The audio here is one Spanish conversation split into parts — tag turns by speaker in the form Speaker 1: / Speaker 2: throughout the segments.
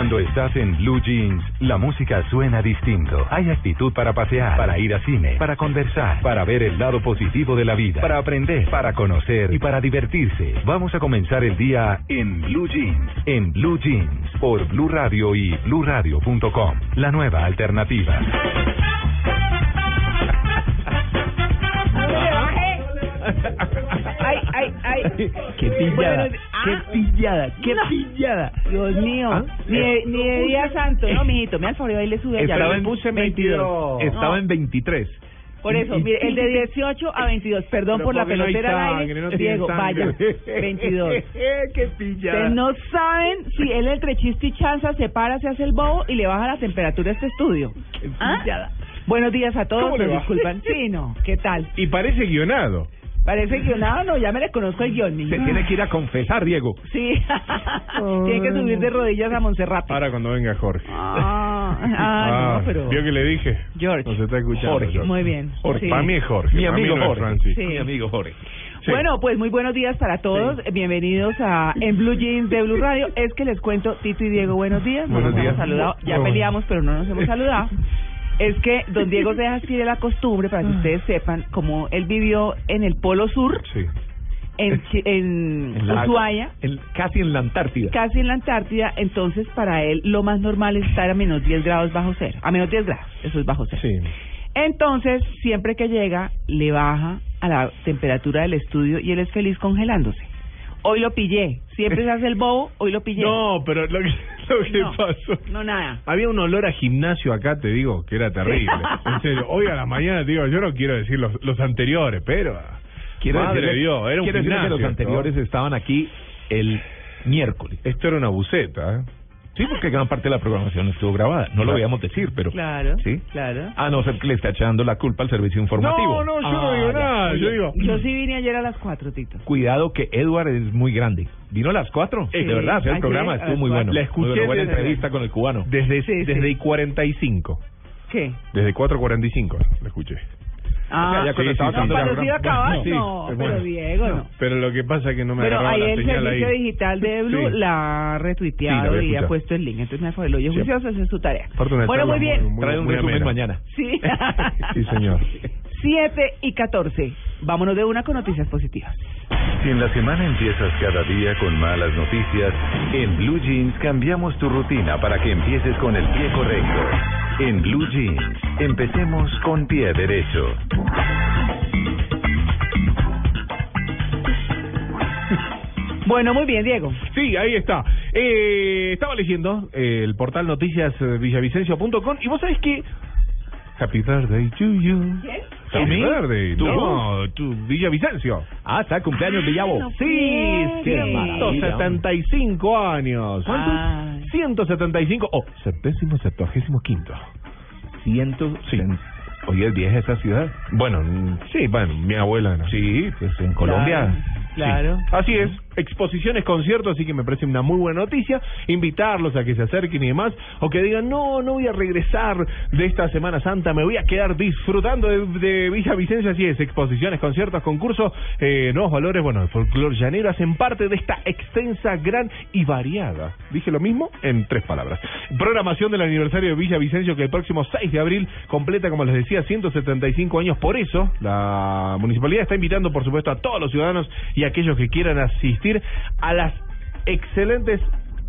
Speaker 1: Cuando estás en Blue Jeans, la música suena distinto. Hay actitud para pasear, para ir a cine, para conversar, para ver el lado positivo de la vida, para aprender, para conocer y para divertirse. Vamos a comenzar el día en Blue Jeans, en Blue Jeans, por Blue Radio y BlueRadio.com. La nueva alternativa.
Speaker 2: Ay, ay, ay.
Speaker 3: Qué pillada,
Speaker 2: Bueno,
Speaker 3: qué
Speaker 2: ah,
Speaker 3: pillada, qué
Speaker 2: no.
Speaker 3: pillada.
Speaker 2: Dios mío,
Speaker 3: ¿Ah?
Speaker 2: ni, de, ni de día santo, no, mijito, me al favor, ahí le sube.
Speaker 3: Estaba en,
Speaker 2: puse 22.
Speaker 3: estaba
Speaker 2: No,
Speaker 3: en 23.
Speaker 2: Por eso, mire, el de 18 a 22, perdón
Speaker 3: Pero
Speaker 2: por la
Speaker 3: no
Speaker 2: pelotera al
Speaker 3: sangre,
Speaker 2: aire,
Speaker 3: no
Speaker 2: Diego, vaya, 22.
Speaker 3: qué pillada.
Speaker 2: Ustedes no saben si él entre chiste y chanza se para, se hace el bobo y le baja la temperatura a este estudio.
Speaker 3: Qué
Speaker 2: ¿Ah?
Speaker 3: pillada.
Speaker 2: Buenos días a todos,
Speaker 3: ¿Cómo le
Speaker 2: disculpan. Sí, no, ¿qué tal?
Speaker 3: Y parece guionado.
Speaker 2: Parece guionado, no, ya me le conozco el guion.
Speaker 3: Se tiene que ir a confesar, Diego.
Speaker 2: Sí, tiene que subir de rodillas a Montserrat.
Speaker 4: Ahora cuando venga Jorge.
Speaker 2: Ah, ah, no, pero...
Speaker 4: ¿Vio que le dije?
Speaker 2: George.
Speaker 4: Nos está escuchando.
Speaker 3: Jorge.
Speaker 4: George.
Speaker 2: Muy bien.
Speaker 4: Jorge.
Speaker 2: sí.
Speaker 4: Para mí es Jorge.
Speaker 3: Mi amigo
Speaker 4: no
Speaker 3: Jorge.
Speaker 2: Sí.
Speaker 3: Mi amigo Jorge.
Speaker 4: Sí.
Speaker 2: Bueno, pues muy buenos días para todos. Bienvenidos a En Blue Jeans de Blue Radio. Es que les cuento, Tito y Diego, buenos días. No
Speaker 4: Buenos
Speaker 2: nos hemos
Speaker 4: días.
Speaker 2: saludado. Ya peleamos, pero no nos hemos saludado. Es que don Diego se adquiere la costumbre, para que ustedes sepan, como él vivió en el Polo Sur,
Speaker 4: Sí.
Speaker 2: en, Chi- en,
Speaker 3: En la-
Speaker 2: Ushuaia,
Speaker 3: en- casi en la Antártida.
Speaker 2: casi en la Antártida, entonces para él lo más normal es estar a menos 10 grados bajo cero. A menos 10 grados, eso es bajo cero.
Speaker 4: Sí.
Speaker 2: Entonces, siempre que llega, le baja a la temperatura del estudio y él es feliz congelándose. Hoy lo pillé. Siempre se hace el bobo, hoy lo pillé.
Speaker 4: No, pero lo que, lo que
Speaker 2: No,
Speaker 4: pasó.
Speaker 2: No, nada.
Speaker 4: Había un olor a gimnasio acá, te digo, que era terrible. En serio. Hoy a la mañana, te digo, yo no quiero decir los, los anteriores, pero.
Speaker 3: Quiero
Speaker 4: Madre
Speaker 3: decirle-
Speaker 4: Dios, era un
Speaker 3: quiero decirle que
Speaker 4: gimnasio.
Speaker 3: los anteriores
Speaker 4: ¿no?
Speaker 3: estaban aquí el miércoles.
Speaker 4: Esto era una buceta, ¿eh?
Speaker 3: Sí, porque gran parte de la programación estuvo grabada. No lo
Speaker 4: Claro.
Speaker 3: veíamos decir, pero...
Speaker 2: Claro,
Speaker 3: ¿Sí?
Speaker 2: claro.
Speaker 3: A no ser que le está echando la culpa al servicio informativo.
Speaker 4: No, no, yo
Speaker 3: Ah,
Speaker 4: no digo nada. Yo digo.
Speaker 2: Yo sí vine ayer a las cuatro, Tito.
Speaker 3: Cuidado que Edward es muy grande. ¿Vino a las cuatro?
Speaker 4: Sí,
Speaker 3: de verdad, el programa estuvo muy bueno.
Speaker 4: La escuché
Speaker 3: Muy buena, entrevista con el cubano.
Speaker 4: Desde,
Speaker 2: Sí,
Speaker 4: desde
Speaker 2: sí.
Speaker 4: y 45.
Speaker 2: ¿Qué?
Speaker 4: Desde 4.45 la escuché.
Speaker 2: Ah,
Speaker 3: ya cuando
Speaker 4: sí,
Speaker 3: estaba
Speaker 4: sí,
Speaker 2: no, a pero
Speaker 4: bueno.
Speaker 2: Diego, no.
Speaker 4: Pero lo que pasa es que no me
Speaker 2: Pero
Speaker 4: agarraba
Speaker 2: ahí
Speaker 4: la
Speaker 2: el
Speaker 4: señal
Speaker 2: servicio
Speaker 4: ahí.
Speaker 2: digital de Blue
Speaker 4: Sí.
Speaker 2: la ha
Speaker 4: Sí,
Speaker 2: retuiteado
Speaker 4: la
Speaker 2: y ha puesto el link. Entonces me fue el hoyo
Speaker 4: Sí.
Speaker 2: juicioso, esa es su tarea.
Speaker 4: Una
Speaker 2: Bueno, muy bien.
Speaker 4: muy-
Speaker 3: Trae un
Speaker 4: muy
Speaker 3: resumen
Speaker 4: amena.
Speaker 3: mañana.
Speaker 2: Sí.
Speaker 4: Sí, señor.
Speaker 2: 7 y 14. Vámonos de una con noticias positivas.
Speaker 1: Si en la semana empiezas cada día con malas noticias, en Blue Jeans cambiamos tu rutina para que empieces con el pie correcto. En Blue Jeans, empecemos con pie derecho.
Speaker 2: Bueno, muy bien, Diego.
Speaker 4: Sí, ahí está. Eh, estaba leyendo eh, el portal noticias eh, villavicencio.com y vos sabés que... Happy birthday to you.
Speaker 3: ¿A Mí?
Speaker 4: birthday.
Speaker 3: ¿Tú?
Speaker 4: No, tu Villavicencio.
Speaker 3: Ah, está el cumpleaños Villavo.
Speaker 2: no
Speaker 4: Sí,
Speaker 3: maravilla.
Speaker 4: 175 años. ¿Cuántos?
Speaker 2: Ay.
Speaker 4: 175. Oh, centésimo septuagésimo quinto.
Speaker 3: Ciento...
Speaker 4: Sí.
Speaker 3: Oye, es vieja esa ciudad.
Speaker 4: Bueno, mm, sí, bueno, mi abuela no.
Speaker 3: Sí, pues en Colombia.
Speaker 2: Claro.
Speaker 4: Sí. Así es, exposiciones, conciertos, así que me parece una muy buena noticia. Invitarlos a que se acerquen y demás, o que digan, no, no voy a regresar de esta Semana Santa, me voy a quedar disfrutando de, de Villa Vicencia. Así es, exposiciones, conciertos, concursos, eh, nuevos valores, bueno, el folclor llanero hacen parte de esta extensa, gran y variada. Dije lo mismo en tres palabras. Programación del aniversario de Villa Vicencio que el próximo 6 de abril completa, como les decía, 175 años. Por eso, la municipalidad está invitando, por supuesto, a todos los ciudadanos y a aquellos que quieran asistir a las excelentes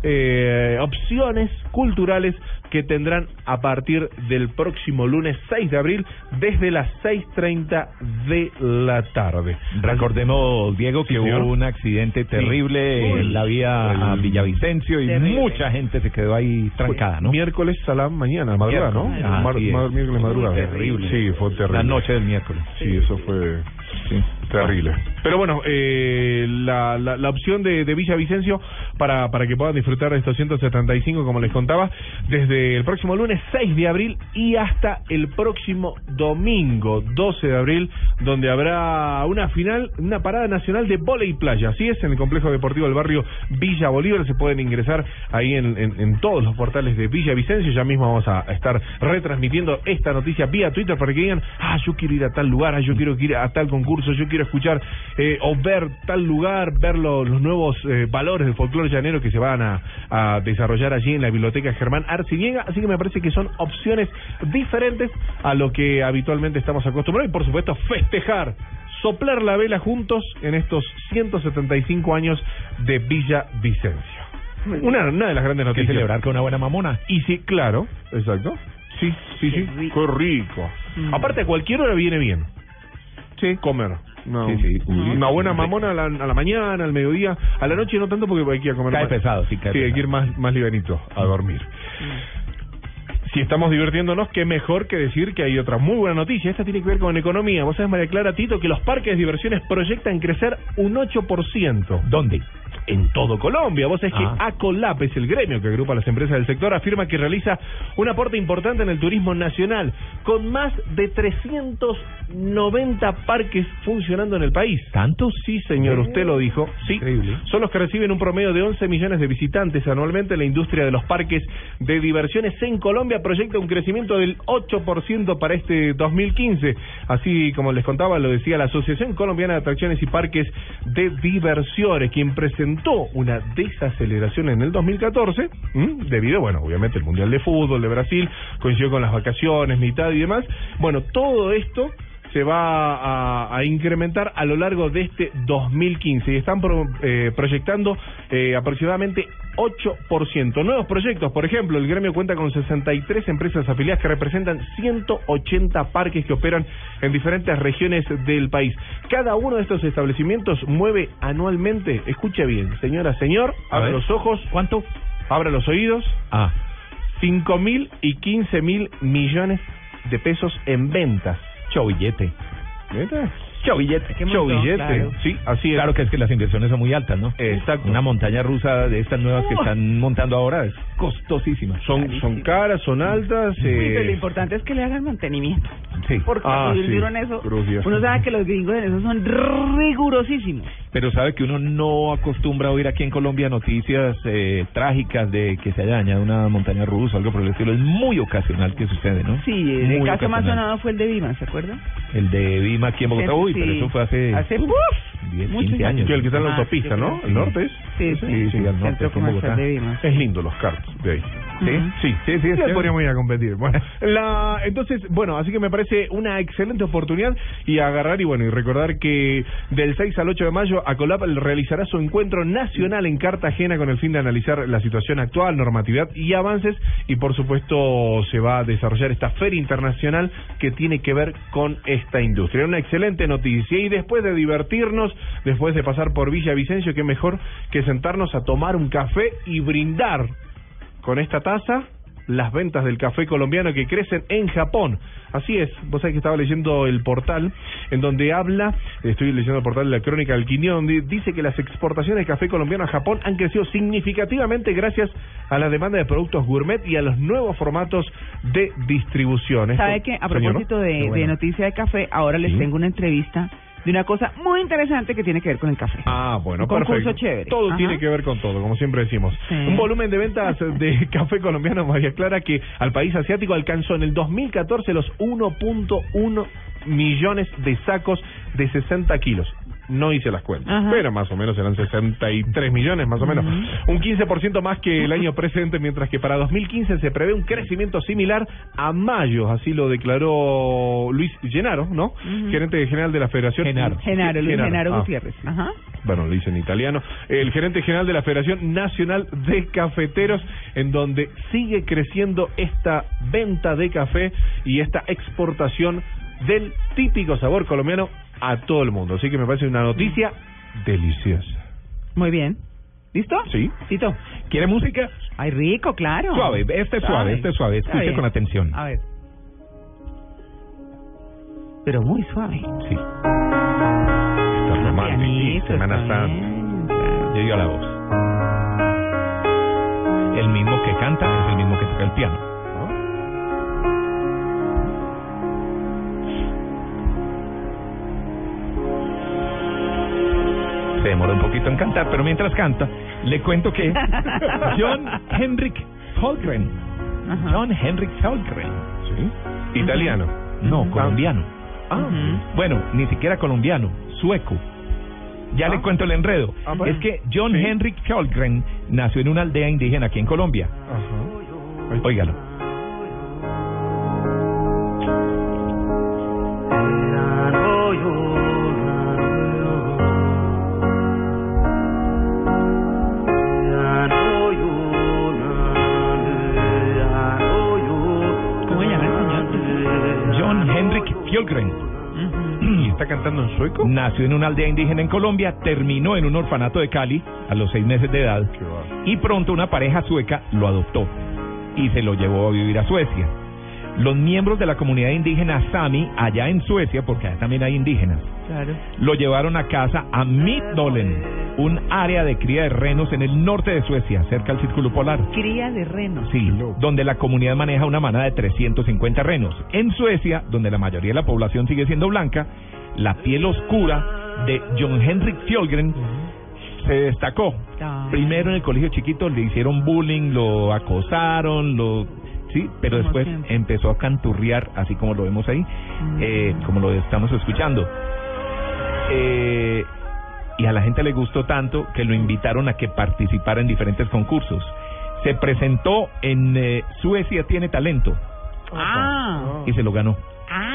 Speaker 4: eh, opciones culturales que tendrán a partir del próximo lunes 6 de abril desde las 6.30 de la tarde.
Speaker 3: Recordemos, Diego, que
Speaker 4: Sí,
Speaker 3: hubo un accidente terrible
Speaker 4: Uy.
Speaker 3: en la vía a Villavicencio y
Speaker 2: Terrible.
Speaker 3: mucha gente se quedó ahí trancada, ¿no?
Speaker 4: Miércoles a la mañana, madrugada, ¿no?
Speaker 3: Miércoles. Ah,
Speaker 4: Mar- mar- miércoles madrugada.
Speaker 3: Terrible.
Speaker 4: Sí, fue terrible.
Speaker 3: La noche del miércoles.
Speaker 4: Sí, eso fue.
Speaker 3: sí.
Speaker 4: Terrible. Pero bueno, eh, la, la, la opción de, de Villavicencio para, para que puedan disfrutar de estos 175, como les contaba, desde el próximo lunes 6 de abril y hasta el próximo domingo 12 de abril, donde habrá una final, una parada nacional de volei playa. Así es, en el complejo deportivo del barrio Villa Bolívar. Se pueden ingresar ahí en, todos los portales de Villavicencio. Ya mismo vamos a estar retransmitiendo esta noticia vía Twitter para que digan, ah, yo quiero ir a tal lugar, ah, yo quiero ir a tal concurso, yo quiero escuchar eh, o ver tal lugar, ver lo- los nuevos eh, valores del folclore llanero que se van a, desarrollar allí en la biblioteca Germán Así que me parece que son opciones diferentes a lo que habitualmente estamos acostumbrados y por supuesto festejar. Soplar la vela juntos en estos 175 años de Villa Vicencio. Una, una de las grandes
Speaker 3: Que
Speaker 4: noticias.
Speaker 3: celebrar con una buena mamona.
Speaker 4: Y sí, claro, exacto. Sí, sí, sí. Qué rico.
Speaker 2: Mm.
Speaker 4: Aparte, a cualquier hora viene bien. Sí. Comer. No.
Speaker 3: Sí,
Speaker 4: Una buena mamona a la, a la mañana, al mediodía, a la noche no tanto porque hay que ir a comer
Speaker 3: Cae
Speaker 4: más.
Speaker 3: pesado, sí, cae
Speaker 4: Sí, hay
Speaker 3: pesado.
Speaker 4: que ir más, más livianito a dormir. Si estamos divirtiéndonos, qué mejor que decir que hay otra muy buena noticia. Esta tiene que ver con economía. Vos sabés, María Clara Tito, que los parques de diversiones proyectan crecer un 8%.
Speaker 3: ¿Dónde?
Speaker 4: En todo Colombia. Vos sabés
Speaker 3: Ah.
Speaker 4: que ACOLAP es el gremio que agrupa a las empresas del sector, afirma que realiza un aporte importante en el turismo nacional, con más de 390 parques funcionando en el país.
Speaker 3: ¿Tantos?
Speaker 4: Sí, señor, usted lo dijo. Sí,
Speaker 3: Increíble.
Speaker 4: son los que reciben un promedio de 11 millones de visitantes anualmente. La industria de los parques de diversiones en Colombia proyecta un crecimiento del 8% para este 2015. Así como les contaba, lo decía la Asociación Colombiana de Atracciones y Parques de Diversiones, quien presentó una desaceleración en el 2014, ¿m? debido, bueno, obviamente el Mundial de Fútbol de Brasil, coincidió con las vacaciones, mitad y demás. Bueno, todo esto se va a, a incrementar a lo largo de este 2015 y están pro- eh, proyectando eh, aproximadamente 8%. Nuevos proyectos, por ejemplo, el gremio cuenta con 63 empresas afiliadas que representan 180 parques que operan en diferentes regiones del país. Cada uno de estos establecimientos mueve anualmente, escuche bien, señora, señor,
Speaker 3: A
Speaker 4: abra
Speaker 3: ver.
Speaker 4: los ojos,
Speaker 3: ¿Cuánto?
Speaker 4: abra los oídos,
Speaker 3: Ah,
Speaker 4: 5 mil y 15 mil millones de pesos en ventas.
Speaker 3: Chovillete.
Speaker 4: ¿Neta?
Speaker 3: Chovillete.
Speaker 2: Qué montón,
Speaker 4: Chovillete.
Speaker 2: claro.
Speaker 4: Sí, así es.
Speaker 3: Claro que es que las inversiones son muy altas, ¿no?
Speaker 4: Exacto.
Speaker 3: Una montaña rusa de estas nuevas que están montando ahora es costosísima.
Speaker 4: Son, son caras, son altas.
Speaker 2: Sí, pero lo
Speaker 4: Eh,
Speaker 2: importante es que le hagan mantenimiento.
Speaker 3: Sí.
Speaker 2: Porque
Speaker 4: Ah, sí.
Speaker 2: en eso,
Speaker 4: Gracias.
Speaker 2: uno sabe que los gringos en eso son rigurosísimos.
Speaker 3: Pero sabe que uno no acostumbra a oír aquí en Colombia noticias eh, trágicas de que se haya dañado una montaña rusa o algo por el estilo. Es muy ocasional que sucede, ¿no?
Speaker 2: Sí, el
Speaker 3: Muy
Speaker 2: caso más
Speaker 3: ocasional.
Speaker 2: sonado fue el de Vima, ¿se acuerda?
Speaker 3: El de Vima aquí en Bogotá. Uy,
Speaker 2: Sí.
Speaker 3: pero eso fue hace,
Speaker 2: Hace, ¡uf!
Speaker 3: 10,
Speaker 2: muchos
Speaker 3: 15 años.
Speaker 4: que el que está en la
Speaker 2: Ah,
Speaker 4: autopista, ¿no? ¿El norte es?
Speaker 2: Sí, sí,
Speaker 3: Sí, sí, al norte, Bogotá.
Speaker 2: de Vima.
Speaker 4: Es lindo los cartos de ahí.
Speaker 3: ¿Sí?
Speaker 4: Sí, sí, sí,
Speaker 3: chévere.
Speaker 4: podríamos ir a competir. Bueno, la, entonces, bueno, así que me parece una excelente oportunidad y agarrar y bueno, y recordar que del 6 al 8 de mayo Acolap realizará su encuentro nacional en Cartagena con el fin de analizar la situación actual, normatividad y avances y por supuesto se va a desarrollar esta feria internacional que tiene que ver con esta industria. Una excelente noticia y después de divertirnos, después de pasar por Villa Vicencio, qué mejor que sentarnos a tomar un café y brindar con esta taza las ventas del café colombiano que crecen en Japón. Así es, vos sabés que estaba leyendo el portal en donde habla, estoy leyendo el portal de la Crónica del Quiñón, di- dice que las exportaciones de café colombiano a Japón han crecido significativamente gracias a la demanda de productos gourmet y a los nuevos formatos de distribución. Esto-
Speaker 2: ¿Sabe que A
Speaker 4: señor,
Speaker 2: propósito de,
Speaker 3: bueno.
Speaker 2: de noticia de café, ahora les
Speaker 4: Sí.
Speaker 2: tengo una entrevista de una cosa muy interesante que tiene que ver con el café.
Speaker 4: Ah, bueno,
Speaker 2: Un concurso
Speaker 4: perfecto.
Speaker 2: chévere.
Speaker 4: Todo
Speaker 2: Ajá.
Speaker 4: tiene que ver con todo, como siempre decimos.
Speaker 2: Sí.
Speaker 4: Un volumen de ventas de café colombiano, María Clara, que al país asiático alcanzó en el 2014 los 1.1 millones de sacos de 60 kilos. No hice las cuentas,
Speaker 2: Ajá.
Speaker 4: pero más o menos eran 63 millones, más o menos. Un 15% más que el año precedente, mientras que para 2015 se prevé un crecimiento similar a mayo, así lo declaró Luis Llenaro, ¿no? Gerente general de la Federación.
Speaker 3: Genaro.
Speaker 2: Genaro, Luis Genaro
Speaker 4: Ah
Speaker 2: Gutiérrez. Ajá.
Speaker 4: bueno, lo dice en italiano, el gerente general de la Federación Nacional de Cafeteros, en donde sigue creciendo esta venta de café y esta exportación del típico sabor colombiano a todo el mundo. Así que me parece una noticia deliciosa.
Speaker 2: Muy bien. ¿Listo?
Speaker 4: Sí.
Speaker 2: Tito.
Speaker 3: ¿Quiere música?
Speaker 2: Ay, rico, claro.
Speaker 3: Suave, este es suave, este es suave. Escuche con atención.
Speaker 2: A ver. Pero muy suave.
Speaker 3: Sí.
Speaker 4: Semana
Speaker 2: está
Speaker 4: Santa.
Speaker 2: bien, claro.
Speaker 3: Yo digo la voz. El mismo que canta es el mismo que toca el piano. Se demora un poquito en cantar, pero mientras canta, le cuento que John Henrik Holgren,
Speaker 2: Ajá.
Speaker 3: John Henrik Holgren,
Speaker 4: Sí. Italiano.
Speaker 3: no, colombiano.
Speaker 4: Ah.
Speaker 3: Bueno, ni siquiera colombiano, sueco. Ya le
Speaker 4: Ah.
Speaker 3: cuento el enredo.
Speaker 4: Ah, bueno.
Speaker 3: Es que John
Speaker 4: Sí.
Speaker 3: Henrik Kjellgren nació en una aldea indígena aquí en Colombia.
Speaker 4: Ajá.
Speaker 3: Óigalo. Nació en una aldea indígena en Colombia, terminó en un orfanato de Cali a los seis meses de edad y pronto una pareja sueca lo adoptó y se lo llevó a vivir a Suecia. Los miembros de la comunidad indígena Sami, allá en Suecia, porque allá también hay indígenas,
Speaker 2: Claro.
Speaker 3: lo llevaron a casa a Middolen, un área de cría de renos en el norte de Suecia, cerca del Círculo Polar.
Speaker 2: Cría de renos.
Speaker 3: Sí, donde la comunidad maneja una manada de 350 renos. En Suecia, donde la mayoría de la población sigue siendo blanca, la piel oscura de John Henrik Fjolgren se destacó.
Speaker 2: Ah.
Speaker 3: Primero en el colegio chiquito le hicieron bullying, lo acosaron, lo sí, pero
Speaker 2: Como
Speaker 3: después
Speaker 2: siempre.
Speaker 3: empezó a canturrear, así como lo vemos ahí,
Speaker 2: Mm.
Speaker 3: eh, como lo estamos escuchando. Eh, y a la gente le gustó tanto que lo invitaron a que participara en diferentes concursos. Se presentó en eh, Suecia tiene talento
Speaker 2: Ah.
Speaker 3: y se lo ganó.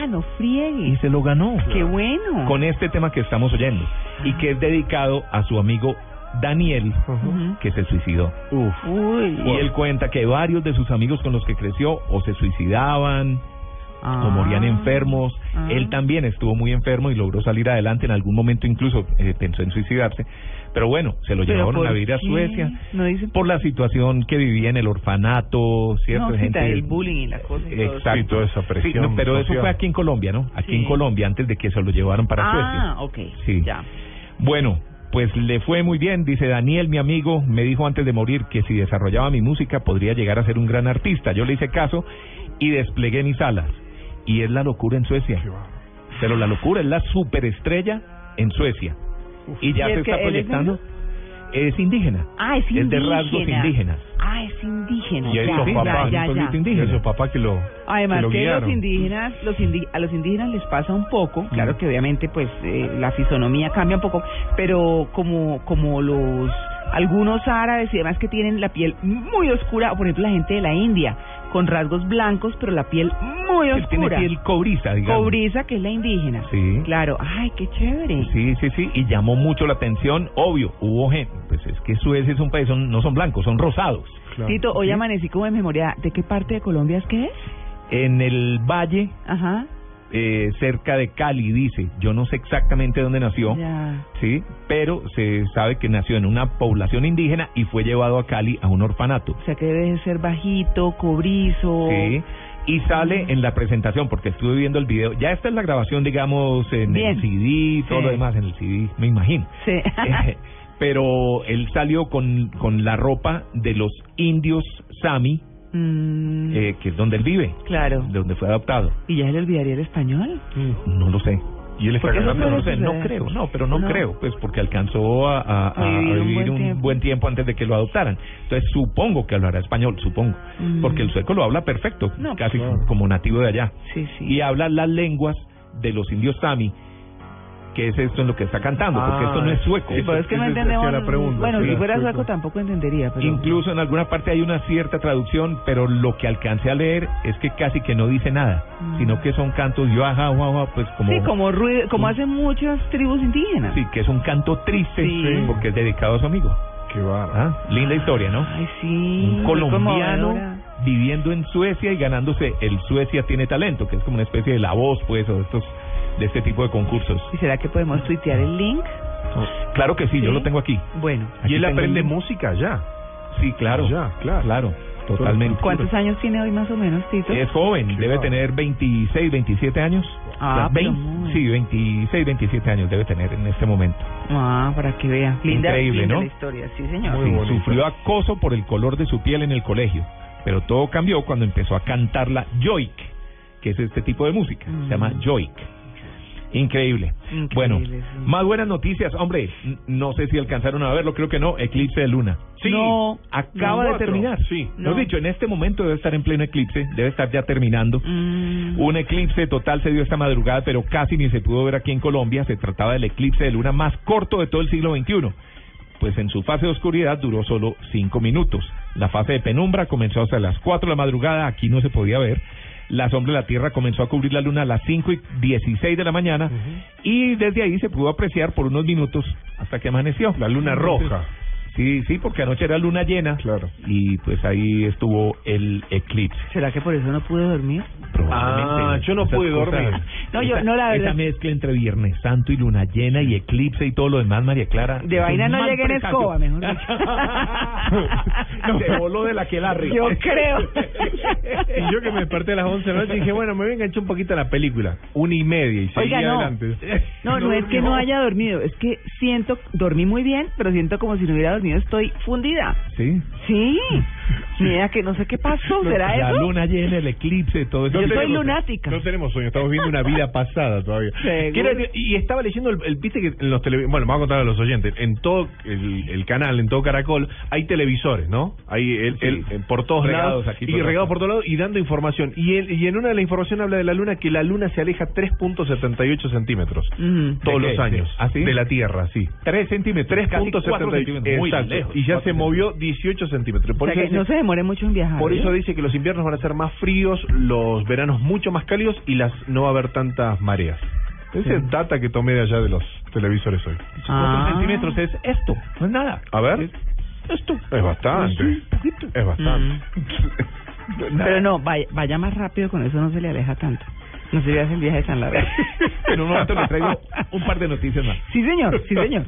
Speaker 2: No
Speaker 3: Y
Speaker 2: friegue.
Speaker 3: se lo ganó.
Speaker 2: Qué bueno.
Speaker 3: Con este tema que estamos oyendo y que es dedicado a su amigo Daniel, que se suicidó.
Speaker 4: Uf.
Speaker 2: Uy.
Speaker 3: Y él cuenta que varios de sus amigos con los que creció o se suicidaban
Speaker 2: Ah.
Speaker 3: o morían enfermos.
Speaker 2: Ah.
Speaker 3: Él también estuvo muy enfermo y logró salir adelante. En algún momento incluso eh, pensó en suicidarse. Pero bueno, se lo
Speaker 2: ¿Pero
Speaker 3: llevaron a vivir a? Suecia
Speaker 2: No dicen
Speaker 3: por la situación que vivía en el orfanato, ¿cierto?
Speaker 2: No, sí,
Speaker 3: Gente
Speaker 2: el bullying y la cosa y todo
Speaker 3: Exacto.
Speaker 4: Sí, toda esa presión
Speaker 3: Sí, no, pero eso fue aquí en Colombia, ¿no? Aquí en. Colombia, antes de que se lo llevaron para
Speaker 2: Ah,
Speaker 3: Suecia.
Speaker 2: ok.
Speaker 3: Sí.
Speaker 2: Ya.
Speaker 3: Bueno, pues le fue muy bien, dice Daniel, mi amigo, me dijo antes de morir que si desarrollaba mi música podría llegar a ser un gran artista. Yo le hice caso y desplegué mis alas. Y es la locura en Suecia. Pero la locura es la superestrella en Suecia. Y ya
Speaker 2: ¿Y
Speaker 3: se está
Speaker 2: es
Speaker 3: proyectando. Es indígena.
Speaker 2: Ah, es indígena.
Speaker 3: Es de rasgos indígenas.
Speaker 2: Ah, es indígena.
Speaker 4: Y
Speaker 2: ya, ya, ya,
Speaker 4: esos papás que lo,
Speaker 2: Además
Speaker 4: que lo
Speaker 2: que los indígenas, los indi- a los indígenas les pasa un poco, claro que obviamente pues eh, la fisonomía cambia un poco, pero como como los algunos árabes y demás que tienen la piel muy oscura, o por ejemplo la gente de la India con rasgos blancos, pero la piel muy
Speaker 3: Él tiene
Speaker 2: oscura.
Speaker 3: piel cobriza, digamos.
Speaker 2: Cobriza, que es la indígena.
Speaker 3: Sí.
Speaker 2: Claro, ay, qué chévere.
Speaker 3: Sí, sí, sí, y llamó mucho la atención, obvio, hubo gente, pues es que Suecia es un país, son- no son blancos, son rosados.
Speaker 4: Claro.
Speaker 2: Tito, hoy amanecí como en memoria, ¿de qué parte de Colombia es que es?
Speaker 3: En el valle,
Speaker 2: Ajá.
Speaker 3: Eh, cerca de Cali, dice, yo no sé exactamente dónde nació, sí, pero se sabe que nació en una población indígena y fue llevado a Cali a un orfanato.
Speaker 2: O sea que debe de ser bajito, cobrizo.
Speaker 3: Sí. Y sale en la presentación, porque estuve viendo el video. Ya esta es la grabación, digamos, en
Speaker 2: Bien.
Speaker 3: el CD, todo
Speaker 2: Sí.
Speaker 3: lo demás en el CD, me imagino.
Speaker 2: Sí.
Speaker 3: Eh, pero él salió con, con la ropa de los indios Sami,
Speaker 2: Mm,
Speaker 3: eh, que es donde él vive,
Speaker 2: claro.
Speaker 3: de donde fue adoptado.
Speaker 2: ¿Y ya se le olvidaría el español?
Speaker 3: No lo sé.
Speaker 4: Y él está
Speaker 2: Porque eso
Speaker 4: ganando.
Speaker 3: No lo sé, no creo, no, pero no,
Speaker 2: No.
Speaker 3: creo, pues porque alcanzó a, a- a-
Speaker 2: A vivir un buen
Speaker 3: un
Speaker 2: tiempo.
Speaker 3: buen tiempo antes de que lo adoptaran. Entonces supongo que hablará español, supongo,
Speaker 2: Mm.
Speaker 3: porque el sueco lo habla perfecto,
Speaker 2: No,
Speaker 3: casi
Speaker 4: claro.
Speaker 3: como nativo de allá.
Speaker 2: Sí, sí.
Speaker 3: Y habla las lenguas de los indios Sami, que es esto en lo que está cantando, porque
Speaker 4: Ah,
Speaker 3: esto no es sueco.
Speaker 2: Sí, pero es que no entendemos.
Speaker 4: la pregunta,
Speaker 2: bueno,
Speaker 4: sí.
Speaker 2: si fuera
Speaker 4: Sueco.
Speaker 2: sueco tampoco entendería, pero.
Speaker 3: Incluso en alguna parte hay una cierta traducción, pero lo que alcancé a leer es que casi que no dice nada,
Speaker 2: Mm.
Speaker 3: sino que son cantos yo ajá, ajá, ajá, pues como
Speaker 2: Sí, como ruido, como hacen muchas tribus indígenas.
Speaker 3: sí, que es un canto triste
Speaker 2: Sí.
Speaker 3: porque es dedicado a su amigo.
Speaker 4: Qué bárbaro.
Speaker 3: Ah, linda historia, ¿no?
Speaker 2: Ay, sí.
Speaker 3: un colombiano viviendo en Suecia y ganándose el Suecia tiene talento, que es como una especie de la voz, pues, o de estos de este tipo de concursos.
Speaker 2: ¿Y será que podemos tuitear el link?
Speaker 3: Claro que sí, yo
Speaker 2: ¿Sí?
Speaker 3: lo tengo aquí.
Speaker 2: Bueno.
Speaker 3: Aquí
Speaker 4: Y él
Speaker 3: el
Speaker 4: aprende
Speaker 3: link.
Speaker 4: música ya.
Speaker 3: Sí, claro.
Speaker 4: Ya, claro.
Speaker 3: Claro, totalmente.
Speaker 2: ¿Cuántos años tiene hoy más o menos, Tito?
Speaker 3: Es joven,
Speaker 4: Qué
Speaker 3: debe tener 26, 27 años.
Speaker 2: Ah, pero
Speaker 3: 20
Speaker 2: muy.
Speaker 3: sí, 26, 27 años debe tener en este momento.
Speaker 2: Ah, para que vea. Linda,
Speaker 3: Increíble,
Speaker 2: linda
Speaker 3: ¿no?
Speaker 2: la historia, sí, señor.
Speaker 3: Sí, sufrió acoso por el color de su piel en el colegio, pero todo cambió cuando empezó a cantar la Joik, que es este tipo de música, se llama Joik. Increíble.
Speaker 2: Increíble,
Speaker 3: Bueno,
Speaker 2: sí.
Speaker 3: más buenas noticias, hombre, no sé si alcanzaron a verlo, creo que no, eclipse de luna.
Speaker 4: Sí,
Speaker 2: No,
Speaker 3: Acaba
Speaker 4: no,
Speaker 3: de terminar.
Speaker 4: sí.
Speaker 3: Lo
Speaker 2: No.
Speaker 3: dicho, en este momento debe estar en pleno eclipse, debe estar ya terminando.
Speaker 2: Mm.
Speaker 3: Un eclipse total se dio esta madrugada, pero casi ni se pudo ver aquí en Colombia. Se trataba del eclipse de luna más corto de todo el siglo XXI. Pues en su fase de oscuridad duró solo cinco minutos. La fase de penumbra comenzó hasta las 4 de la madrugada, aquí no se podía ver. La sombra de la Tierra comenzó a cubrir la luna a las 5 y 16 de la mañana y desde ahí se pudo apreciar por unos minutos hasta que amaneció.
Speaker 4: La luna roja.
Speaker 3: Sí, sí, porque anoche era luna llena.
Speaker 4: Claro.
Speaker 3: Y pues ahí estuvo el eclipse.
Speaker 2: ¿Será que por eso no pude dormir?
Speaker 3: Probablemente.
Speaker 4: Ah, yo no pude
Speaker 3: cosas-
Speaker 4: dormir.
Speaker 2: No, yo-
Speaker 3: esa-
Speaker 2: no, la verdad.
Speaker 3: Esa mezcla entre Viernes Santo y Luna Llena y eclipse y todo lo demás, María Clara.
Speaker 2: De vaina no llegué en escoba, mejor dicho.
Speaker 3: no, se voló de la que la
Speaker 2: Yo creo.
Speaker 4: Y yo que me desperté a las 11 de la noche dije, bueno, me voy a enganchar un poquito a la película. Una y media y seguí
Speaker 2: Oiga, no.
Speaker 4: adelante.
Speaker 2: No, no es que no haya dormido, es que siento, dormí muy bien, pero siento como si no hubiera dormido, estoy fundida.
Speaker 3: Sí.
Speaker 2: Sí. Mira que no sé qué pasó, ¿será
Speaker 3: la
Speaker 2: eso?
Speaker 3: luna llena, el eclipse, todo eso.
Speaker 2: Yo soy
Speaker 4: tenemos-
Speaker 2: lunática.
Speaker 4: No tenemos sueño, estamos viendo una vida pasada todavía. Decir, y estaba leyendo el, el viste que en los tele, bueno, me voy a contar a los oyentes, en todo el, el canal, en todo Caracol, hay televisores, ¿no? Hay el,
Speaker 3: Sí.
Speaker 4: eh, por todos
Speaker 3: Regados
Speaker 4: lados
Speaker 3: aquí
Speaker 4: y regados
Speaker 3: todos
Speaker 4: por todos lados y dando información. Y, el- y en una de la información habla de la luna que la luna se aleja 3.78 centímetros
Speaker 2: Ujú.
Speaker 4: todos
Speaker 3: ¿De
Speaker 4: los
Speaker 3: qué?
Speaker 4: años
Speaker 3: ¿Ah, sí?
Speaker 4: de la Tierra, sí.
Speaker 3: 3 centímetros. casi cuatro
Speaker 4: 3.78
Speaker 3: centímetros. Muy
Speaker 4: exacto.
Speaker 3: lejos.
Speaker 4: y ya se movió 18 centímetros. Por
Speaker 2: O sea
Speaker 4: eso
Speaker 2: que no se demore mucho en viajar.
Speaker 4: por
Speaker 2: ¿eh?
Speaker 4: eso dice que los inviernos van a ser más fríos, los veranos mucho más cálidos y las no va a haber tantas mareas. Ese es data que tomé de allá de los televisores hoy.
Speaker 3: 4
Speaker 2: Ah.
Speaker 3: centímetros es esto, no es nada.
Speaker 4: A ver.
Speaker 3: Es esto.
Speaker 4: Es bastante. Es bastante.
Speaker 2: Mm. Pero no, vaya, vaya más rápido, con eso no se le aleja tanto. No se le hace el viaje tan largo.
Speaker 3: En un momento le traigo un par de noticias más.
Speaker 2: Sí, señor, sí, señor.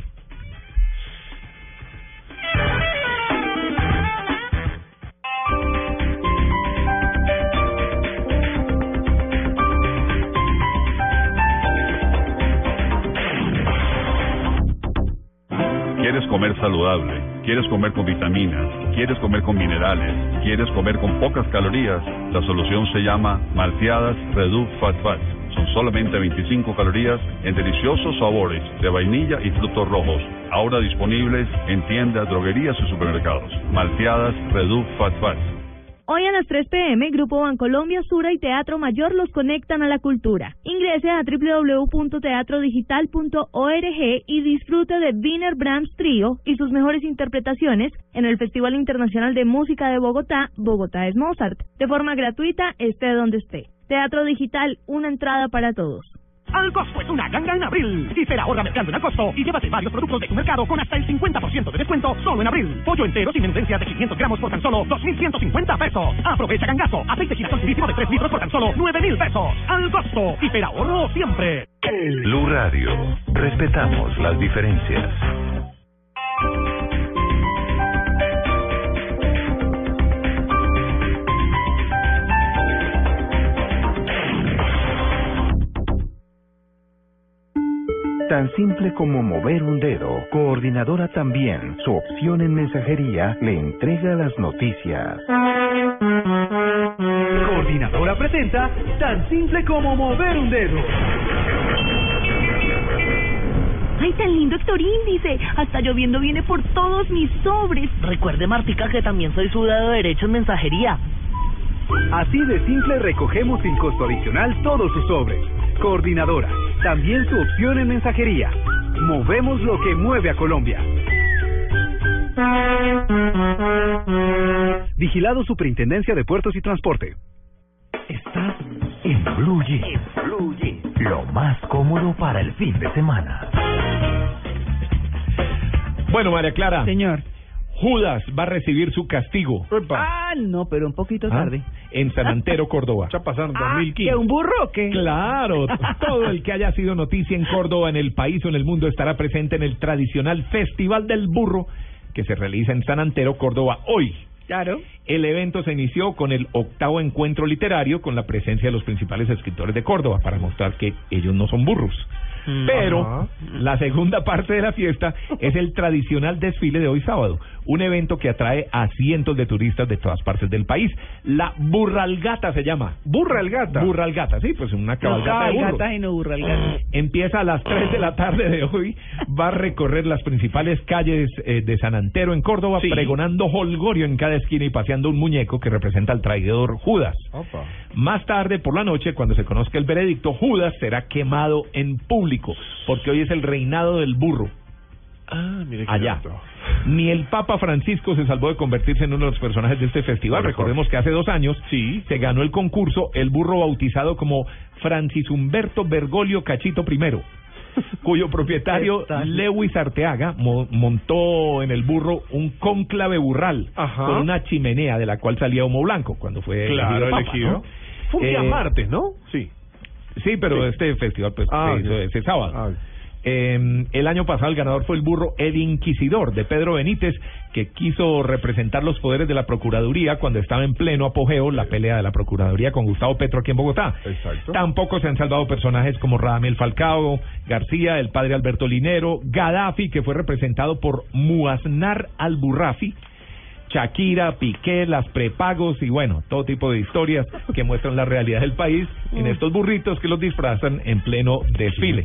Speaker 5: ¿Quieres comer saludable? ¿Quieres comer con vitaminas? ¿Quieres comer con minerales? ¿Quieres comer con pocas calorías? La solución se llama Malteadas Reduc Fat Fat. Son solamente 25 calorías en deliciosos sabores de vainilla y frutos rojos. Ahora disponibles en tiendas, droguerías y supermercados. Malteadas Reduc Fat Fat.
Speaker 6: Hoy a las 3 pm, Grupo Bancolombia, Sura y Teatro Mayor los conectan a la cultura. Ingrese a www.teatrodigital.org y disfrute de Wiener Brahms Trio y sus mejores interpretaciones en el Festival Internacional de Música de Bogotá, Bogotá es Mozart, de forma gratuita, esté donde esté. Teatro Digital, una entrada para todos.
Speaker 7: Al costo es una ganga en abril. Hiper ahorra mercando en al costo y llévate varios productos de tu mercado con hasta el 50% de descuento solo en abril. Pollo entero sin menudencias de 500 gramos por tan solo 2.150 pesos. Aprovecha gangazo. Aceite girasol purísimo de 3 litros por tan solo 9.000 pesos. Al costo. Ahorro siempre.
Speaker 8: Blue Radio. Respetamos las diferencias. Tan simple como mover un dedo, Coordinadora también, su opción en mensajería, le entrega las noticias.
Speaker 7: Coordinadora presenta tan simple como mover un dedo.
Speaker 6: ¡Ay, tan lindo Héctor Índice! Hasta lloviendo viene por todos mis sobres.
Speaker 9: Recuerde, Martica, que también soy su dedo derecho en mensajería.
Speaker 7: Así de simple recogemos sin costo adicional todos sus sobres. Coordinadora, también su opción en mensajería. Movemos lo que mueve a Colombia. Vigilado Superintendencia de Puertos y Transporte.
Speaker 8: Estás en Blue Jeans. Lo más cómodo para el fin de semana.
Speaker 3: Bueno, María Clara.
Speaker 2: Señor.
Speaker 3: Judas va a recibir su castigo.
Speaker 2: Ah, no, pero un poquito
Speaker 3: ¿Ah?
Speaker 2: tarde.
Speaker 3: En San Antero, Córdoba.
Speaker 4: Ya pasaron
Speaker 2: Ah,
Speaker 4: 2015.
Speaker 2: ¿que un burro o qué?
Speaker 3: Claro, todo el que haya sido noticia en Córdoba, en el país o en el mundo estará presente en el tradicional Festival del Burro que se realiza en San Antero, Córdoba hoy.
Speaker 2: Claro.
Speaker 3: El evento se inició con el octavo encuentro literario con la presencia de los principales escritores de Córdoba para mostrar que ellos no son burros. Pero
Speaker 4: Ajá.
Speaker 3: la segunda parte de la fiesta es el tradicional desfile de hoy sábado, un evento que atrae a cientos de turistas de todas partes del país. La Burralgata se llama.
Speaker 4: Burralgata.
Speaker 3: Burralgata, sí, pues una
Speaker 2: No,
Speaker 3: cabalgata de
Speaker 2: cabalgata y no burralgata.
Speaker 3: Empieza a las 3 de la tarde de hoy, va a recorrer las principales calles eh, de San Antero en Córdoba,
Speaker 4: Sí.
Speaker 3: pregonando holgorio en cada esquina y paseando un muñeco que representa al traidor Judas.
Speaker 4: Opa.
Speaker 3: Más tarde, por la noche, cuando se conozca el veredicto, Judas será quemado en público, porque hoy es el reinado del burro.
Speaker 4: Ah, mire qué
Speaker 3: Allá. Ni el Papa Francisco se salvó de convertirse en uno de los personajes de este festival.
Speaker 4: Por.
Speaker 3: Recordemos que hace dos años
Speaker 4: Sí.
Speaker 3: se ganó el concurso el burro bautizado como Francis Humberto Bergoglio Cachito I, cuyo propietario Lewis Arteaga mo- montó en el burro un cónclave burral
Speaker 4: Ajá.
Speaker 3: con una chimenea de la cual salía humo blanco cuando fue
Speaker 4: Claro,
Speaker 3: elegido Papa,
Speaker 4: elegido.
Speaker 3: ¿no?
Speaker 4: Fue un día
Speaker 3: Eh,
Speaker 4: martes, ¿no? Sí.
Speaker 3: Sí, pero
Speaker 4: Sí.
Speaker 3: este festival pues
Speaker 4: Ah,
Speaker 3: se hizo
Speaker 4: ok.
Speaker 3: ese sábado.
Speaker 4: Ah.
Speaker 3: Eh, el año pasado el ganador fue el burro El Inquisidor de Pedro Benítez, que quiso representar los poderes de la Procuraduría cuando estaba en pleno apogeo la pelea de la Procuraduría con Gustavo Petro aquí en Bogotá.
Speaker 4: Exacto.
Speaker 3: Tampoco se han salvado personajes como Radamel Falcao, García, el padre Alberto Linero, Gaddafi, que fue representado por Muaznar al-Burrafi, Shakira, Piqué, las prepagos y bueno, todo tipo de historias que muestran la realidad del país en estos burritos que los disfrazan en pleno desfile.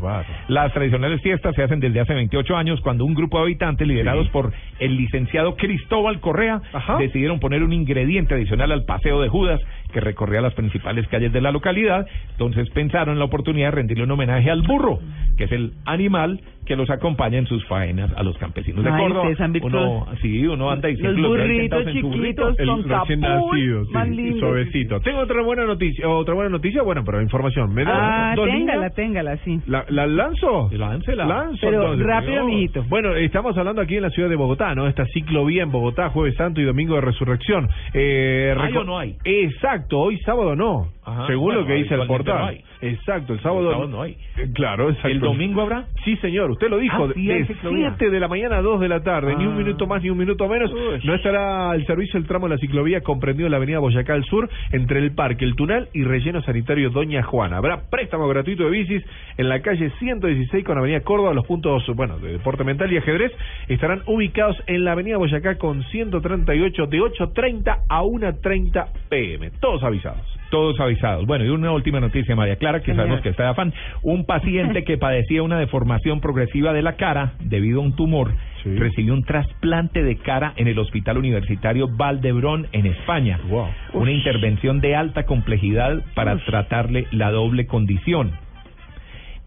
Speaker 3: Las tradicionales fiestas se hacen desde hace 28 años cuando un grupo de habitantes liderados
Speaker 4: Sí.
Speaker 3: por el licenciado Cristóbal Correa
Speaker 4: Ajá.
Speaker 3: decidieron poner un ingrediente adicional al paseo de Judas que recorría las principales calles de la localidad. Entonces pensaron en la oportunidad de rendirle un homenaje al burro, que es el animal que los acompaña en sus faenas a los campesinos de
Speaker 2: Ay,
Speaker 3: Córdoba. Uno, sí, uno anda y siempre los
Speaker 2: burritos
Speaker 3: sentados en su burrito.
Speaker 2: chiquitos
Speaker 4: El
Speaker 2: con
Speaker 4: nacido, sí,
Speaker 2: más lindo.
Speaker 4: suavecito. Tengo otra buena noticia, otra buena noticia, bueno, pero información. ¿Me da
Speaker 2: Ah, téngala,
Speaker 4: líneas?
Speaker 2: téngala, sí.
Speaker 4: ¿La, ¿La lanzo?
Speaker 3: Láncela.
Speaker 4: Lanzo,
Speaker 2: Pero
Speaker 4: entonces.
Speaker 2: rápido,
Speaker 4: No.
Speaker 2: mijito.
Speaker 4: Bueno, estamos hablando aquí en la ciudad de Bogotá, ¿no? Esta ciclovía en Bogotá, Jueves Santo y Domingo de Resurrección. Eh,
Speaker 3: ¿Hay
Speaker 4: reco-
Speaker 3: o no hay?
Speaker 4: Exacto, hoy sábado no.
Speaker 3: Ajá.
Speaker 4: Según
Speaker 3: Bueno,
Speaker 4: lo que dice el portal.
Speaker 3: no.
Speaker 4: Exacto, el sábado,
Speaker 3: El sábado no hay.
Speaker 4: Eh, Claro, exacto.
Speaker 3: ¿El domingo habrá?
Speaker 4: Sí, señor, usted lo dijo,
Speaker 3: Ah, sí,
Speaker 4: de
Speaker 3: ciclovía.
Speaker 4: 7 de la mañana a 2 de la tarde, ni un
Speaker 3: Ah.
Speaker 4: minuto más ni un minuto menos,
Speaker 3: Uy.
Speaker 4: no estará el servicio del tramo de la ciclovía comprendido en la avenida Boyacá al sur, entre el Parque, el Tunal y Relleno Sanitario Doña Juana. Habrá préstamo gratuito de bicis en la calle 116 con avenida Córdoba, los puntos, bueno, de deporte mental y ajedrez estarán ubicados en la avenida Boyacá con 138 de 8.30 a 1.30 pm, todos avisados.
Speaker 3: Todos avisados. Bueno, y una última noticia, María Clara, que
Speaker 2: Señor.
Speaker 3: sabemos que está de afán. Un paciente que padecía una deformación progresiva de la cara debido a un tumor
Speaker 4: Sí.
Speaker 3: recibió un trasplante de cara en el Hospital Universitario Valdebrón, en España.
Speaker 4: Wow.
Speaker 3: Una intervención de alta complejidad para tratarle la doble condición.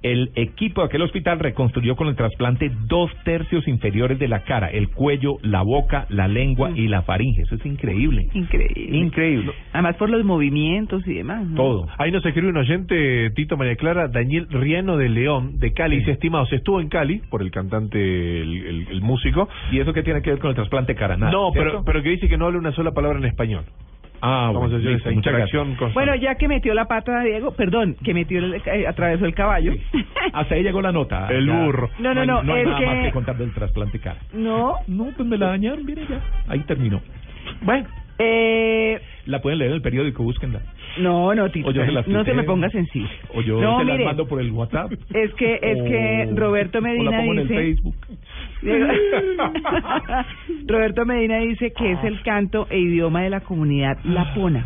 Speaker 3: El equipo de aquel hospital reconstruyó con el trasplante dos tercios inferiores de la cara, el cuello, la boca, la lengua y la faringe. Eso es increíble.
Speaker 2: Increíble.
Speaker 3: Increíble.
Speaker 2: Además por los movimientos y demás. ¿no?
Speaker 3: Todo.
Speaker 4: Ahí nos escribe un oyente, Tito María Clara, Daniel Riano de León, de Cali. Dice, estimados, estuvo en Cali, por el cantante, el, el- el músico.
Speaker 3: ¿Y eso qué tiene que ver con el trasplante cara? Nada,
Speaker 4: no,
Speaker 3: ¿cierto?
Speaker 4: pero, pero que dice que no habla una sola palabra en español.
Speaker 3: Ah,
Speaker 4: Vamos a
Speaker 3: bueno,
Speaker 4: hacer
Speaker 3: listo,
Speaker 4: esa
Speaker 3: muchas
Speaker 4: interacción constante.
Speaker 2: Bueno, ya que metió la pata Diego, perdón, que metió el, eh, atravesó el caballo.
Speaker 3: Hasta ahí llegó la nota.
Speaker 4: El burro.
Speaker 2: No, no,
Speaker 3: hay-
Speaker 2: no,
Speaker 3: No hay
Speaker 2: es
Speaker 3: nada más
Speaker 2: que-
Speaker 3: que contar del trasplante cara.
Speaker 2: No,
Speaker 3: No, pues me la dañaron, mire ya. Ahí terminó.
Speaker 2: bueno, eh,
Speaker 3: La pueden leer en el periódico, búsquenla.
Speaker 2: no, no, Tito,
Speaker 3: O yo se las
Speaker 2: no se me ponga sensible.
Speaker 3: O yo
Speaker 2: no,
Speaker 3: se las
Speaker 2: mire,
Speaker 3: mando por el WhatsApp.
Speaker 2: es que, es que Roberto
Speaker 3: o la
Speaker 2: Medina
Speaker 3: pongo en el
Speaker 2: dice...
Speaker 3: Facebook.
Speaker 2: Roberto Medina dice que es el canto e idioma de la comunidad lapona.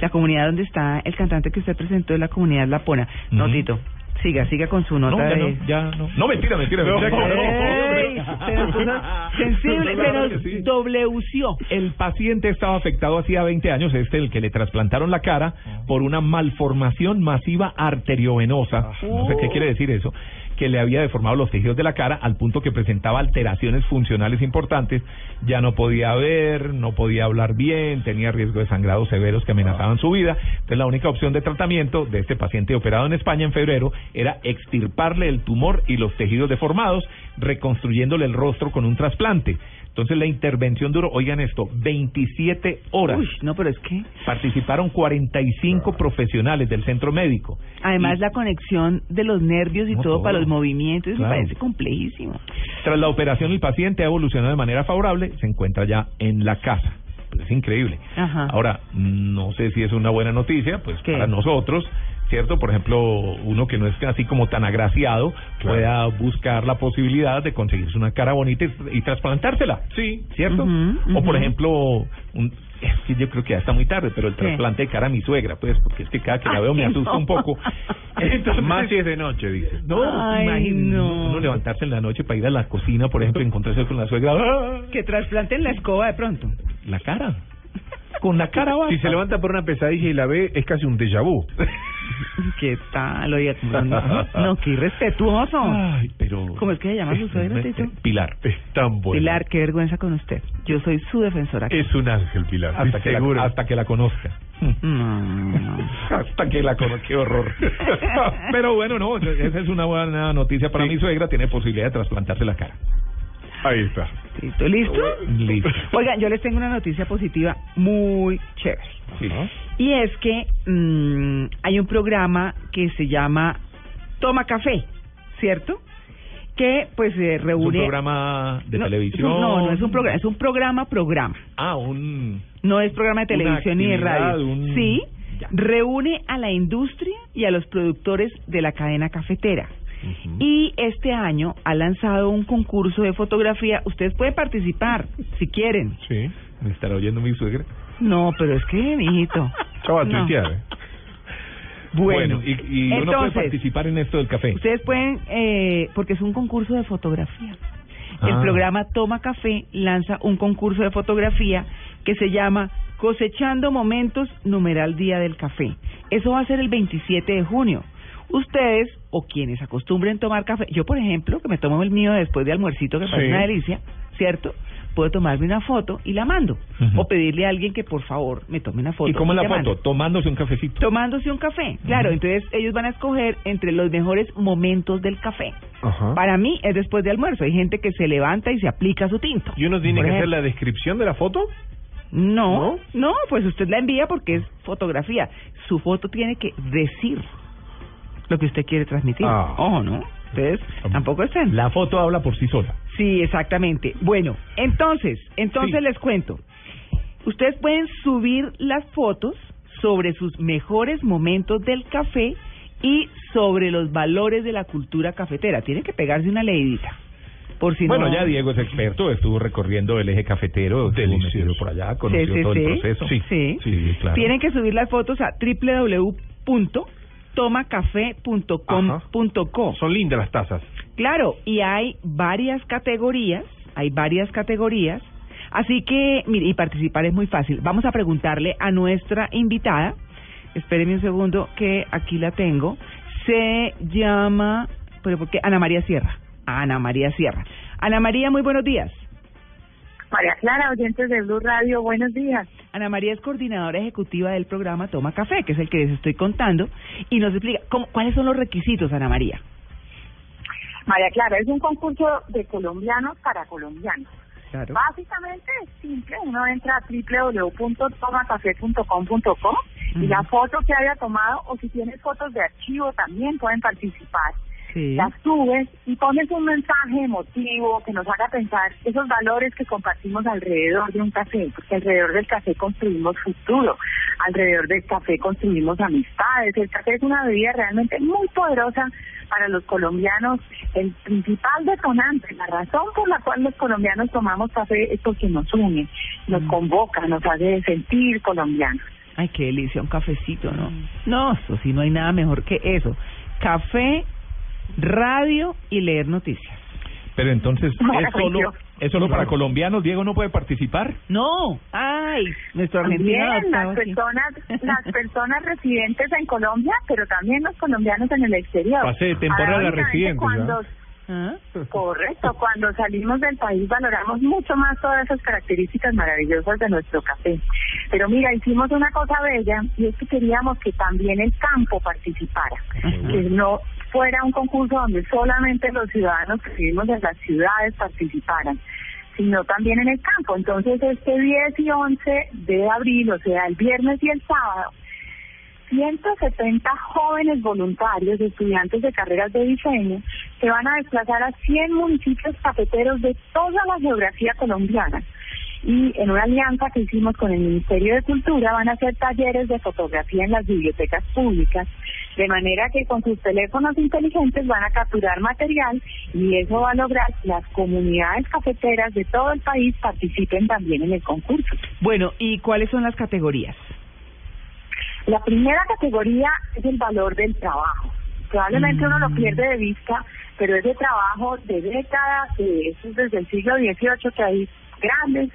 Speaker 2: La comunidad donde está el cantante que usted presentó es la comunidad lapona. No,
Speaker 3: Ujú.
Speaker 2: Tito, siga, siga con su nota
Speaker 3: No, ya
Speaker 2: de...
Speaker 3: no, ya no. No, mentira, mentira.
Speaker 4: No.
Speaker 3: mentira.
Speaker 2: Ey, se nos puso sensible,
Speaker 3: sí.
Speaker 2: dobleció.
Speaker 3: El paciente estaba afectado hacía 20 años, este el que le trasplantaron la cara, por una malformación masiva arteriovenosa. No sé qué quiere decir eso que le había deformado los tejidos de la cara al punto que presentaba alteraciones funcionales importantes, ya no podía ver, no podía hablar bien, tenía riesgo de sangrados severos que amenazaban su vida. Entonces la única opción de tratamiento de este paciente operado en España en febrero era extirparle el tumor y los tejidos deformados, reconstruyéndole el rostro con un trasplante. Entonces la intervención duró, oigan esto, 27 horas.
Speaker 2: Uy, no, pero es que...
Speaker 3: Participaron 45 profesionales del centro médico.
Speaker 2: Además
Speaker 3: Y
Speaker 2: la conexión de los nervios y
Speaker 3: No,
Speaker 2: todo,
Speaker 3: todo.
Speaker 2: para los movimientos, eso
Speaker 3: Claro.
Speaker 2: me parece complejísimo.
Speaker 3: tras la operación el paciente ha evolucionado de manera favorable, se encuentra ya en la casa. es increíble.
Speaker 2: Ajá.
Speaker 3: Ahora, no sé si es una buena noticia, pues para nosotros, ¿cierto? Por ejemplo, uno que no es así como tan agraciado, pueda buscar la posibilidad de conseguirse una cara bonita y, y trasplantársela.
Speaker 4: Sí.
Speaker 3: ¿Cierto? O por ejemplo, un, es que yo creo que ya está muy tarde, pero el
Speaker 2: ¿Qué?
Speaker 3: trasplante de cara a mi suegra, pues, porque es que cada que la veo me asusta
Speaker 2: no.
Speaker 3: un poco. Entonces,
Speaker 4: Más si es de noche, dice.
Speaker 3: no,
Speaker 2: Ay,
Speaker 3: imagínate,
Speaker 2: no.
Speaker 3: uno levantarse en la noche para ir a la cocina, por ejemplo, y encontrarse con la suegra. ¡ah!
Speaker 2: Que trasplanten la escoba de pronto.
Speaker 3: La cara. Con la cara basta.
Speaker 4: Si se levanta por una pesadilla y la ve, es casi un déjà vu.
Speaker 2: ¿Qué tal? Oiga, no, no, qué irrespetuoso.
Speaker 3: Ay, pero...
Speaker 2: ¿Cómo es que se llama su suegra, Tito?
Speaker 3: Pilar.
Speaker 4: Es tan bueno.
Speaker 2: Pilar, qué vergüenza con usted. Yo soy su defensora. aquí.
Speaker 4: Es un ángel, Pilar.
Speaker 3: Hasta que, la, hasta que la conozca.
Speaker 2: No, no.
Speaker 3: Hasta que la conozca. Qué horror. Pero bueno, no, esa es una buena noticia para mi suegra. Tiene posibilidad de trasplantarse la cara.
Speaker 4: Ahí está.
Speaker 2: ¿Listo? ¿Listo? Oigan, yo les tengo una noticia positiva muy chévere.
Speaker 3: Sí.
Speaker 2: Y es que mm, hay un programa que se llama Toma Café, ¿cierto? Que pues eh,
Speaker 3: ¿Es un
Speaker 2: reúne...
Speaker 3: programa de
Speaker 2: No,
Speaker 3: televisión?
Speaker 2: No, no es un programa, es un programa, programa.
Speaker 3: Ah, un...
Speaker 2: No es programa de televisión ni de radio.
Speaker 3: un-
Speaker 2: Sí,
Speaker 3: Ya.
Speaker 2: reúne a la industria y a los productores de la cadena cafetera. Y este año ha lanzado un concurso de fotografía. Ustedes pueden participar si quieren.
Speaker 4: Sí.
Speaker 3: ¿Me estará oyendo mi suegra?
Speaker 2: No, pero es que, mijito.
Speaker 4: Chava, a
Speaker 2: No.
Speaker 4: tuitear. ¿eh?
Speaker 2: Bueno,
Speaker 3: y, y uno puede participar en esto del café.
Speaker 2: Ustedes pueden, eh, porque es un concurso de fotografía. El
Speaker 3: Ah.
Speaker 2: programa Toma Café lanza un concurso de fotografía que se llama Cosechando Momentos Numeral Día del Café. Eso va a ser el 27 de junio. Ustedes o quienes acostumbren tomar café, yo por ejemplo, que me tomo el mío después de almuercito, que parece
Speaker 4: Sí.
Speaker 2: una delicia, ¿cierto? Puedo tomarme una foto y la mando. O pedirle a alguien que por favor me tome una foto.
Speaker 3: ¿Y cómo es la
Speaker 2: mando.
Speaker 3: foto? Tomándose un cafecito.
Speaker 2: Tomándose un café, claro. Entonces ellos van a escoger entre los mejores momentos del café.
Speaker 4: Ajá.
Speaker 2: Para mí es después de almuerzo. Hay gente que se levanta y se aplica su tinto.
Speaker 4: ¿Y uno tiene
Speaker 2: Por
Speaker 4: que hacer la descripción de la foto?
Speaker 2: No, no, pues usted la envía porque es fotografía. Su foto tiene que decir lo que usted quiere transmitir.
Speaker 4: Ah.
Speaker 2: Ojo, ¿no? Ustedes tampoco estén.
Speaker 3: La foto habla por sí sola.
Speaker 2: Sí, exactamente. Bueno, entonces, entonces
Speaker 3: Sí.
Speaker 2: les cuento. Ustedes pueden subir las fotos sobre sus mejores momentos del café y sobre los valores de la cultura cafetera. Tienen que pegarse una leidita. Por si
Speaker 3: bueno,
Speaker 2: no...
Speaker 3: ya Diego es experto, estuvo recorriendo el eje cafetero, estuvo por allá,
Speaker 2: Sí,
Speaker 3: conoció
Speaker 2: sí,
Speaker 3: todo el
Speaker 2: sí.
Speaker 3: proceso.
Speaker 2: Sí.
Speaker 3: sí, claro.
Speaker 2: Tienen que subir las fotos a www.tomacafé.com.co.
Speaker 4: Son lindas las tazas.
Speaker 2: Claro, y hay varias categorías, hay varias categorías, así que, mire, y participar es muy fácil. Vamos a preguntarle a nuestra invitada, espéreme un segundo que aquí la tengo, se llama, pero ¿por qué? Ana María Sierra, Ana María Sierra. Ana María, muy buenos días.
Speaker 10: María Clara, oyentes de Blue Radio, buenos días.
Speaker 2: Ana María es coordinadora ejecutiva del programa Toma Café, que es el que les estoy contando, y nos explica cómo, cuáles son los requisitos, Ana María.
Speaker 10: María Clara, es un concurso de colombianos para colombianos.
Speaker 2: Claro.
Speaker 10: Básicamente es simple, uno entra a www.tomacafé.com.co y la foto que haya tomado, o si tienes fotos de archivo también pueden participar.
Speaker 2: Sí.
Speaker 10: Las subes y pones un mensaje emotivo que nos haga pensar esos valores que compartimos alrededor de un café, porque alrededor del café construimos futuro, alrededor del café construimos amistades. El café es una bebida realmente muy poderosa para los colombianos. El principal detonante, la razón por la cual los colombianos tomamos café es porque nos une, nos convoca, nos hace sentir colombianos.
Speaker 2: Ay, qué delicia, un cafecito, ¿no? No, eso sí, no hay nada mejor que eso. Café, radio y leer noticias.
Speaker 3: Pero entonces, ¿es solo. ¿es solo para colombianos? ¿Diego no puede participar?
Speaker 2: No, ay, nuestro argentino
Speaker 10: También las personas, las personas residentes en Colombia, pero también los colombianos en el exterior.
Speaker 4: Pase de temporada residente,
Speaker 10: Cuando,
Speaker 2: ¿Ah?
Speaker 10: correcto, cuando salimos del país valoramos mucho más todas esas características maravillosas de nuestro café. Pero mira, hicimos una cosa bella y es que queríamos que también el campo participara, que no fuera un concurso donde solamente los ciudadanos que vivimos en las ciudades participaran sino también en el campo. Entonces, este 10 y 11 de abril, o sea, el viernes y el sábado, 170 jóvenes voluntarios, estudiantes de carreras de diseño, se van a desplazar a 100 municipios cafeteros de toda la geografía colombiana. Y en una alianza que hicimos con el Ministerio de Cultura van a hacer talleres de fotografía en las bibliotecas públicas, de manera que con sus teléfonos inteligentes van a capturar material y eso va a lograr que las comunidades cafeteras de todo el país participen también en el concurso.
Speaker 2: Bueno, ¿y cuáles son las categorías?
Speaker 10: La primera categoría es el valor del trabajo. Probablemente uno lo pierde de vista, pero ese trabajo de décadas, de, eso es desde el siglo XVIII, que hay grandes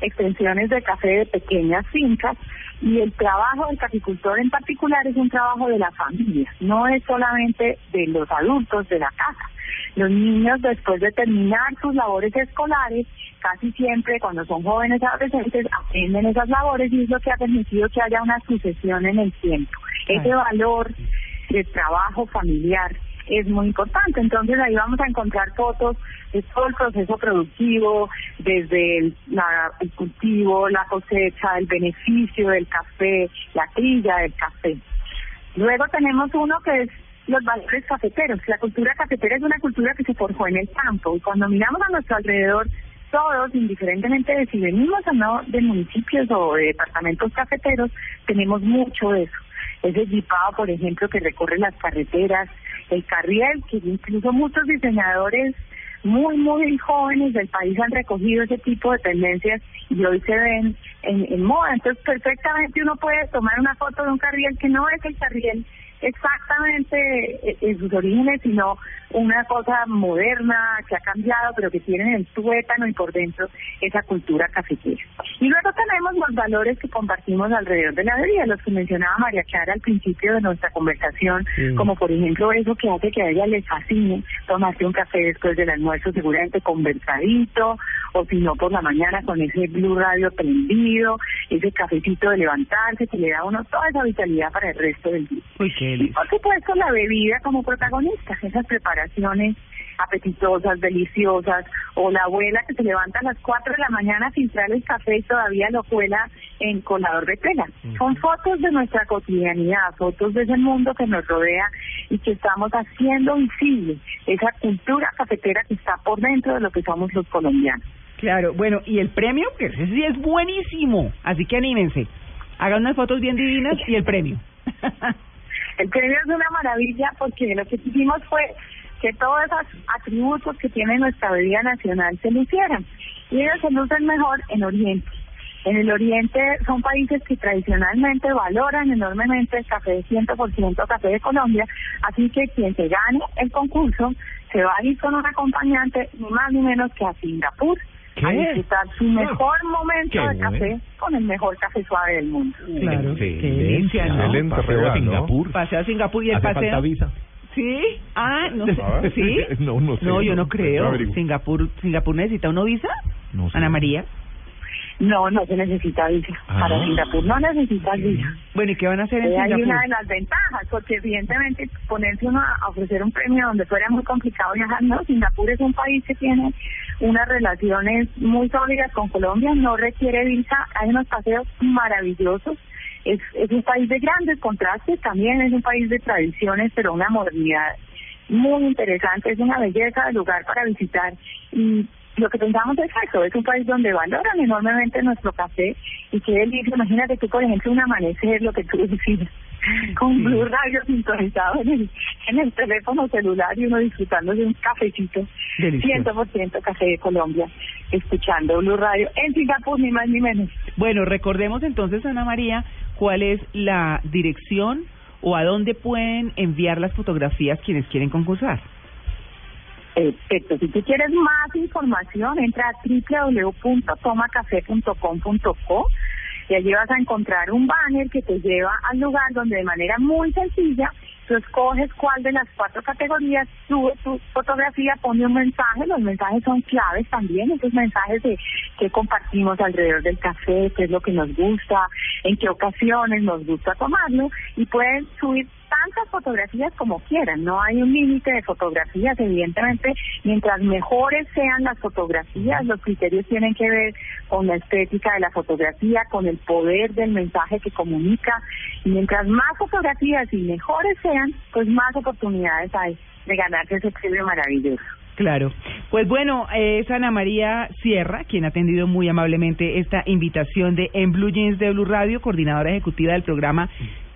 Speaker 10: extensiones de café de pequeñas fincas y el trabajo del caficultor en particular es un trabajo de la familia, no es solamente de los adultos de la casa. Los niños después de terminar sus labores escolares, casi siempre cuando son jóvenes adolescentes aprenden esas labores y es lo que ha permitido que haya una sucesión en el tiempo. Ese valor de trabajo familiar es muy importante. Entonces ahí vamos a encontrar fotos de todo el proceso productivo, desde el, la, el cultivo, la cosecha, el beneficio del café, la trilla del café. Luego tenemos uno que es los valores cafeteros. La cultura cafetera es una cultura que se forjó en el campo y cuando miramos a nuestro alrededor, todos, indiferentemente de si venimos o no de municipios o de departamentos cafeteros, tenemos mucho de eso. Ese jipado, por ejemplo, que recorre las carreteras, el carriel, que incluso muchos diseñadores muy, muy jóvenes del país han recogido ese tipo de tendencias y hoy se ven en, en moda. Entonces, perfectamente uno puede tomar una foto de un carriel que no es el carriel exactamente en sus orígenes, sino una cosa moderna que ha cambiado, pero que tiene en el tuétano y por dentro esa cultura cafetera. Y luego tenemos los valores que compartimos alrededor de la bebida, los que mencionaba María Clara al principio de nuestra conversación, como por ejemplo eso que hace que a ella le fascine tomarse un café después del almuerzo, seguramente conversadito, o si no por la mañana con ese Blue Radio prendido, ese cafecito de levantarse que le da a uno toda esa vitalidad para el resto del día. Y por supuesto la bebida como protagonista, esas preparaciones apetitosas, deliciosas, o la abuela que se levanta a las 4 de la mañana a filtrar el café y todavía lo cuela en colador de tela. Son fotos de nuestra cotidianidad, fotos de ese mundo que nos rodea y que estamos haciendo visible esa cultura cafetera que está por dentro de lo que somos los colombianos.
Speaker 2: Claro, bueno, y el premio, que ese sí es buenísimo, así que anímense. Hagan unas fotos bien divinas y el premio.
Speaker 10: El premio es una maravilla porque lo que hicimos fue que todos esos atributos que tiene nuestra bebida nacional se lucieran. Y ellos se lucen mejor en Oriente. En el Oriente son países que tradicionalmente valoran enormemente el café de 100% café de Colombia, así que quien se gane el concurso se va a ir con un acompañante ni más ni menos que a Singapur a disfrutar su mejor momento
Speaker 3: Qué
Speaker 10: de
Speaker 3: bueno.
Speaker 10: café con el mejor café suave del mundo.
Speaker 2: Claro, qué delicia, ¿no?
Speaker 4: Excelente
Speaker 3: Paseo a. Singapur.
Speaker 2: Paseo a Singapur y el
Speaker 3: ¿Hace
Speaker 2: paseo.
Speaker 3: falta visa?
Speaker 2: ¿Sí? Ah, no sé.
Speaker 4: A ver.
Speaker 2: ¿Sí?
Speaker 4: No, no sé.
Speaker 2: No, yo no
Speaker 4: Pues
Speaker 2: creo. Singapur, Singapur necesita una visa.
Speaker 3: No sé.
Speaker 2: Ana María.
Speaker 10: No, no se necesita visa.
Speaker 3: Ah.
Speaker 10: Para Singapur no necesitas visa.
Speaker 2: Bueno, ¿y qué van a hacer en
Speaker 10: Eh, hay
Speaker 2: Singapur?
Speaker 10: una de las ventajas, porque evidentemente ponerse uno a ofrecer un premio donde fuera muy complicado viajar, no, Singapur es un país que tiene unas relaciones muy sólidas con Colombia, no requiere visa, hay unos paseos maravillosos, es, es un país de grandes contrastes, también es un país de tradiciones, pero una modernidad muy interesante, es una belleza de lugar para visitar y lo que pensamos es eso, es un país donde valoran enormemente nuestro café y qué delicia, imagínate tú por ejemplo un amanecer, lo que tú decías, con Blue Radio sintonizado en el, en el teléfono celular y uno disfrutando de un cafecito,
Speaker 2: Delicioso.
Speaker 10: 100% café de Colombia, escuchando Blue Radio en Singapur, ni más ni menos.
Speaker 2: Bueno, recordemos entonces, Ana María, cuál es la dirección o a dónde pueden enviar las fotografías quienes quieren concursar.
Speaker 10: Perfecto. Si tú quieres más información, entra a www.tomacafé.com.co y allí vas a encontrar un banner que te lleva al lugar donde de manera muy sencilla tú escoges cuál de las cuatro categorías, sube tu fotografía, pone un mensaje, los mensajes son claves también, esos mensajes de qué compartimos alrededor del café, qué es lo que nos gusta, en qué ocasiones nos gusta tomarlo y pueden subir tantas fotografías como quieran, no hay un límite de fotografías, evidentemente, mientras mejores sean las fotografías, los criterios tienen que ver con la estética de la fotografía, con el poder del mensaje que comunica, y mientras más fotografías y mejores sean, pues más oportunidades hay de ganarse ese premio maravilloso.
Speaker 2: Claro. Pues bueno, es Ana María Sierra, quien ha atendido muy amablemente esta invitación de En Blue Jeans de Blue Radio, coordinadora ejecutiva del programa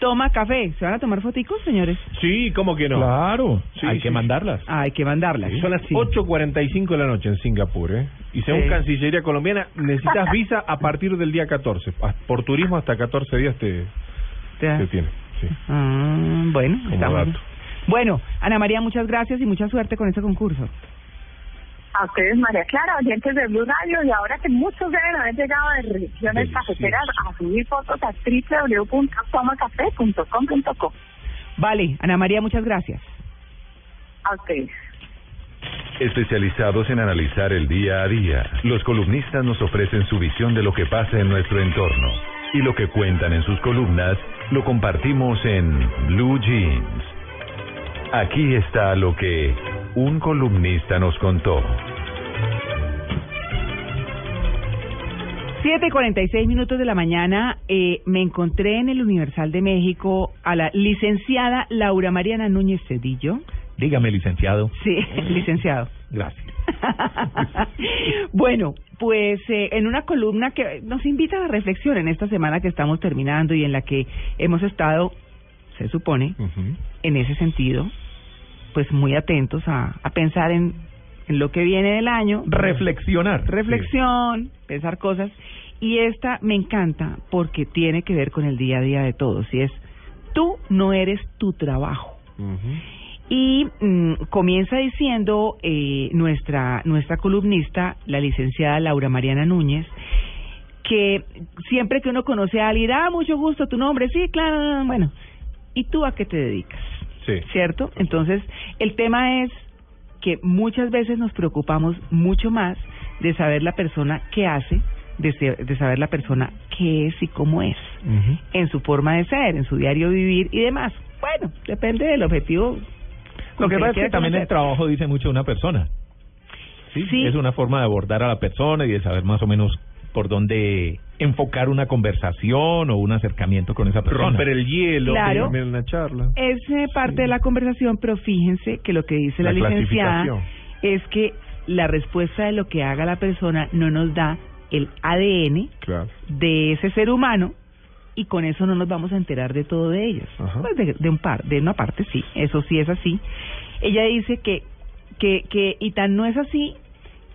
Speaker 2: Toma Café. ¿Se van a tomar foticos, señores?
Speaker 4: Sí, ¿cómo que no?
Speaker 3: Claro,
Speaker 4: Sí,
Speaker 3: hay
Speaker 4: sí.
Speaker 3: que mandarlas.
Speaker 2: Ah, hay que mandarlas.
Speaker 4: Son las 8.45 de la noche en Singapur, ¿eh? Y según
Speaker 2: Sí.
Speaker 4: Cancillería colombiana, necesitas visa a partir del día 14. Ah, Por turismo hasta 14 días te,
Speaker 2: Te-
Speaker 4: te tiene. Sí.
Speaker 2: Ah, bueno,
Speaker 4: Como
Speaker 2: está
Speaker 4: dato.
Speaker 2: Bueno, Ana María, muchas gracias y mucha suerte con este concurso.
Speaker 10: A ustedes, María Clara, oyentes de Blue Radio, y ahora que muchos deben haber llegado de regiones cafeteras a subir fotos a www.tomacafé.com.co.
Speaker 2: Vale, Ana María, muchas gracias.
Speaker 10: A ustedes.
Speaker 1: Especializados en analizar el día a día, los columnistas nos ofrecen su visión de lo que pasa en nuestro entorno. Y lo que cuentan en sus columnas lo compartimos en Blue Jeans. Aquí está lo que un columnista nos contó.
Speaker 2: Siete y cuarenta y seis minutos de la mañana eh, me encontré en el Universal de México a la licenciada Laura Mariana Núñez Cedillo.
Speaker 3: Dígame, licenciado.
Speaker 2: Sí, licenciado.
Speaker 3: Gracias.
Speaker 2: bueno, pues eh, en una columna que nos invita a la reflexión en esta semana que estamos terminando y en la que hemos estado, se supone, en ese sentido, pues muy atentos a, a pensar en, en lo que viene del año.
Speaker 3: Reflexionar.
Speaker 2: Reflexión, pensar cosas. Y esta me encanta porque tiene que ver con el día a día de todos. Y es, tú no eres tu trabajo. Y mm, comienza diciendo eh, nuestra nuestra columnista, la licenciada Laura Mariana Núñez, que siempre que uno conoce a alguien, ah, mucho gusto, tu nombre, sí, claro, bueno, ¿y tú a qué te dedicas?
Speaker 4: Sí.
Speaker 2: ¿Cierto? Entonces, el tema es que muchas veces nos preocupamos mucho más de saber la persona qué hace, de, ser- de saber la persona qué es y cómo es, en su forma de ser, en su diario vivir y demás. Bueno, depende del objetivo.
Speaker 3: Lo que pasa es que también el trabajo dice mucho de una persona.
Speaker 2: Sí.
Speaker 3: Es una forma de abordar a la persona y de saber más o menos por dónde enfocar una conversación o un acercamiento con esa persona.
Speaker 4: Romper el hielo,
Speaker 2: Claro.
Speaker 4: una charla.
Speaker 2: Es eh, parte de la conversación, pero fíjense que lo que dice la,
Speaker 4: La
Speaker 2: licenciada es que la respuesta de lo que haga la persona no nos da el ADN
Speaker 4: Claro.
Speaker 2: de ese ser humano y con eso no nos vamos a enterar de todo de ellos. Pues de, de un par, de una parte sí, eso sí es así. Ella dice que que que y tan no es así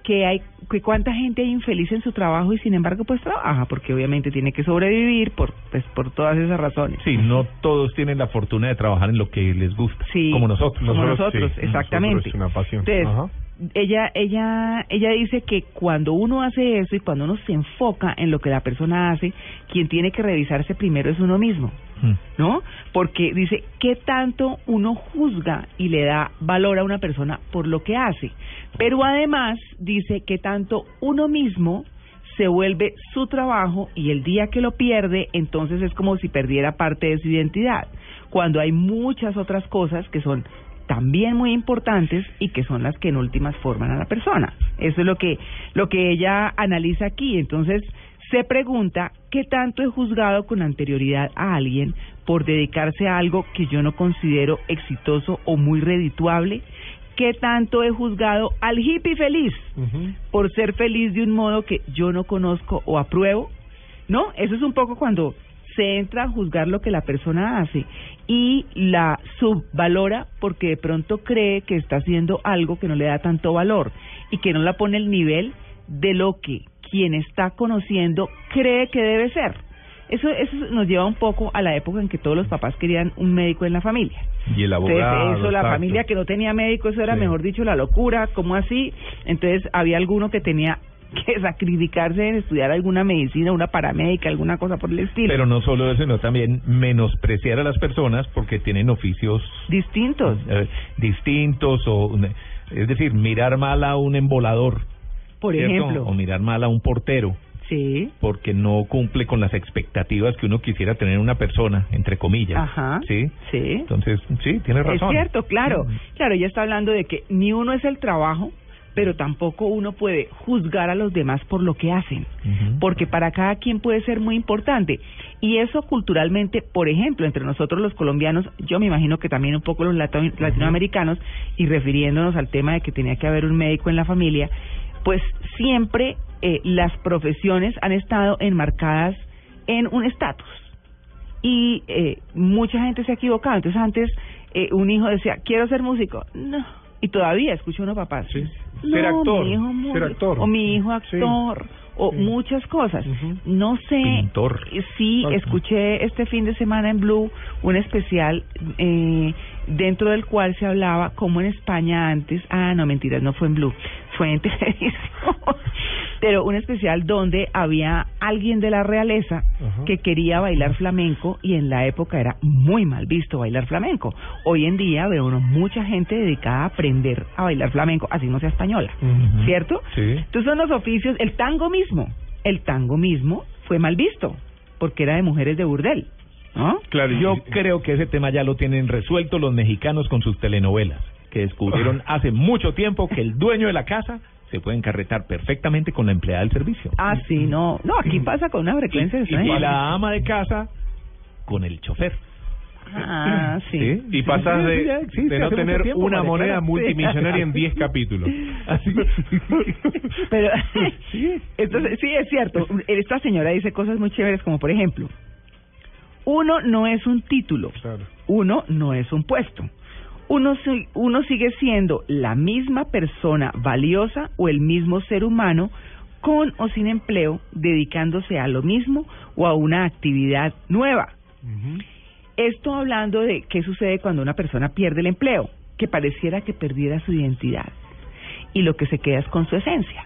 Speaker 2: que hay que cuánta gente hay infeliz en su trabajo y sin embargo pues trabaja porque obviamente tiene que sobrevivir por pues por todas esas razones.
Speaker 3: Sí, no todos tienen la fortuna de trabajar en lo que les gusta,
Speaker 2: Sí,
Speaker 3: como nosotros.
Speaker 2: como nosotros, exactamente.
Speaker 4: Nosotros es una pasión.
Speaker 2: Entonces,
Speaker 4: Ajá.
Speaker 2: Ella, ella, ella dice que cuando uno hace eso y cuando uno se enfoca en lo que la persona hace, quien tiene que revisarse primero es uno mismo,
Speaker 3: Mm.
Speaker 2: ¿no? Porque dice, ¿qué tanto uno juzga y le da valor a una persona por lo que hace? Pero además dice que tanto uno mismo se vuelve su trabajo y el día que lo pierde, entonces es como si perdiera parte de su identidad, cuando hay muchas otras cosas que son también muy importantes y que son las que en últimas forman a la persona. Eso es lo que lo que ella analiza aquí. Entonces, se pregunta qué tanto he juzgado con anterioridad a alguien por dedicarse a algo que yo no considero exitoso o muy redituable, qué tanto he juzgado al hippie feliz por ser feliz de un modo que yo no conozco o apruebo, ¿no? Eso es un poco cuando se entra a juzgar lo que la persona hace y la subvalora porque de pronto cree que está haciendo algo que no le da tanto valor y que no la pone el nivel de lo que quien está conociendo cree que debe ser. Eso, eso nos lleva un poco a la época en que todos los papás querían un médico en la familia.
Speaker 3: Y el
Speaker 2: Entonces,
Speaker 3: abogado.
Speaker 2: eso, la
Speaker 3: exacto.
Speaker 2: familia que no tenía médico, eso era,
Speaker 3: Sí.
Speaker 2: mejor dicho, la locura, ¿cómo así? Entonces, había alguno que tenía que sacrificarse en estudiar alguna medicina, una paramédica, alguna cosa por el estilo.
Speaker 3: Pero no solo eso, sino también menospreciar a las personas porque tienen oficios
Speaker 2: distintos.
Speaker 3: eh, distintos o es decir, mirar mal a un embolador,
Speaker 2: Por
Speaker 3: ¿cierto?
Speaker 2: ejemplo.
Speaker 3: o mirar mal a un portero.
Speaker 2: Sí.
Speaker 3: Porque no cumple con las expectativas que uno quisiera tener en una persona, entre comillas.
Speaker 2: Ajá.
Speaker 3: Sí.
Speaker 2: Sí.
Speaker 3: Entonces, sí, tiene razón.
Speaker 2: Es cierto, claro. Claro, ella está hablando de que ni uno es el trabajo, pero tampoco uno puede juzgar a los demás por lo que hacen, porque para cada quien puede ser muy importante. Y eso culturalmente, por ejemplo, entre nosotros los colombianos, yo me imagino que también un poco los latinoamericanos, y refiriéndonos al tema de que tenía que haber un médico en la familia, pues siempre eh, las profesiones han estado enmarcadas en un estatus y eh, mucha gente se ha equivocado. Entonces antes eh, un hijo decía, quiero ser músico. No. Y todavía escucho a unos papás. No,
Speaker 4: Ser actor,
Speaker 2: mi hijo
Speaker 4: ser actor.
Speaker 2: O mi hijo actor. O muchas cosas. No sé.
Speaker 3: Pintor.
Speaker 2: Sí, escuché este fin de semana en Blue un especial eh, dentro del cual se hablaba como en España antes. Ah, no, mentiras, no fue en Blue, fue en televisión. Pero un especial donde había alguien de la realeza que quería bailar flamenco y en la época era muy mal visto bailar flamenco. Hoy en día veo uno, mucha gente dedicada a aprender a bailar flamenco, así no sea española, ¿cierto?
Speaker 4: Sí.
Speaker 2: Entonces son los oficios, el tango mismo, el tango mismo fue mal visto porque era de mujeres de burdel, ¿no?
Speaker 3: Claro, yo creo que ese tema ya lo tienen resuelto los mexicanos con sus telenovelas, que descubrieron hace mucho tiempo que el dueño de la casa se puede encarretar perfectamente con la empleada del servicio.
Speaker 2: Ah, sí, no, no, aquí pasa con una frecuencia
Speaker 3: Y,
Speaker 2: extraña.
Speaker 3: y la ama de casa con el chofer.
Speaker 2: Ah, sí.
Speaker 4: Y pasas de,
Speaker 3: Sí,
Speaker 4: no tener
Speaker 3: tiempo,
Speaker 4: una moneda multimillonaria en 10 capítulos.
Speaker 3: Así.
Speaker 2: Pero entonces sí es cierto. Esta señora dice cosas muy chéveres como por ejemplo, uno no es un título, uno no es un puesto. Uno, si- uno sigue siendo la misma persona valiosa o el mismo ser humano con o sin empleo, dedicándose a lo mismo o a una actividad nueva. Esto hablando de qué sucede cuando una persona pierde el empleo, que pareciera que perdiera su identidad y lo que se queda es con su esencia,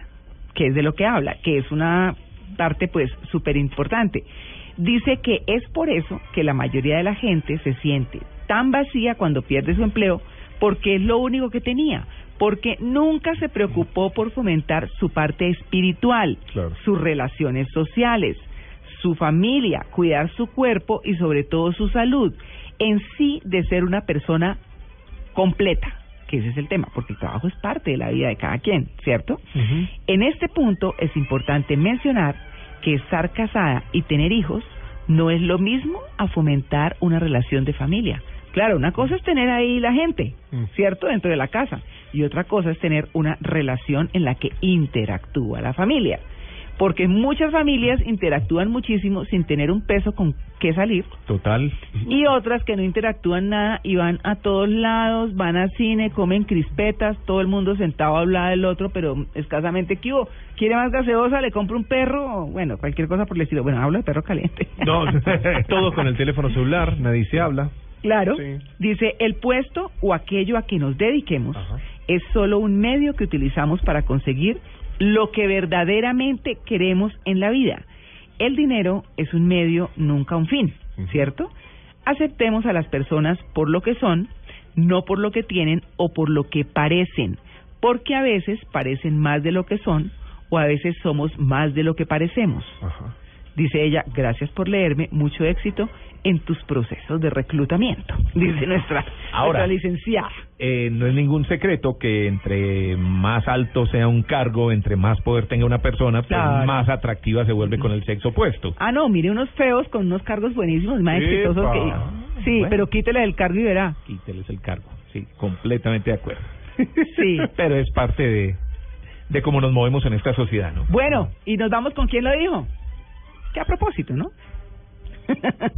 Speaker 2: que es de lo que habla, que es una parte pues súper importante. Dice que es por eso que la mayoría de la gente se siente tan vacía cuando pierde su empleo porque es lo único que tenía, porque nunca se preocupó por fomentar su parte espiritual, sus relaciones sociales, su familia, cuidar su cuerpo y sobre todo su salud, en sí de ser una persona completa, que ese es el tema, porque el trabajo es parte de la vida de cada quien, ¿cierto? En este punto es importante mencionar que estar casada y tener hijos no es lo mismo a fomentar una relación de familia. Claro, una cosa es tener ahí la gente, ¿cierto? Dentro de la casa. Y otra cosa es tener una relación en la que interactúa la familia. Porque muchas familias interactúan muchísimo sin tener un peso con qué salir
Speaker 3: Total.
Speaker 2: y otras que no interactúan nada y van a todos lados, van al cine, comen crispetas, todo el mundo sentado a hablar del otro, pero escasamente ¿qué hubo? ¿Quiere más gaseosa? ¿Le compro un perro? Bueno, cualquier cosa por el estilo. Bueno, hablo de perro caliente.
Speaker 4: No, todos con el teléfono celular, nadie se habla.
Speaker 2: Claro.
Speaker 4: Sí.
Speaker 2: Dice, el puesto o aquello a que nos dediquemos es solo un medio que utilizamos para conseguir lo que verdaderamente queremos en la vida. El dinero es un medio, nunca un fin, ¿cierto? Aceptemos a las personas por lo que son, no por lo que tienen o por lo que parecen, porque a veces parecen más de lo que son o a veces somos más de lo que parecemos. Dice ella, gracias por leerme, mucho éxito en tus procesos de reclutamiento, dice nuestra,
Speaker 3: Ahora,
Speaker 2: nuestra licenciada.
Speaker 3: eh, no es ningún secreto que entre más alto sea un cargo, entre más poder tenga una persona, pues
Speaker 2: Claro.
Speaker 3: más atractiva se vuelve con el sexo opuesto.
Speaker 2: Ah, no, mire unos feos con unos cargos buenísimos, más exitosos que... Sí,
Speaker 3: Bueno.
Speaker 2: pero quítele el cargo y verá.
Speaker 3: Quíteles el cargo. Sí, completamente de acuerdo.
Speaker 2: Sí.
Speaker 3: Pero es parte de, de cómo nos movemos en esta sociedad, ¿no?
Speaker 2: Bueno, ¿y nos vamos con quién lo dijo? Que a propósito, ¿no?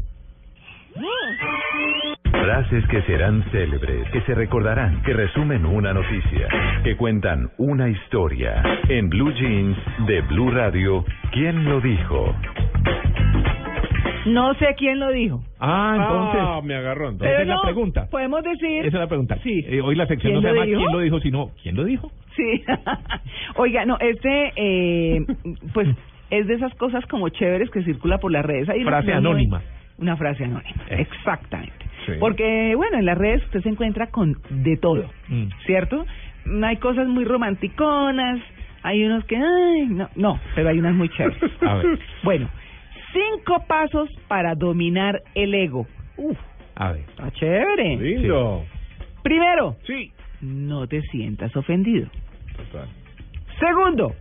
Speaker 8: Frases que serán célebres, que se recordarán, que resumen una noticia, que cuentan una historia. En Blue Jeans de Blue Radio, ¿quién lo dijo?
Speaker 2: No sé quién lo dijo.
Speaker 3: Ah, entonces.
Speaker 4: Ah, me agarró entonces.
Speaker 3: Esa
Speaker 2: Pero
Speaker 3: es la
Speaker 2: no,
Speaker 3: pregunta.
Speaker 2: Podemos decir...
Speaker 3: Esa es la pregunta.
Speaker 2: Sí.
Speaker 3: Eh, hoy la sección no
Speaker 2: ¿Quién
Speaker 3: se llama
Speaker 2: dijo?
Speaker 3: quién lo dijo, sino quién lo dijo.
Speaker 2: Sí. Oiga, no, este, eh, pues, es de esas cosas como chéveres que circula por las redes. Hay una
Speaker 3: Frase
Speaker 2: muy-
Speaker 3: anónima.
Speaker 2: Una frase anónima,
Speaker 3: Eh.
Speaker 2: exactamente.
Speaker 3: Sí.
Speaker 2: Porque, bueno, en las redes usted se encuentra con de todo,
Speaker 3: Mm.
Speaker 2: ¿cierto? Hay cosas muy romanticonas, hay unos que, ay, no, no, pero hay unas muy chéveres.
Speaker 3: A ver.
Speaker 2: Bueno, cinco pasos para dominar el ego. Uf,
Speaker 3: A ver.
Speaker 2: está chévere.
Speaker 4: Lindo.
Speaker 2: Primero,
Speaker 4: Sí.
Speaker 2: no te sientas ofendido.
Speaker 4: Total.
Speaker 2: Segundo,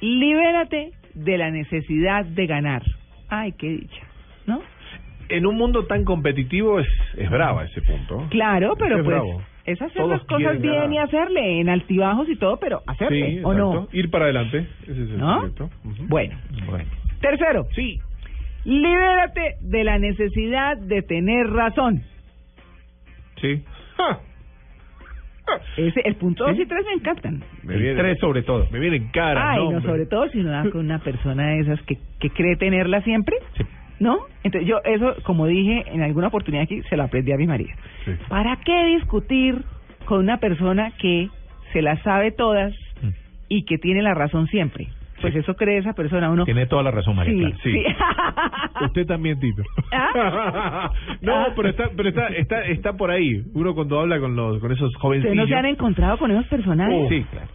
Speaker 2: libérate de la necesidad de ganar. Ay, qué dicha, ¿no?
Speaker 4: En un mundo tan competitivo es, es brava ese punto.
Speaker 2: Claro, pero
Speaker 4: Es
Speaker 2: pues
Speaker 4: bravo.
Speaker 2: es hacer
Speaker 4: Todos
Speaker 2: las cosas bien
Speaker 4: ganar.
Speaker 2: y hacerle, en altibajos y todo, pero hacerle,
Speaker 4: Sí,
Speaker 2: ¿o no?
Speaker 4: Ir para adelante. Ese es el
Speaker 2: ¿No? Bueno.
Speaker 4: Bueno.
Speaker 2: Tercero,
Speaker 4: sí.
Speaker 2: libérate de la necesidad de tener razón.
Speaker 4: Sí.
Speaker 2: Ese, el punto
Speaker 4: ¿Sí?
Speaker 2: 2 y 3 me encantan.
Speaker 4: Me
Speaker 3: El
Speaker 4: viene-
Speaker 3: tres sobre todo.
Speaker 4: Me vienen caras,
Speaker 2: Ay,
Speaker 4: no,
Speaker 2: sobre todo si no das con una persona de esas que, que cree tenerla siempre, ¿no? Entonces yo eso, como dije en alguna oportunidad aquí, se lo aprendí a mi marido.
Speaker 4: Sí.
Speaker 2: ¿Para qué discutir con una persona que se las sabe todas y que tiene la razón siempre? Pues eso cree esa persona, uno...
Speaker 3: Tiene toda la razón, María
Speaker 2: Sí,
Speaker 3: Clara.
Speaker 2: sí.
Speaker 4: Usted también, Tito.
Speaker 2: ¿Ah?
Speaker 4: no,
Speaker 2: Ah.
Speaker 4: pero está, pero está, está, está por ahí. Uno cuando habla con los, con esos
Speaker 2: ¿Ustedes
Speaker 4: jovencillos.
Speaker 2: no se han encontrado con esos personajes?
Speaker 4: Oh, sí, claro.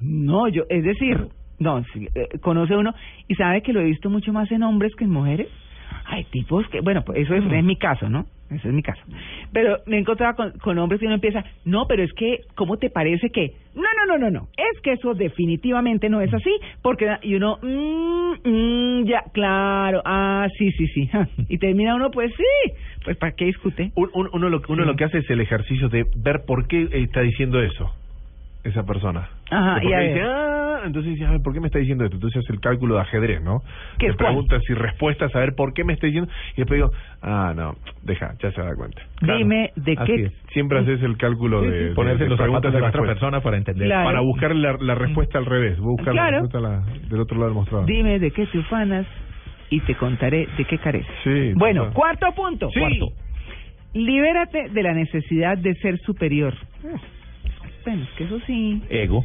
Speaker 2: No, yo, es decir, no, sí, eh, conoce uno y sabe que lo he visto mucho más en hombres que en mujeres. Hay tipos que, bueno, pues eso es, es mi caso, ¿no? Ese es mi caso. Pero me he encontrado con, con hombres que uno empieza, no, pero es que, ¿cómo te parece que? No, no, no, no, no, es que eso definitivamente no es así, porque, y uno, mm, mm, ya, claro, ah, sí, sí, sí, y termina uno, pues sí, pues ¿para qué discute?
Speaker 4: Un- un- uno, lo, uno lo que hace es el ejercicio de ver por qué está diciendo eso esa persona.
Speaker 2: Ajá, y
Speaker 4: dice, ah, entonces dice, a ver, ¿por qué me está diciendo esto? Entonces hace el cálculo de ajedrez, ¿no?
Speaker 2: ¿Qué
Speaker 4: Te preguntas y respuestas, a ver por qué me está diciendo, y después digo, ah, no, deja, ya se da cuenta.
Speaker 2: Dime de
Speaker 4: Así
Speaker 2: qué...
Speaker 4: es. Siempre haces el cálculo
Speaker 3: Sí,
Speaker 4: de,
Speaker 3: sí,
Speaker 4: de-
Speaker 3: ponerse
Speaker 4: de
Speaker 3: los
Speaker 4: preguntas
Speaker 3: zapatos de
Speaker 4: y
Speaker 3: la otra
Speaker 4: respuestas.
Speaker 3: persona para entender.
Speaker 2: Claro.
Speaker 4: Para buscar la, la respuesta al revés, buscar
Speaker 2: Claro.
Speaker 4: la respuesta la- del otro lado del mostrador.
Speaker 2: Dime de qué te ufanas y te contaré de qué careces.
Speaker 4: Sí.
Speaker 2: Bueno,
Speaker 4: total.
Speaker 2: cuarto punto.
Speaker 4: Sí.
Speaker 2: Cuarto. Libérate de la necesidad de ser superior. Bueno, es que eso sí.
Speaker 3: Ego.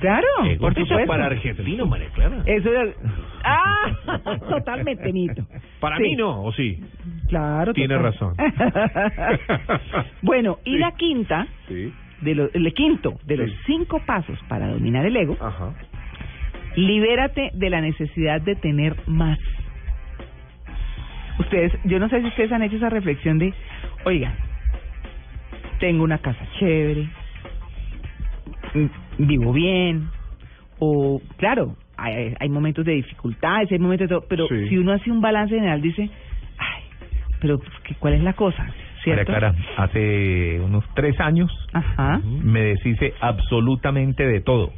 Speaker 2: Claro,
Speaker 3: Ego.
Speaker 2: por supuesto.
Speaker 3: para argentino, María Clara.
Speaker 2: Eso es... Ah, totalmente mito.
Speaker 4: Para
Speaker 2: Sí.
Speaker 4: mí no, ¿o sí?
Speaker 2: Claro.
Speaker 4: Tiene
Speaker 2: total.
Speaker 4: razón.
Speaker 2: bueno, y
Speaker 4: Sí.
Speaker 2: la quinta,
Speaker 4: Sí.
Speaker 2: de lo- el quinto de los cinco pasos para dominar el ego,
Speaker 4: Ajá.
Speaker 2: libérate de la necesidad de tener más. Ustedes, yo no sé si ustedes han hecho esa reflexión de, oiga, tengo una casa chévere, vivo bien, o claro, hay, hay momentos de dificultades, hay momentos de todo, pero
Speaker 4: Sí.
Speaker 2: si uno hace un balance general dice, ay, pero ¿qué- ¿cuál es la cosa?
Speaker 3: María
Speaker 2: ¿Cierto?
Speaker 3: Clara, hace unos tres años
Speaker 2: Ajá.
Speaker 3: me deshice absolutamente de todo.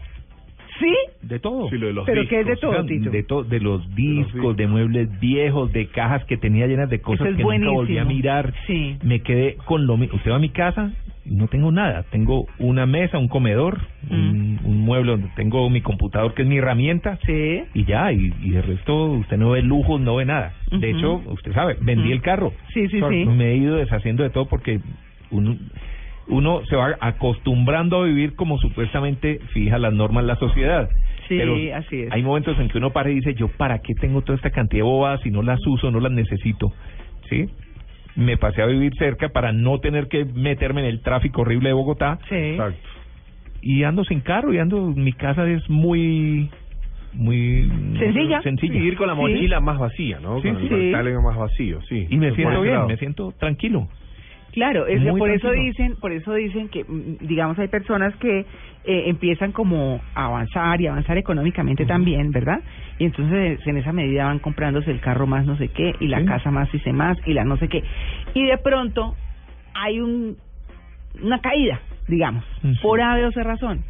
Speaker 2: ¿Sí?
Speaker 3: De todo.
Speaker 4: Sí, lo de los
Speaker 2: ¿Pero qué es de
Speaker 4: discos.
Speaker 2: todo,
Speaker 3: O sea,
Speaker 2: Tito?
Speaker 3: de, to- de los discos, de muebles viejos, de cajas que tenía llenas de cosas
Speaker 2: es
Speaker 3: que nunca volví a mirar.
Speaker 2: Sí.
Speaker 3: Me quedé con lo mismo. Usted va a mi casa, no tengo nada. Tengo una mesa, un comedor, un, un mueble donde tengo mi computador que es mi herramienta.
Speaker 2: Sí.
Speaker 3: Y ya, y, y de resto usted no ve lujos, no ve nada. De hecho, usted sabe, vendí el carro.
Speaker 2: Sí, sí, sí.
Speaker 3: Me he ido deshaciendo de todo porque uno, uno se va acostumbrando a vivir como supuestamente fija las normas la sociedad.
Speaker 2: Sí,
Speaker 3: Pero
Speaker 2: así es.
Speaker 3: Hay momentos en que uno para y dice, yo para qué tengo toda esta cantidad de bobadas si no las uso, no las necesito. ¿Sí? Me pasé a vivir cerca para no tener que meterme en el tráfico horrible de Bogotá.
Speaker 2: Sí.
Speaker 4: Exacto.
Speaker 3: Y ando sin carro y ando, mi casa es muy, muy
Speaker 2: Sencilla.
Speaker 3: sencilla.
Speaker 4: Sí, ir con la
Speaker 2: Sí.
Speaker 4: mochila más vacía, ¿no?
Speaker 3: Sí,
Speaker 4: con
Speaker 3: sí.
Speaker 4: el más vacío, sí.
Speaker 3: Y me siento bien,
Speaker 4: lado.
Speaker 3: me siento tranquilo.
Speaker 2: Claro, es por eso dicen, por eso dicen que, mm, digamos, hay personas que eh, empiezan como a avanzar y avanzar económicamente también, ¿verdad? Y entonces en esa medida van comprándose el carro más no sé qué y la
Speaker 3: Sí.
Speaker 2: casa más y sé más y la no sé qué. Y de pronto hay un una caída, digamos,
Speaker 3: Sí.
Speaker 2: por A o C razón.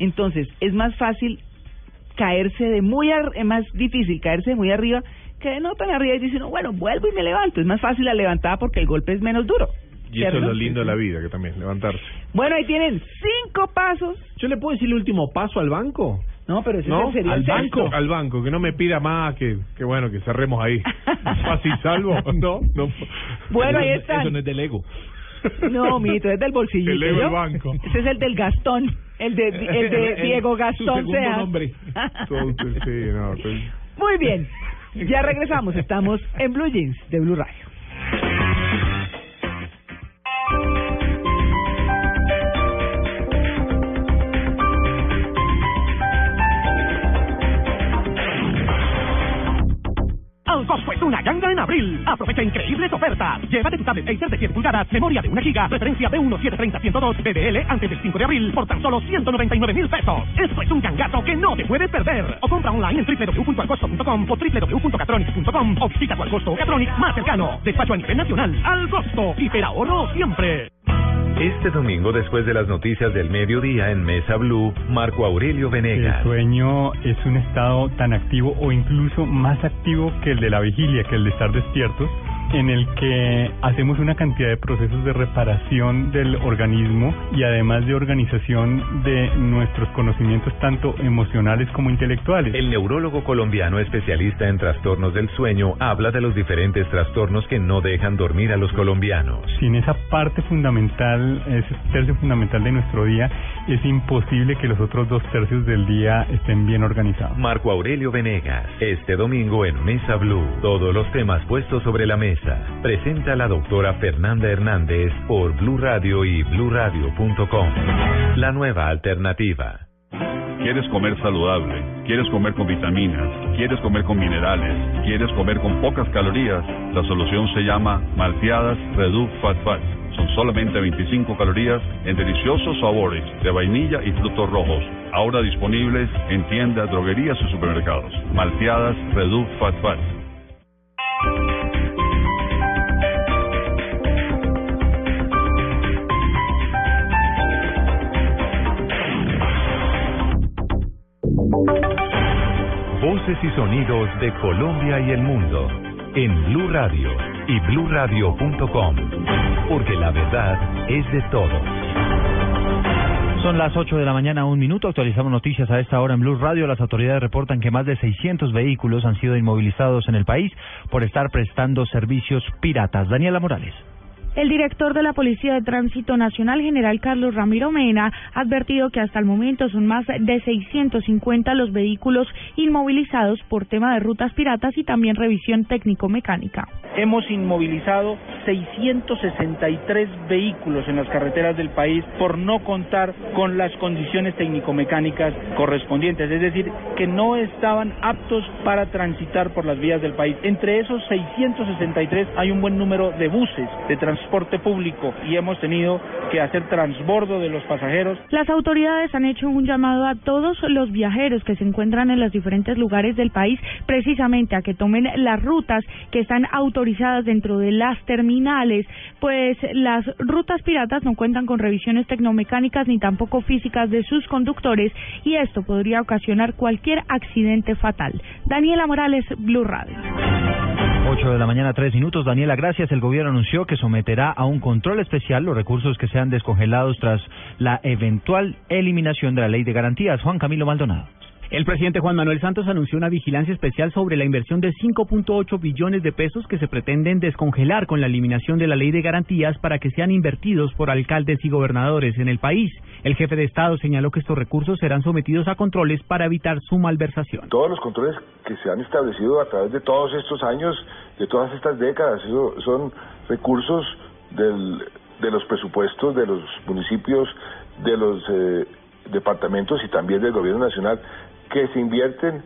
Speaker 2: Entonces es más fácil caerse de muy ar- es más difícil caerse de muy arriba que no tan arriba y dice, no, bueno, vuelvo y me levanto. Es más fácil la levantada porque el golpe es menos duro.
Speaker 4: Y eso es lo lindo de la vida, que también, levantarse.
Speaker 2: Bueno, ahí tienen cinco pasos.
Speaker 4: ¿Yo le puedo decir el último paso al banco?
Speaker 2: No, pero ese
Speaker 4: ¿No?
Speaker 2: sería
Speaker 4: al
Speaker 2: el
Speaker 4: banco,
Speaker 2: sexto.
Speaker 4: al banco, que no me pida más, que, que bueno, que cerremos ahí. Fácil salvo, ¿no? no.
Speaker 2: Bueno, ahí están.
Speaker 3: Eso no es del ego.
Speaker 2: No, mito, es del bolsillo.
Speaker 4: El ego del banco.
Speaker 2: Ese es el del Gastón. El de, el de Diego
Speaker 3: su
Speaker 2: Gastón
Speaker 3: segundo
Speaker 2: Sea.
Speaker 3: nombre.
Speaker 4: Entonces, sí, no,
Speaker 2: Muy bien. Ya regresamos. Estamos en Blue Jeans de Blue Radio.
Speaker 7: Al Costco es una ganga en abril. Aprovecha increíbles ofertas. Llévate tu tablet Acer de 7 pulgadas, memoria de 1 giga, referencia B1730-102, BBL antes del 5 de abril por tan solo 199 mil pesos. Esto es un gangazo que no te puedes perder. O compra online en www.alcosto.com o www.catronics.com o visita tu Alcosto Catronics más cercano. Despacho a nivel nacional. Al costo. Hiperahorro siempre.
Speaker 8: Este domingo, después de las noticias del mediodía en Mesa Blue, Marco Aurelio Venegas.
Speaker 11: El sueño es un estado tan activo o incluso más activo que el de la vigilia, que el de estar despiertos, en el que hacemos una cantidad de procesos de reparación del organismo y además de organización de nuestros conocimientos tanto emocionales como intelectuales.
Speaker 8: El neurólogo colombiano especialista en trastornos del sueño habla de los diferentes trastornos que no dejan dormir a los colombianos.
Speaker 11: Sin esa parte fundamental, ese tercio fundamental de nuestro día, es imposible que los otros dos tercios del día estén bien organizados.
Speaker 8: Marco Aurelio Venegas, este domingo en Mesa Blue, todos los temas puestos sobre la mesa. Presenta la doctora Fernanda Hernández por Blue Radio y bluradio.com. La nueva alternativa.
Speaker 5: ¿Quieres comer saludable? ¿Quieres comer con vitaminas? ¿Quieres comer con minerales? ¿Quieres comer con pocas calorías? La solución se llama Malteadas Reduc Fat Fats. Son solamente 25 calorías en deliciosos sabores de vainilla y frutos rojos. Ahora disponibles en tiendas, droguerías y supermercados. Malteadas Reduc Fat Fats.
Speaker 8: Voces y sonidos de Colombia y el mundo en Blue Radio y bluradio.com, porque la verdad es de todos.
Speaker 12: Son las 8 de la mañana, un minuto. Actualizamos noticias a esta hora en Blue Radio. Las autoridades reportan que más de 600 vehículos han sido inmovilizados en el país por estar prestando servicios piratas. Daniela Morales.
Speaker 6: El director de la Policía de Tránsito Nacional, general Carlos Ramiro Mena, ha advertido que hasta el momento son más de 650 los vehículos inmovilizados por tema de rutas piratas y también revisión técnico-mecánica.
Speaker 13: Hemos inmovilizado 663 vehículos en las carreteras del país por no contar con las condiciones técnico-mecánicas correspondientes, es decir, que no estaban aptos para transitar por las vías del país. Entre esos 663 hay un buen número de buses de transporte público y hemos tenido que hacer transbordo de los pasajeros.
Speaker 6: Las autoridades han hecho un llamado a todos los viajeros que se encuentran en los diferentes lugares del país precisamente a que tomen las rutas que están autorizadas dentro de las terminales, pues las rutas piratas no cuentan con revisiones tecnomecánicas ni tampoco físicas de sus conductores y esto podría ocasionar cualquier accidente fatal. Daniela Morales, Blue Radio.
Speaker 12: 8 de la mañana, 3 minutos. Daniela, gracias. El gobierno anunció que someterá a un control especial los recursos que sean descongelados tras la eventual eliminación de la ley de garantías. Juan Camilo Maldonado.
Speaker 14: El presidente Juan Manuel Santos anunció una vigilancia especial sobre la inversión de 5.8 billones de pesos que se pretenden descongelar con la eliminación de la ley de garantías para que sean invertidos por alcaldes y gobernadores en el país. El jefe de Estado señaló que estos recursos serán sometidos a controles para evitar su malversación.
Speaker 15: Todos los controles que se han establecido a través de todos estos años, de todas estas décadas, son recursos del, de los presupuestos de los municipios, de los eh, departamentos y también del gobierno nacional que se invierten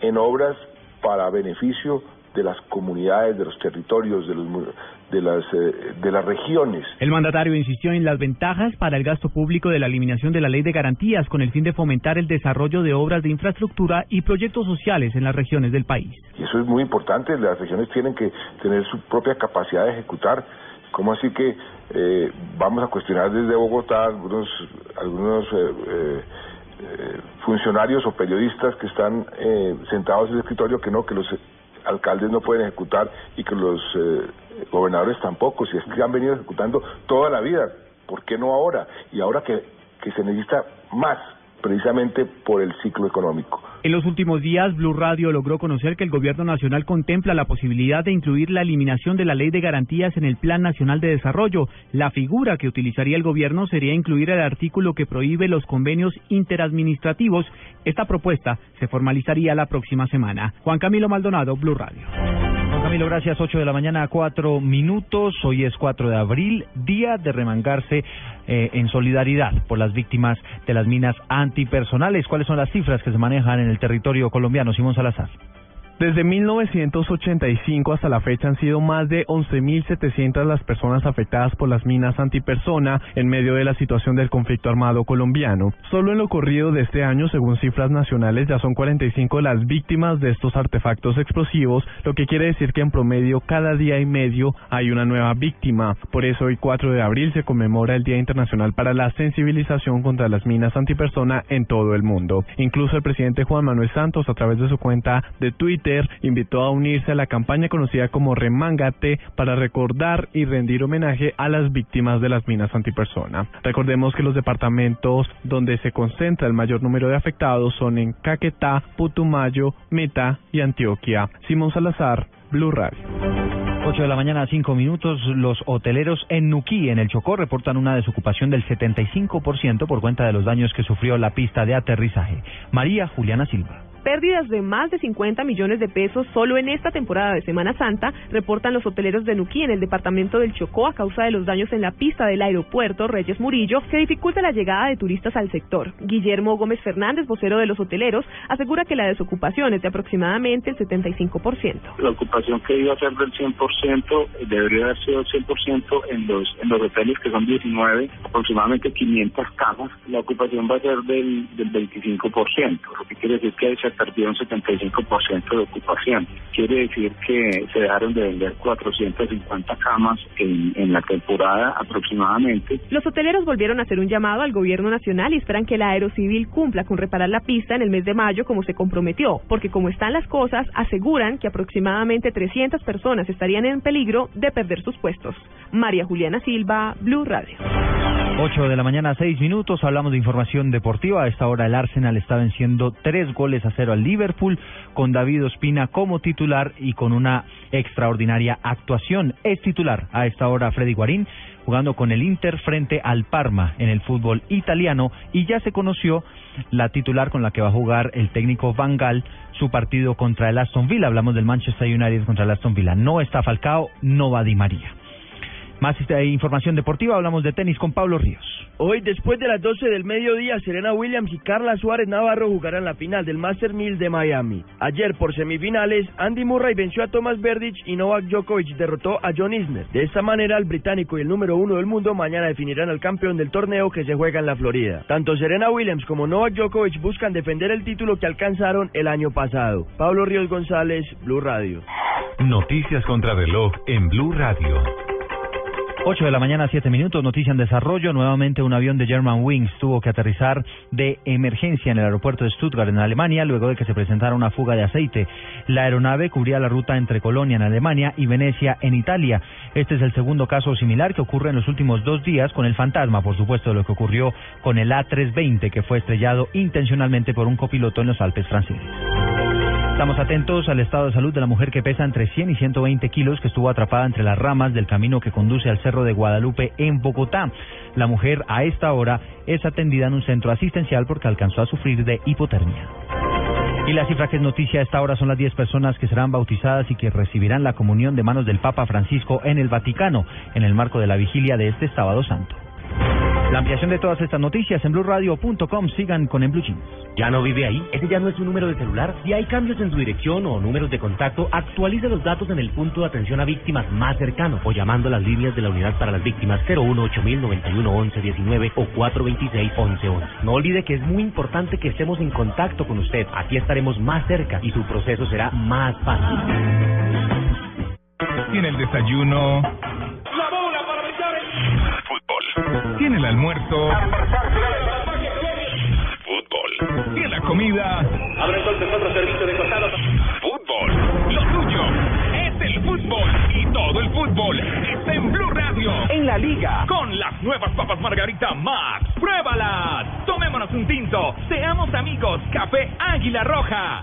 Speaker 15: en obras para beneficio de las comunidades, de los territorios, de, los, de, las, eh, de las regiones.
Speaker 14: El mandatario insistió en las ventajas para el gasto público de la eliminación de la ley de garantías con el fin de fomentar el desarrollo de obras de infraestructura y proyectos sociales en las regiones del país.
Speaker 15: Y eso es muy importante, las regiones tienen que tener su propia capacidad de ejecutar. ¿Cómo así que eh, vamos a cuestionar desde Bogotá algunos, algunos eh, eh eh, funcionarios o periodistas que están eh, sentados en el escritorio que no, que los alcaldes no pueden ejecutar y que los eh, gobernadores tampoco, si es que han venido ejecutando toda la vida, ¿por qué no ahora? Y ahora que, que se necesita más, precisamente por el ciclo económico.
Speaker 14: En los últimos días, Blue Radio logró conocer que el Gobierno Nacional contempla la posibilidad de incluir la eliminación de la Ley de Garantías en el Plan Nacional de Desarrollo. La figura que utilizaría el Gobierno sería incluir el artículo que prohíbe los convenios interadministrativos. Esta propuesta se formalizaría la próxima semana. Juan Camilo Maldonado, Blue Radio.
Speaker 12: Camilo, gracias. 8 de la mañana, 4 minutos. Hoy es 4 de abril, día de remangarse eh, en solidaridad por las víctimas de las minas antipersonales. ¿Cuáles son las cifras que se manejan en el territorio colombiano? Simón Salazar.
Speaker 11: Desde 1985 hasta la fecha han sido más de 11.700 las personas afectadas por las minas antipersona en medio de la situación del conflicto armado colombiano. Solo en lo corrido de este año, según cifras nacionales, ya son 45 las víctimas de estos artefactos explosivos, lo que quiere decir que en promedio cada día y medio hay una nueva víctima. Por eso hoy 4 de abril se conmemora el Día Internacional para la Sensibilización contra las Minas Antipersona en todo el mundo. Incluso el presidente Juan Manuel Santos, a través de su cuenta de Twitter, invitó a unirse a la campaña conocida como Remángate para recordar y rendir homenaje a las víctimas de las minas antipersona. Recordemos que los departamentos donde se concentra el mayor número de afectados son en Caquetá, Putumayo, Meta y Antioquia. Simón Salazar, Blue Radio.
Speaker 12: 8 de la mañana, 5 minutos. Los hoteleros en Nuquí, en el Chocó, reportan una desocupación del 75% por cuenta de los daños que sufrió la pista de aterrizaje. María Juliana Silva.
Speaker 16: Pérdidas de más de 50 millones de pesos solo en esta temporada de Semana Santa, reportan los hoteleros de Nuquí en el departamento del Chocó a causa de los daños en la pista del aeropuerto Reyes Murillo, que dificulta la llegada de turistas al sector. Guillermo Gómez Fernández, vocero de los hoteleros, asegura que la desocupación es de aproximadamente el 75%.
Speaker 17: La ocupación que iba a ser del 100% debería haber sido el 100% en los, en los hoteles, que son 19, aproximadamente 500 camas. La ocupación va a ser del, del 25%, lo que quiere decir que hay perdió un 75% de ocupación. Quiere decir que se dejaron de vender 450 camas en, en la temporada aproximadamente.
Speaker 16: Los hoteleros volvieron a hacer un llamado al gobierno nacional y esperan que la Aerocivil cumpla con reparar la pista en el mes de mayo como se comprometió, porque como están las cosas, aseguran que aproximadamente 300 personas estarían en peligro de perder sus puestos. María Juliana Silva, Blue Radio.
Speaker 12: 8 de la mañana, 6 minutos. Hablamos de información deportiva. A esta hora el Arsenal está venciendo tres goles a cero al Liverpool, con David Ospina como titular y con una extraordinaria actuación. Es titular a esta hora Freddy Guarín, jugando con el Inter frente al Parma en el fútbol italiano. Y ya se conoció la titular con la que va a jugar el técnico Van Gaal su partido contra el Aston Villa. Hablamos del Manchester United contra el Aston Villa. No está Falcao, no va Di María. Más eh, información deportiva, hablamos de tenis con Pablo Ríos.
Speaker 13: Hoy, después de las 12 del mediodía, Serena Williams y Carla Suárez Navarro jugarán la final del Master 1000 de Miami. Ayer, por semifinales, Andy Murray venció a Thomas Berdych y Novak Djokovic derrotó a John Isner. De esta manera, el británico y el número uno del mundo mañana definirán al campeón del torneo que se juega en la Florida. Tanto Serena Williams como Novak Djokovic buscan defender el título que alcanzaron el año pasado. Pablo Ríos González, Blue Radio.
Speaker 8: Noticias contra reloj en Blue Radio.
Speaker 12: 8 de la mañana, 7 minutos, noticia en desarrollo. Nuevamente un avión de German Wings tuvo que aterrizar de emergencia en el aeropuerto de Stuttgart, en Alemania, luego de que se presentara una fuga de aceite. La aeronave cubría la ruta entre Colonia, en Alemania, y Venecia, en Italia. Este es el segundo caso similar que ocurre en los últimos dos días con el fantasma, por supuesto, de lo que ocurrió con el A320, que fue estrellado intencionalmente por un copiloto en los Alpes franceses. Estamos atentos al estado de salud de la mujer que pesa entre 100 y 120 kilos que estuvo atrapada entre las ramas del camino que conduce al Cerro de Guadalupe en Bogotá. La mujer a esta hora es atendida en un centro asistencial porque alcanzó a sufrir de hipotermia. Y la cifra que es noticia a esta hora son las 10 personas que serán bautizadas y que recibirán la comunión de manos del Papa Francisco en el Vaticano en el marco de la vigilia de este sábado santo. La ampliación de todas estas noticias en blueradio.com. Sigan con En Blue Jeans.
Speaker 18: ¿Ya no vive ahí? ¿Ese ya no es su número de celular? Si hay cambios en su dirección o números de contacto, actualice los datos en el punto de atención a víctimas más cercano o llamando a las líneas de la Unidad para las Víctimas 018-911119 o 426-1111. No olvide que es muy importante que estemos en contacto con usted. Así estaremos más cerca y su proceso será más fácil.
Speaker 19: Tiene el desayuno. Tiene el almuerzo. Fútbol. Tiene la comida.
Speaker 20: Abre entonces otro servicio de costado.
Speaker 19: Fútbol. Lo tuyo es el fútbol. Y todo el fútbol está en Blue Radio.
Speaker 20: En la liga.
Speaker 19: Con las nuevas papas Margarita Max. ¡Pruébalas! Tomémonos un tinto. Seamos amigos. Café Águila Roja.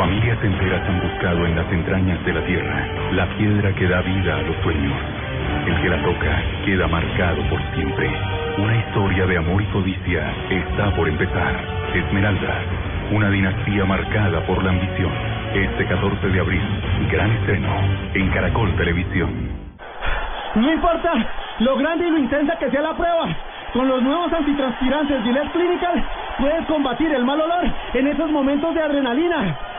Speaker 21: Familias enteras han buscado en las entrañas de la tierra la piedra que da vida a los sueños. El que la toca queda marcado por siempre. Una historia de amor y codicia está por empezar. Esmeralda, una dinastía marcada por la ambición. Este 14 de abril, gran estreno en Caracol Televisión.
Speaker 22: No importa lo grande y lo intensa que sea la prueba. Con los nuevos antitranspirantes Gillette Clinical puedes combatir el mal olor en esos momentos de adrenalina.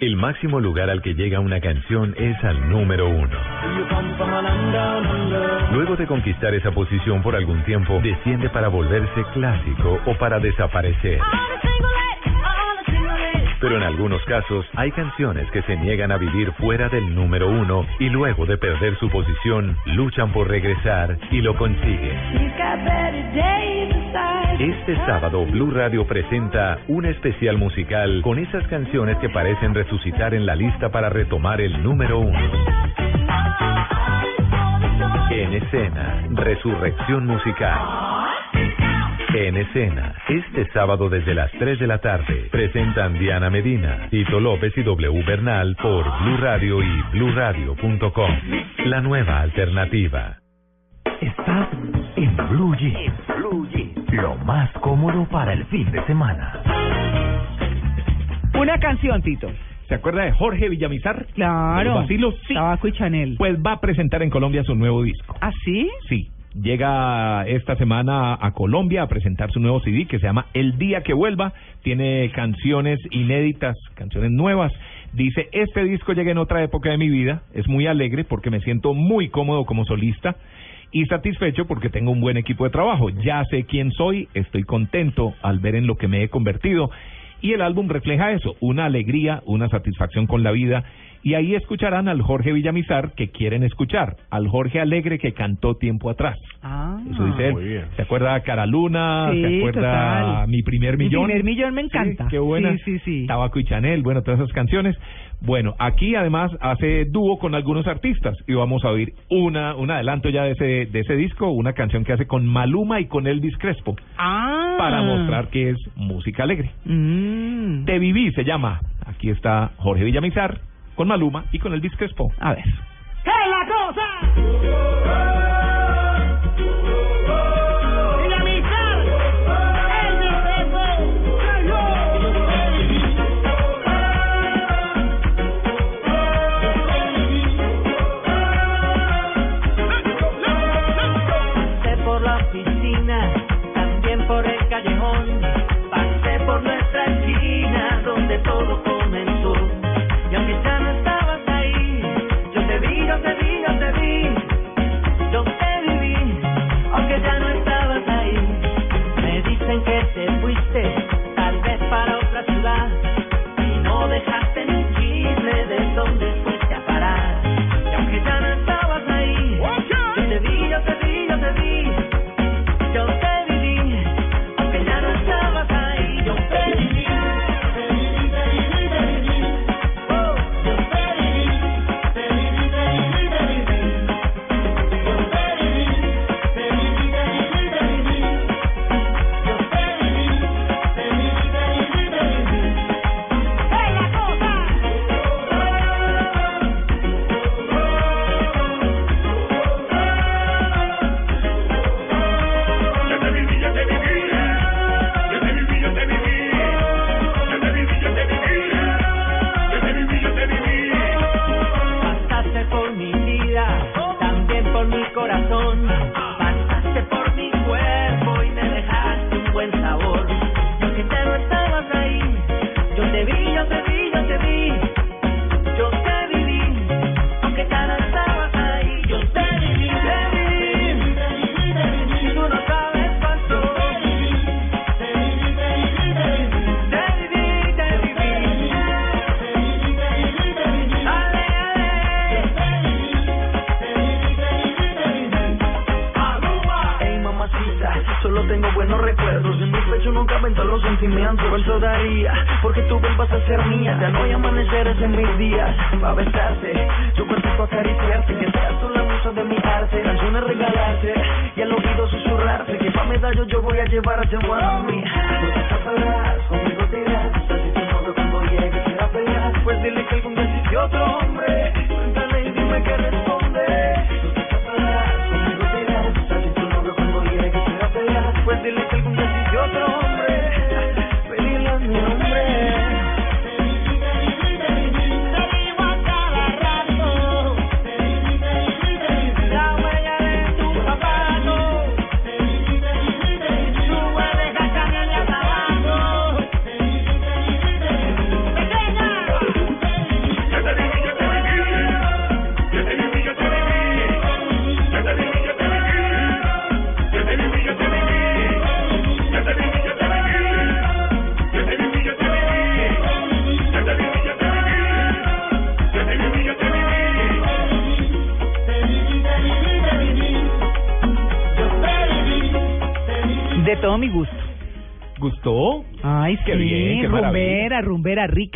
Speaker 8: El máximo lugar al que llega una canción es al número uno. Luego de conquistar esa posición por algún tiempo, desciende para volverse clásico o para desaparecer. Pero en algunos casos hay canciones que se niegan a vivir fuera del número uno y luego de perder su posición luchan por regresar y lo consiguen. Este sábado Blue Radio presenta un especial musical con esas canciones que parecen resucitar en la lista para retomar el número uno. En escena, Resurrección Musical. En escena, este sábado desde las 3 de la tarde, presentan Diana Medina, Tito López y W Bernal por Blue Radio y BlueRadio.com. La nueva alternativa.
Speaker 23: Estás en Blue Jeans. Lo más cómodo para el fin de semana.
Speaker 2: Una canción, Tito.
Speaker 3: ¿Se acuerda de Jorge Villamizar?
Speaker 2: Claro.
Speaker 3: ¿Los vacilos? Sí.
Speaker 2: Tabaco y Chanel.
Speaker 3: Pues va a presentar en Colombia su nuevo disco.
Speaker 2: ¿Ah, sí?
Speaker 3: Sí. Llega esta semana a Colombia a presentar su nuevo CD que se llama El Día que Vuelva. Tiene canciones inéditas, canciones nuevas. Dice, este disco llega en otra época de mi vida. Es muy alegre porque me siento muy cómodo como solista y satisfecho porque tengo un buen equipo de trabajo. Ya sé quién soy, estoy contento al ver en lo que me he convertido. Y el álbum refleja eso, una alegría, una satisfacción con la vida. Y ahí escucharán al Jorge Villamizar que quieren escuchar, al Jorge Alegre que cantó tiempo atrás.
Speaker 2: Ah,
Speaker 3: Eso dice él.
Speaker 4: muy bien.
Speaker 3: ¿Se acuerda Cara Luna?
Speaker 2: Sí,
Speaker 3: ¿Se acuerda
Speaker 2: total.
Speaker 3: Mi Primer
Speaker 2: Mi
Speaker 3: Millón?
Speaker 2: primer millón me encanta.
Speaker 3: Sí, qué buena.
Speaker 2: Sí, sí, sí.
Speaker 3: Tabaco y Chanel, bueno, todas esas canciones. Bueno, aquí además hace dúo con algunos artistas y vamos a oír una un adelanto ya de ese de ese disco, una canción que hace con Maluma y con Elvis Crespo
Speaker 2: Ah.
Speaker 3: para mostrar que es música alegre.
Speaker 2: Mm.
Speaker 3: Te viví se llama. Aquí está Jorge Villamizar con Maluma y con Elvis Crespo.
Speaker 2: A ver.
Speaker 22: ¿Qué es la cosa?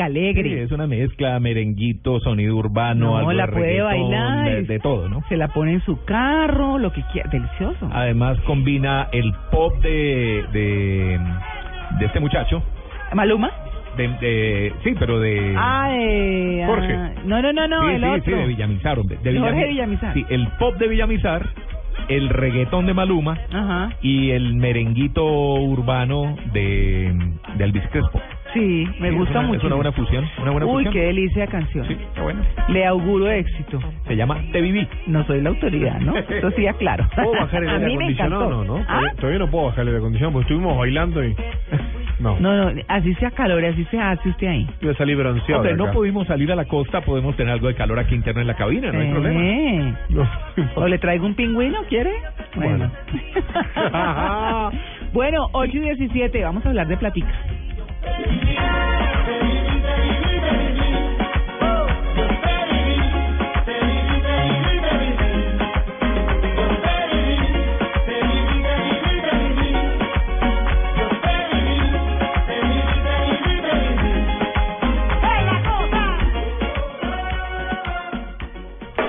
Speaker 2: Alegre.
Speaker 3: Sí, es una mezcla, merenguito, sonido urbano,
Speaker 2: No,
Speaker 3: algo de
Speaker 2: la puede
Speaker 3: reggaetón,
Speaker 2: bailar.
Speaker 3: de, de todo, ¿no?
Speaker 2: Se la pone en su carro, lo que quiera. Delicioso.
Speaker 3: Además combina el pop de, de, de este muchacho.
Speaker 2: ¿Maluma?
Speaker 3: De, de, sí, pero de...
Speaker 2: Ah, de... ah,
Speaker 3: Jorge.
Speaker 2: no, no, no, no,
Speaker 3: sí,
Speaker 2: el
Speaker 3: sí,
Speaker 2: otro.
Speaker 3: sí, de Villamizar, hombre. De
Speaker 2: Jorge
Speaker 3: Villami-
Speaker 2: Villamizar.
Speaker 3: Sí, el pop de Villamizar, el reggaetón de Maluma
Speaker 2: Ajá.
Speaker 3: y el merenguito urbano de, de Elvis Crespo.
Speaker 2: Sí, me
Speaker 3: Sí,
Speaker 2: gusta mucho.
Speaker 3: Es una buena fusión, una buena
Speaker 2: Uy,
Speaker 3: fusión.
Speaker 2: qué delicia de canción.
Speaker 3: Sí, está bueno.
Speaker 2: Le auguro éxito.
Speaker 3: Se llama Te Viví.
Speaker 2: No soy la autoridad, ¿no? Eso sí, aclaro.
Speaker 4: ¿Puedo bajar el
Speaker 2: A
Speaker 4: aire
Speaker 2: mí me
Speaker 4: acondicionado? No, no.
Speaker 2: ¿Ah?
Speaker 4: Todavía, no puedo bajar el aire acondicionado porque estuvimos bailando y. No.
Speaker 2: No, no, así se acalore, así se hace usted ahí.
Speaker 4: A salir bronceado.
Speaker 3: Hombre, no pudimos salir a la costa, podemos tener algo de calor aquí interno en la cabina, no hay problema.
Speaker 4: No.
Speaker 2: ¿O le traigo un pingüino, quiere? Bueno. bueno, 8 y 17, vamos a hablar de platica.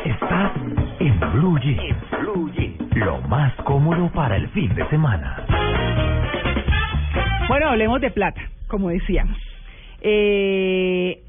Speaker 8: Estás en Blue Jeans. Lo más cómodo para el fin de semana.
Speaker 2: Bueno, hablemos de plata, como decíamos. Eh,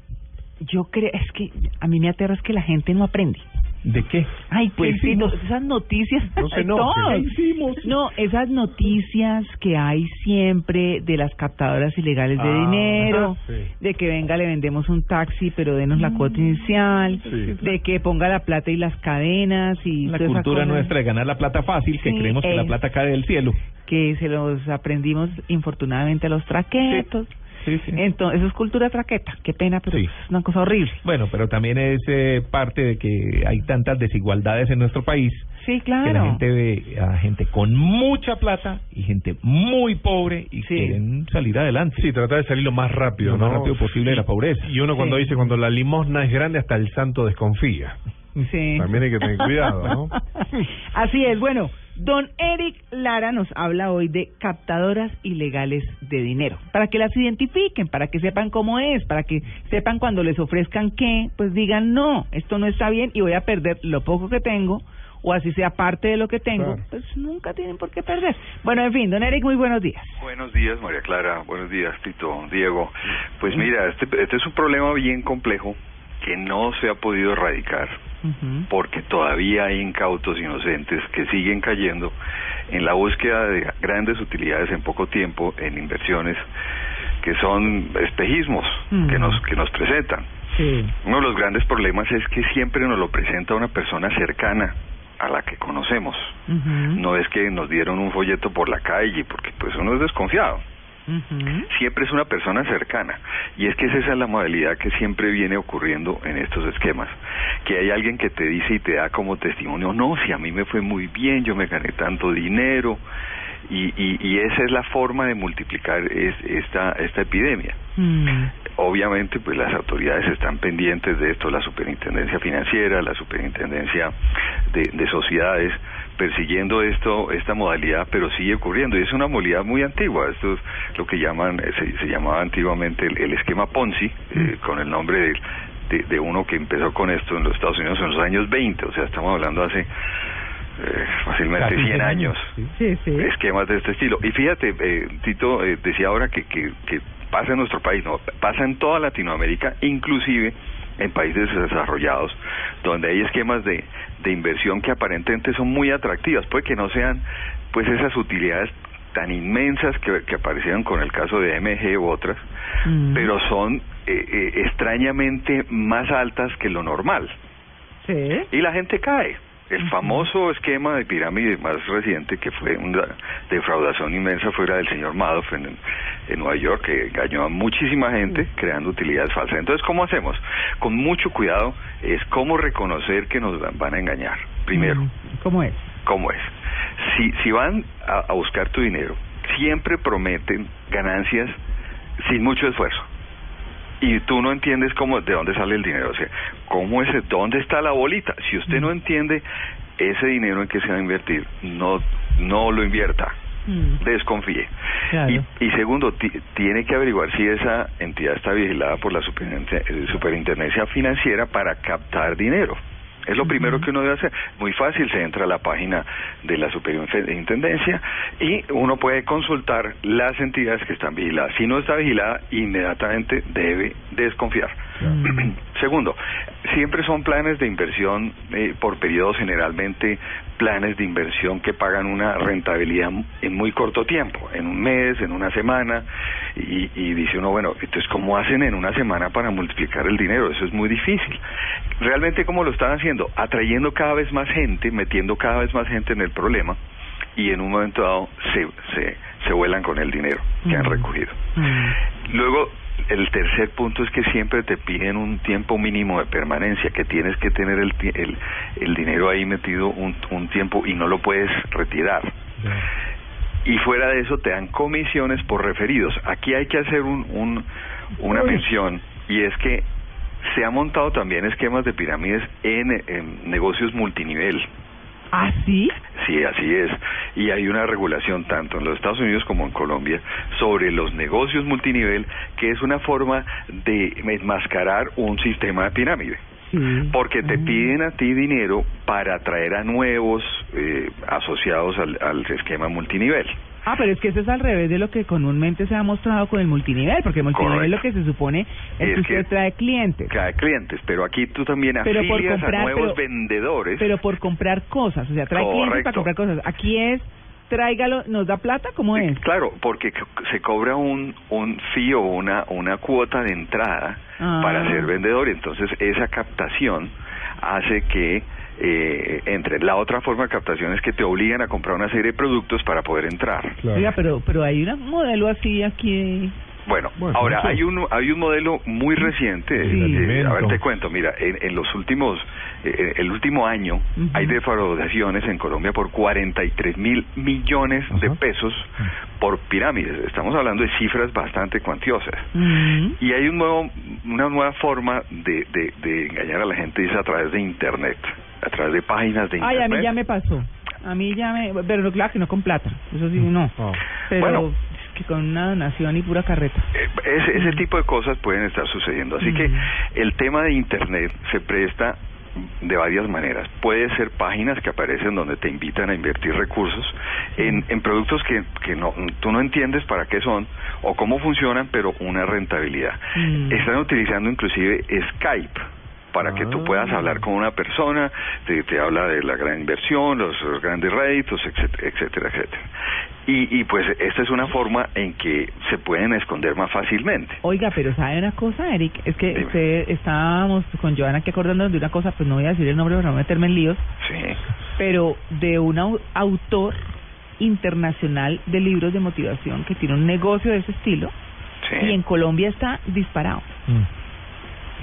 Speaker 2: yo creo, es que a mí me aterra es que la gente no aprende.
Speaker 3: ¿De qué?
Speaker 2: Ay, pues
Speaker 3: ¿Qué
Speaker 2: sí, no, esas noticias.
Speaker 3: No se
Speaker 2: ay,
Speaker 3: enoje.
Speaker 2: todos.
Speaker 3: ¿Qué hicimos?
Speaker 2: No, esas noticias que hay siempre de las captadoras ilegales de
Speaker 4: Ah,
Speaker 2: dinero,
Speaker 4: sí.
Speaker 2: de que venga, le vendemos un taxi, pero denos la cuota inicial,
Speaker 4: Sí.
Speaker 2: de que ponga la plata y las cadenas y
Speaker 3: La cultura nuestra de ganar la plata fácil, que creemos que la plata cae del cielo.
Speaker 2: que se los aprendimos infortunadamente a los traquetos.
Speaker 3: Sí, sí.
Speaker 2: Entonces, eso es cultura traqueta. Qué pena, pero
Speaker 3: Sí.
Speaker 2: es una cosa horrible.
Speaker 3: Bueno, pero también es eh, parte de que hay tantas desigualdades en nuestro país
Speaker 2: Sí,
Speaker 3: que la
Speaker 2: claro.
Speaker 3: gente ve a gente con mucha plata y gente muy pobre y quieren salir adelante.
Speaker 4: Sí, tratar de salir lo más rápido,
Speaker 3: Lo
Speaker 4: ¿no?
Speaker 3: más rápido posible de la pobreza.
Speaker 4: Y uno cuando
Speaker 2: Sí.
Speaker 4: dice cuando la limosna es grande hasta el santo desconfía.
Speaker 2: Sí.
Speaker 4: También hay que tener cuidado, ¿no?
Speaker 2: Así es. Bueno, don Eric Lara nos habla hoy de captadoras ilegales de dinero. Para que las identifiquen, para que sepan cómo es, para que sepan cuando les ofrezcan qué, pues digan, no, esto no está bien y voy a perder lo poco que tengo. O así sea parte de lo que tengo,
Speaker 24: Claro.
Speaker 2: pues nunca tienen por qué perder. Bueno, en fin, don Eric, muy buenos días.
Speaker 24: Buenos días, María Clara. Buenos días, Tito, Diego. Pues mira, este, este es un problema bien complejo que no se ha podido erradicar porque todavía hay incautos inocentes que siguen cayendo en la búsqueda de grandes utilidades en poco tiempo en inversiones que son espejismos que nos que nos presentan. Uno de los grandes problemas es que siempre nos lo presenta una persona cercana a la que conocemos. No es que nos dieron un folleto por la calle, porque pues uno es desconfiado. Siempre es una persona cercana. Y es que esa es la modalidad que siempre viene ocurriendo en estos esquemas. Que hay alguien que te dice y te da como testimonio, no, si a mí me fue muy bien, yo me gané tanto dinero. Y, y, y esa es la forma de multiplicar es, esta, esta epidemia. Obviamente, pues las autoridades están pendientes de esto, la superintendencia financiera, la superintendencia de, de sociedades, persiguiendo esto, esta modalidad, pero sigue ocurriendo y es una modalidad muy antigua. Esto es lo que llaman, eh, se, se llamaba antiguamente el, el esquema Ponzi, eh, con el nombre de, de, de uno que empezó con esto en los Estados Unidos en los años 20, o sea, estamos hablando hace eh, fácilmente
Speaker 2: Casi
Speaker 24: 100 años
Speaker 2: Sí, sí.
Speaker 24: esquemas de este estilo. Y fíjate, eh, Tito eh, decía ahora que, que, que pasa en nuestro país, no, pasa en toda Latinoamérica, inclusive en países desarrollados, donde hay esquemas de, de inversión que aparentemente son muy atractivas, puede que no sean pues esas utilidades tan inmensas que, que aparecieron con el caso de MG u otras, pero son eh, eh, extrañamente más altas que lo normal.
Speaker 2: Sí.
Speaker 24: Y la gente cae. El famoso esquema de pirámide más reciente, que fue una defraudación inmensa, fuera del señor Madoff en, en Nueva York, que engañó a muchísima gente creando utilidades falsas. Entonces, ¿cómo hacemos? Con mucho cuidado es cómo reconocer que nos van a engañar. Primero,
Speaker 2: ¿Cómo es?
Speaker 24: ¿cómo es? Si, si van a, a buscar tu dinero, siempre prometen ganancias sin mucho esfuerzo y tú no entiendes cómo de dónde sale el dinero, o sea, cómo es, dónde está la bolita. Si usted no entiende ese dinero en que se va a invertir, no no lo invierta. Desconfíe.
Speaker 2: Claro.
Speaker 24: Y, y segundo, ti- tiene que averiguar si esa entidad está vigilada por la eh, superintendencia financiera para captar dinero. Es lo primero que uno debe hacer. Muy fácil, se entra a la página de la superintendencia y uno puede consultar las entidades que están vigiladas. Si no está vigilada, inmediatamente debe desconfiar. Segundo, siempre son planes de inversión eh, por periodos, generalmente planes de inversión que pagan una rentabilidad en muy corto tiempo, en un mes, en una semana, y, y dice uno, bueno, entonces, ¿cómo hacen en una semana para multiplicar el dinero? Eso es muy difícil. Realmente, ¿cómo lo están haciendo? Atrayendo cada vez más gente, metiendo cada vez más gente en el problema, y en un momento dado se, se, se vuelan con el dinero que han recogido. Luego, el tercer punto es que siempre te piden un tiempo mínimo de permanencia, que tienes que tener el, el, el dinero ahí metido un, un tiempo y no lo puedes retirar. Y fuera de eso te dan comisiones por referidos. Aquí hay que hacer un, un, una
Speaker 2: Uy.
Speaker 24: mención y es que se han montado también esquemas de pirámides en, en negocios multinivel.
Speaker 2: ¿Ah, sí?
Speaker 24: Sí, así es. Y hay una regulación tanto en los Estados Unidos como en Colombia sobre los negocios multinivel, que es una forma de enmascarar un sistema de pirámide. Porque te piden a ti dinero para atraer a nuevos eh, asociados al, al esquema multinivel.
Speaker 2: Ah, pero es que eso es al revés de lo que comúnmente se ha mostrado con el multinivel, porque el multinivel lo que se supone es,
Speaker 24: Es
Speaker 2: que
Speaker 24: que-
Speaker 2: usted trae clientes,
Speaker 24: Cada clientes, pero aquí tú también
Speaker 2: Pero por
Speaker 24: afilias
Speaker 2: comprar,
Speaker 24: a nuevos
Speaker 2: pero-
Speaker 24: vendedores.
Speaker 2: pero por comprar cosas, o sea, trae clientes para comprar cosas. Aquí es, tráigalo, nos da plata, ¿cómo es?
Speaker 24: Claro, porque se cobra un, un fee o una, una cuota de entrada
Speaker 2: Ah.
Speaker 24: para ser vendedor. Entonces, esa captación hace que eh, entre. La otra forma de captación es que te obligan a comprar una serie de productos para poder entrar.
Speaker 2: Oiga, pero, pero hay un modelo así aquí.
Speaker 24: Bueno,
Speaker 2: Bueno,
Speaker 24: ahora hay un hay un modelo muy reciente.
Speaker 2: Sí.
Speaker 24: eh,
Speaker 2: alimento.
Speaker 24: a ver, te cuento. Mira, en, en los últimos eh, el último año hay defraudaciones en Colombia por 43 mil millones de pesos por pirámides. Estamos hablando de cifras bastante cuantiosas. Y hay un nuevo, una nueva forma de, de, de engañar a la gente, es a través de Internet, a través de páginas de
Speaker 2: Ay,
Speaker 24: Internet.
Speaker 2: a mí ya me pasó. A mí ya me... Pero claro que no con plata. Eso sí, no. Pero
Speaker 24: Bueno.
Speaker 2: es que con una donación y pura carreta.
Speaker 24: Ese, ese tipo de cosas pueden estar sucediendo. Así que el tema de Internet se presta de varias maneras. Puede ser páginas que aparecen donde te invitan a invertir recursos en, en productos que, que no, tú no entiendes para qué son o cómo funcionan, pero una rentabilidad. Están utilizando inclusive Skype para que tú puedas hablar con una persona, te, te habla de la gran inversión, los, los grandes réditos, etcétera, etcétera, etcétera. Y, y pues esta es una forma en que se pueden esconder más fácilmente.
Speaker 2: Oiga, pero ¿sabe una cosa, Eric? Es que usted, estábamos con Joana aquí acordándonos de una cosa, pues no voy a decir el nombre para no meterme en líos,
Speaker 24: Sí.
Speaker 2: pero de un au- autor internacional de libros de motivación que tiene un negocio de ese estilo y en Colombia está disparado.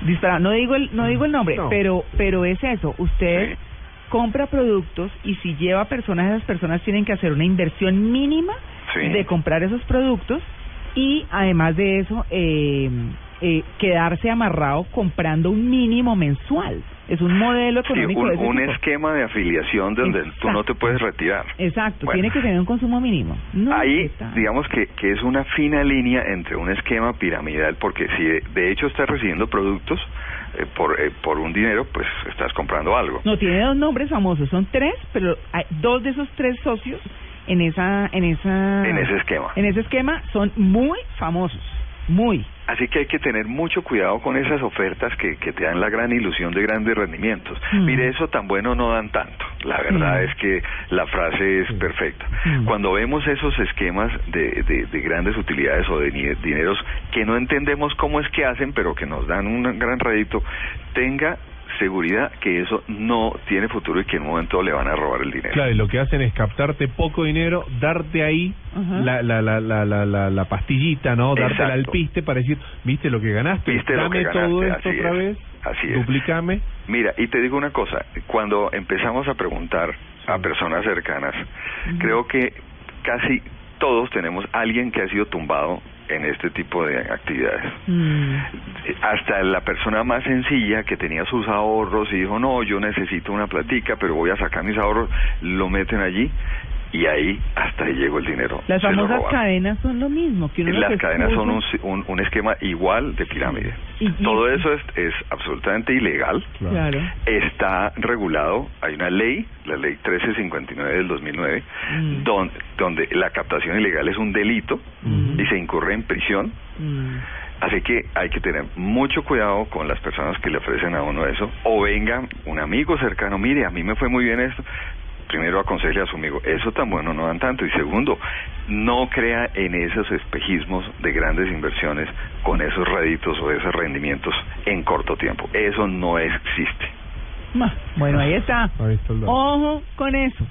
Speaker 2: Disparado. No digo el, no digo el nombre,
Speaker 4: No.
Speaker 2: pero pero es eso. Usted compra productos y si lleva personas, esas personas tienen que hacer una inversión mínima
Speaker 24: Sí.
Speaker 2: de comprar esos productos y además de eso, eh, eh, quedarse amarrado comprando un mínimo mensual. Es un modelo
Speaker 24: Sí,
Speaker 2: económico
Speaker 24: un,
Speaker 2: de ese
Speaker 24: un
Speaker 2: tipo.
Speaker 24: esquema de afiliación donde tú no te puedes retirar.
Speaker 2: Exacto,
Speaker 24: Bueno.
Speaker 2: tiene que tener un consumo mínimo. No,
Speaker 24: Ahí, digamos que, que es una fina línea entre un esquema piramidal, porque si de, de hecho estás recibiendo productos eh, por, eh, por un dinero, pues estás comprando algo.
Speaker 2: No, tiene dos nombres famosos, son tres, pero hay dos de esos tres socios en esa en esa
Speaker 24: En ese esquema.
Speaker 2: en ese esquema son muy famosos, muy.
Speaker 24: Así que hay que tener mucho cuidado con esas ofertas que, que te dan la gran ilusión de grandes rendimientos.
Speaker 2: Mm.
Speaker 24: Mire, eso tan bueno no dan tanto. La verdad
Speaker 2: Mm.
Speaker 24: es que la frase es perfecta.
Speaker 2: Mm.
Speaker 24: Cuando vemos esos esquemas de, de, de grandes utilidades o de dineros que no entendemos cómo es que hacen, pero que nos dan un gran rédito, tenga seguridad que eso no tiene futuro y que en un momento le van a robar el dinero.
Speaker 4: Claro, y lo que hacen es captarte poco dinero, darte ahí
Speaker 24: Ajá.
Speaker 4: la, la, la, la, la, la, la pastillita, ¿no? Darte al piste para decir, ¿viste lo que ganaste?
Speaker 24: ¿Viste lo
Speaker 4: Dame
Speaker 24: que ganaste?
Speaker 4: todo esto otra
Speaker 24: es.
Speaker 4: vez,
Speaker 24: Así es.
Speaker 4: duplicame.
Speaker 24: Mira, y te digo una cosa, cuando empezamos a preguntar a personas cercanas, creo que casi todos tenemos alguien que ha sido tumbado en este tipo de actividades. Hasta la persona más sencilla que tenía sus ahorros y dijo, no, yo necesito una platica, pero voy a sacar mis ahorros, lo meten allí y ahí hasta ahí llegó el dinero.
Speaker 2: Las
Speaker 24: Se
Speaker 2: famosas cadenas son lo mismo, que uno
Speaker 24: Las cadenas son un,
Speaker 2: expuso-
Speaker 24: un, un esquema igual de pirámide.
Speaker 2: Y- y-
Speaker 24: Todo eso es, es absolutamente ilegal.
Speaker 2: Claro.
Speaker 24: Está regulado, hay una ley, la ley 1359 del 2009,
Speaker 2: Mm.
Speaker 24: don- donde la captación ilegal es un delito y se incurre en prisión.
Speaker 2: Mm.
Speaker 24: Así que hay que tener mucho cuidado con las personas que le ofrecen a uno eso. O venga un amigo cercano, mire, a mí me fue muy bien esto. Primero aconsejle a su amigo, eso tan bueno no dan tanto. Y segundo, no crea en esos espejismos de grandes inversiones con esos réditos o esos rendimientos en corto tiempo. Eso no existe.
Speaker 2: Bueno, ahí está.
Speaker 4: Ahí.
Speaker 2: Ojo con eso.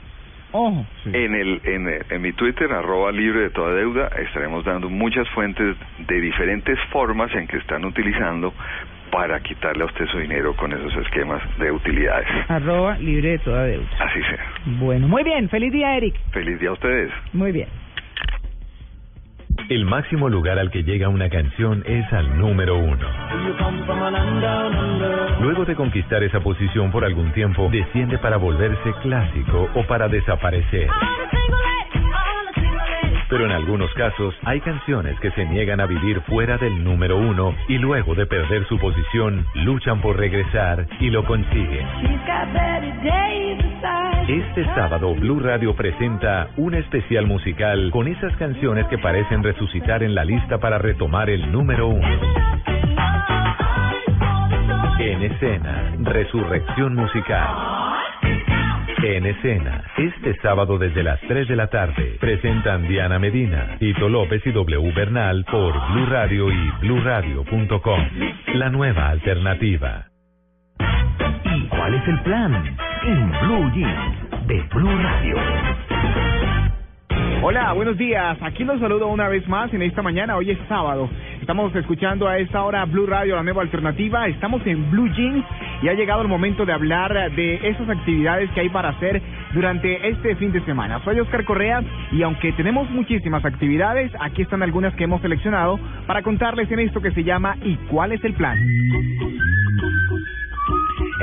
Speaker 2: Ojo.
Speaker 24: En, el, en, el- en mi Twitter, arroba libre de toda deuda, estaremos dando muchas fuentes de diferentes formas en que están utilizando para quitarle a usted su dinero con esos esquemas de utilidades.
Speaker 2: Arroba libre de toda deuda.
Speaker 24: Así sea.
Speaker 2: Bueno, muy bien. Feliz día, Eric.
Speaker 24: Feliz día a ustedes.
Speaker 2: Muy bien.
Speaker 8: El máximo lugar al que llega una canción es al número uno. Luego de conquistar esa posición por algún tiempo, desciende para volverse clásico o para desaparecer. Pero en algunos casos hay canciones que se niegan a vivir fuera del número uno y luego de perder su posición luchan por regresar y lo consiguen. Este sábado Blue Radio presenta un especial musical con esas canciones que parecen resucitar en la lista para retomar el número uno. En escena, Resurrección Musical. En escena, este sábado desde las 3 de la tarde, presentan Diana Medina, Tito López y W Bernal por Blue Radio y BlueRadio.com. La nueva alternativa.
Speaker 23: ¿Y cuál es el plan? En Blue Jeans de Blue Radio.
Speaker 25: Hola, buenos días. Aquí los saludo una vez más en esta mañana. Hoy es sábado. Estamos escuchando a esta hora Blue Radio, la nueva alternativa. Estamos en Blue Jeans y ha llegado el momento de hablar de esas actividades que hay para hacer durante este fin de semana. Soy Oscar Correa y aunque tenemos muchísimas actividades, aquí están algunas que hemos seleccionado para contarles en esto que se llama ¿Y cuál es el plan?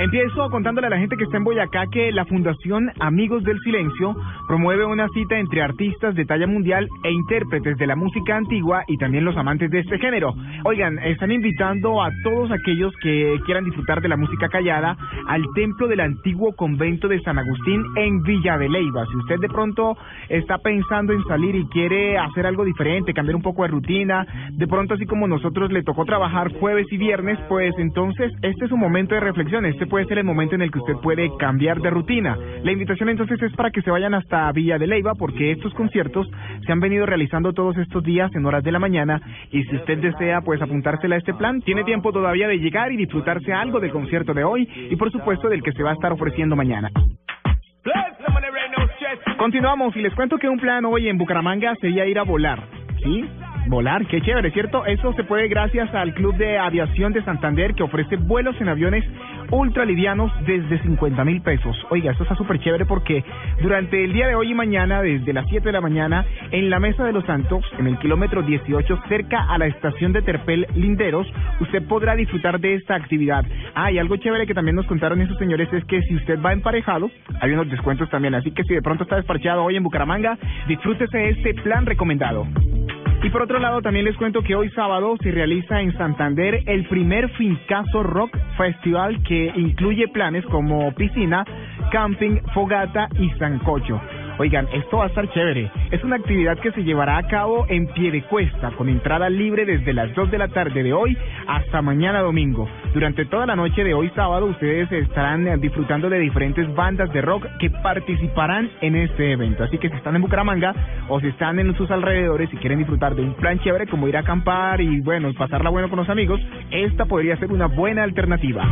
Speaker 25: Empiezo contándole a la gente que está en Boyacá que la Fundación Amigos del Silencio promueve una cita entre artistas de talla mundial e intérpretes de la música antigua y también los amantes de este género. Oigan, están invitando a todos aquellos que quieran disfrutar de la música callada al templo del antiguo convento de San Agustín en Villa de Leyva. Si usted de pronto está pensando en salir y quiere hacer algo diferente, cambiar un poco de rutina, de pronto así como nosotros le tocó trabajar jueves y viernes, pues entonces este es un momento de reflexión, este puede ser el momento en el que usted puede cambiar de rutina. La invitación entonces es para que se vayan hasta Villa de Leyva porque estos conciertos se han venido realizando todos estos días en horas de la mañana y si usted desea pues apuntársela a este plan, tiene tiempo todavía de llegar y disfrutarse algo del concierto de hoy y por supuesto del que se va a estar ofreciendo mañana. Continuamos y les cuento que un plan hoy en Bucaramanga sería ir a volar. ¿Sí? Volar, qué chévere, ¿cierto? Eso se puede gracias al Club de Aviación de Santander que ofrece vuelos en aviones ultra livianos desde 50 mil pesos. Oiga, esto está súper chévere porque durante el día de hoy y mañana, desde las 7 de la mañana, en la Mesa de los Santos, en el kilómetro 18, cerca a la estación de Terpel Linderos, usted podrá disfrutar de esta actividad. Ah, y algo chévere que también nos contaron esos señores es que si usted va emparejado, hay unos descuentos también. Así que si de pronto está desparchado hoy en Bucaramanga, disfrútese este plan recomendado. Y por otro lado, también les cuento que hoy sábado se realiza en Santander el primer Fincaso Rock Festival que incluye planes como piscina, camping, fogata y sancocho. Oigan, esto va a estar chévere. Es una actividad que se llevará a cabo en pie de cuesta, con entrada libre desde las 2 de la tarde de hoy hasta mañana domingo. Durante toda la noche de hoy sábado, ustedes estarán disfrutando de diferentes bandas de rock que participarán en este evento. Así que si están en Bucaramanga o si están en sus alrededores y quieren disfrutar de un plan chévere como ir a acampar y bueno, pasarla bueno con los amigos, esta podría ser una buena alternativa.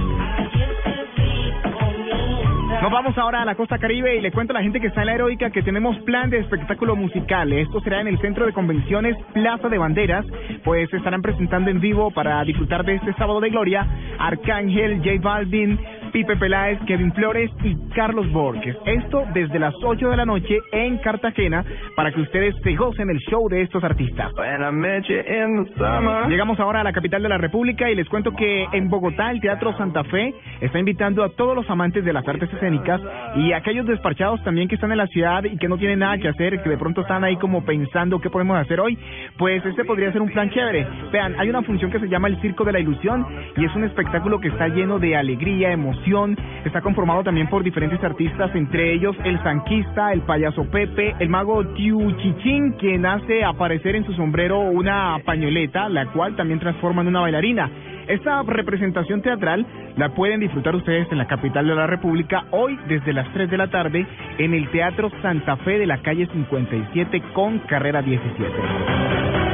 Speaker 25: Vamos ahora a la costa caribe y le cuento a la gente que está en la heroica que tenemos plan de espectáculo musical. Esto será en el centro de convenciones Plaza de Banderas, pues estarán presentando en vivo para disfrutar de este sábado de gloria Arcángel, J Balvin, Pipe Peláez, Kevin Flores y Carlos Borges. Esto desde las 8 de la noche en Cartagena para que ustedes se gocen el show de estos artistas. Llegamos ahora a la capital de la República y les cuento que en Bogotá el Teatro Santa Fe está invitando a todos los amantes de las artes escénicas y a aquellos despachados también que están en la ciudad y que no tienen nada que hacer, que de pronto están ahí como pensando qué podemos hacer hoy, pues este podría ser un plan chévere. Vean, hay una función que se llama el Circo de la Ilusión y es un espectáculo que está lleno de alegría, emoción, está conformado también por diferentes artistas, entre ellos el Sanquista, el Payaso Pepe, el Mago Tiu Chichín, quien hace aparecer en su sombrero una pañoleta, la cual también transforma en una bailarina. Esta representación teatral la pueden disfrutar ustedes en la capital de la República hoy desde las 3 de la tarde en el Teatro Santa Fe de la calle 57 con carrera 17.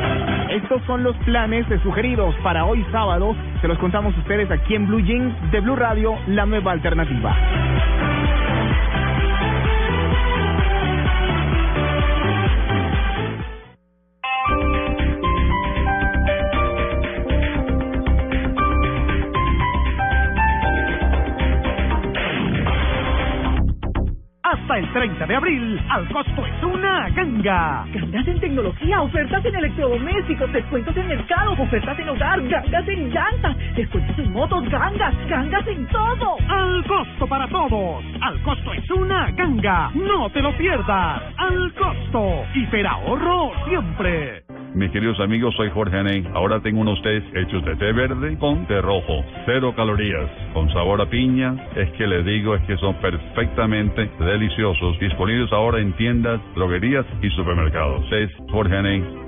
Speaker 25: Estos son los planes sugeridos para hoy sábado. Se los contamos a ustedes aquí en Blue Jeans de Blue Radio, la nueva alternativa.
Speaker 26: Hasta el 30 de abril, al costo es una ganga.
Speaker 27: Gangas en tecnología, ofertas en electrodomésticos, descuentos en mercado, ofertas en hogar, gangas en llantas, descuentos en motos, gangas, gangas en todo.
Speaker 26: Al costo para todos. Al costo es una ganga. No te lo pierdas. Al costo. ahorro siempre.
Speaker 5: Mis queridos amigos, soy Jorge Aney. Ahora tengo unos tés hechos de té verde con té rojo. Cero calorías, con sabor a piña. Es que les digo, es que son perfectamente deliciosos. Disponibles ahora en tiendas, droguerías y supermercados. Es Jorge Aney.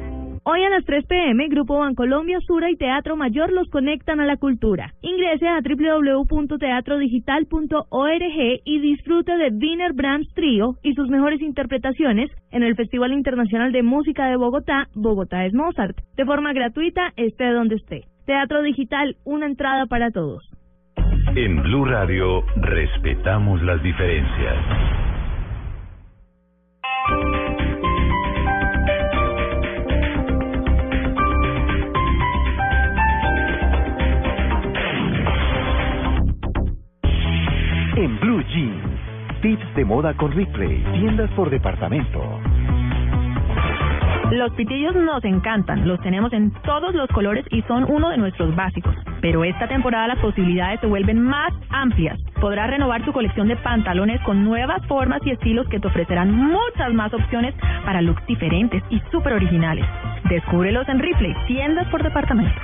Speaker 9: Hoy a las 3 pm, Grupo Bancolombia, Sura y Teatro Mayor los conectan a la cultura. Ingrese a www.teatrodigital.org y disfrute de Wiener Brahms Trio y sus mejores interpretaciones en el Festival Internacional de Música de Bogotá, Bogotá es Mozart, de forma gratuita, esté donde esté. Teatro Digital, una entrada para todos.
Speaker 8: En Blue Radio, respetamos las diferencias.
Speaker 28: En Blue Jeans, tips de moda con Ripley, tiendas por departamento.
Speaker 29: Los pitillos nos encantan, los tenemos en todos los colores y son uno de nuestros básicos. Pero esta temporada las posibilidades se vuelven más amplias. Podrás renovar tu colección de pantalones con nuevas formas y estilos que te ofrecerán muchas más opciones para looks diferentes y súper originales. Descúbrelos en Ripley, tiendas por departamento.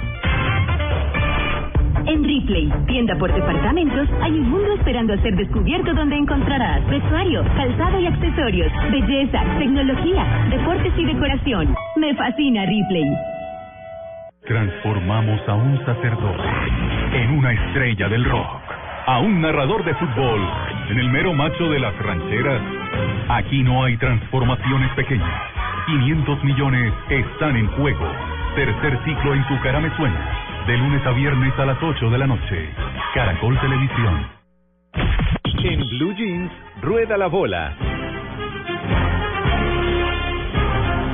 Speaker 30: En Ripley, tienda por departamentos, hay un mundo esperando a ser descubierto donde encontrarás vestuario, calzado y accesorios, belleza, tecnología, deportes y decoración. Me fascina Ripley.
Speaker 31: Transformamos a un sacerdote en una estrella del rock, a un narrador de fútbol en el mero macho de las rancheras. Aquí no hay transformaciones pequeñas. 500 millones están en juego. Tercer ciclo en Tu cara me suena de lunes a viernes a las 8 de la noche. Caracol Televisión.
Speaker 8: En Blue Jeans, rueda la bola.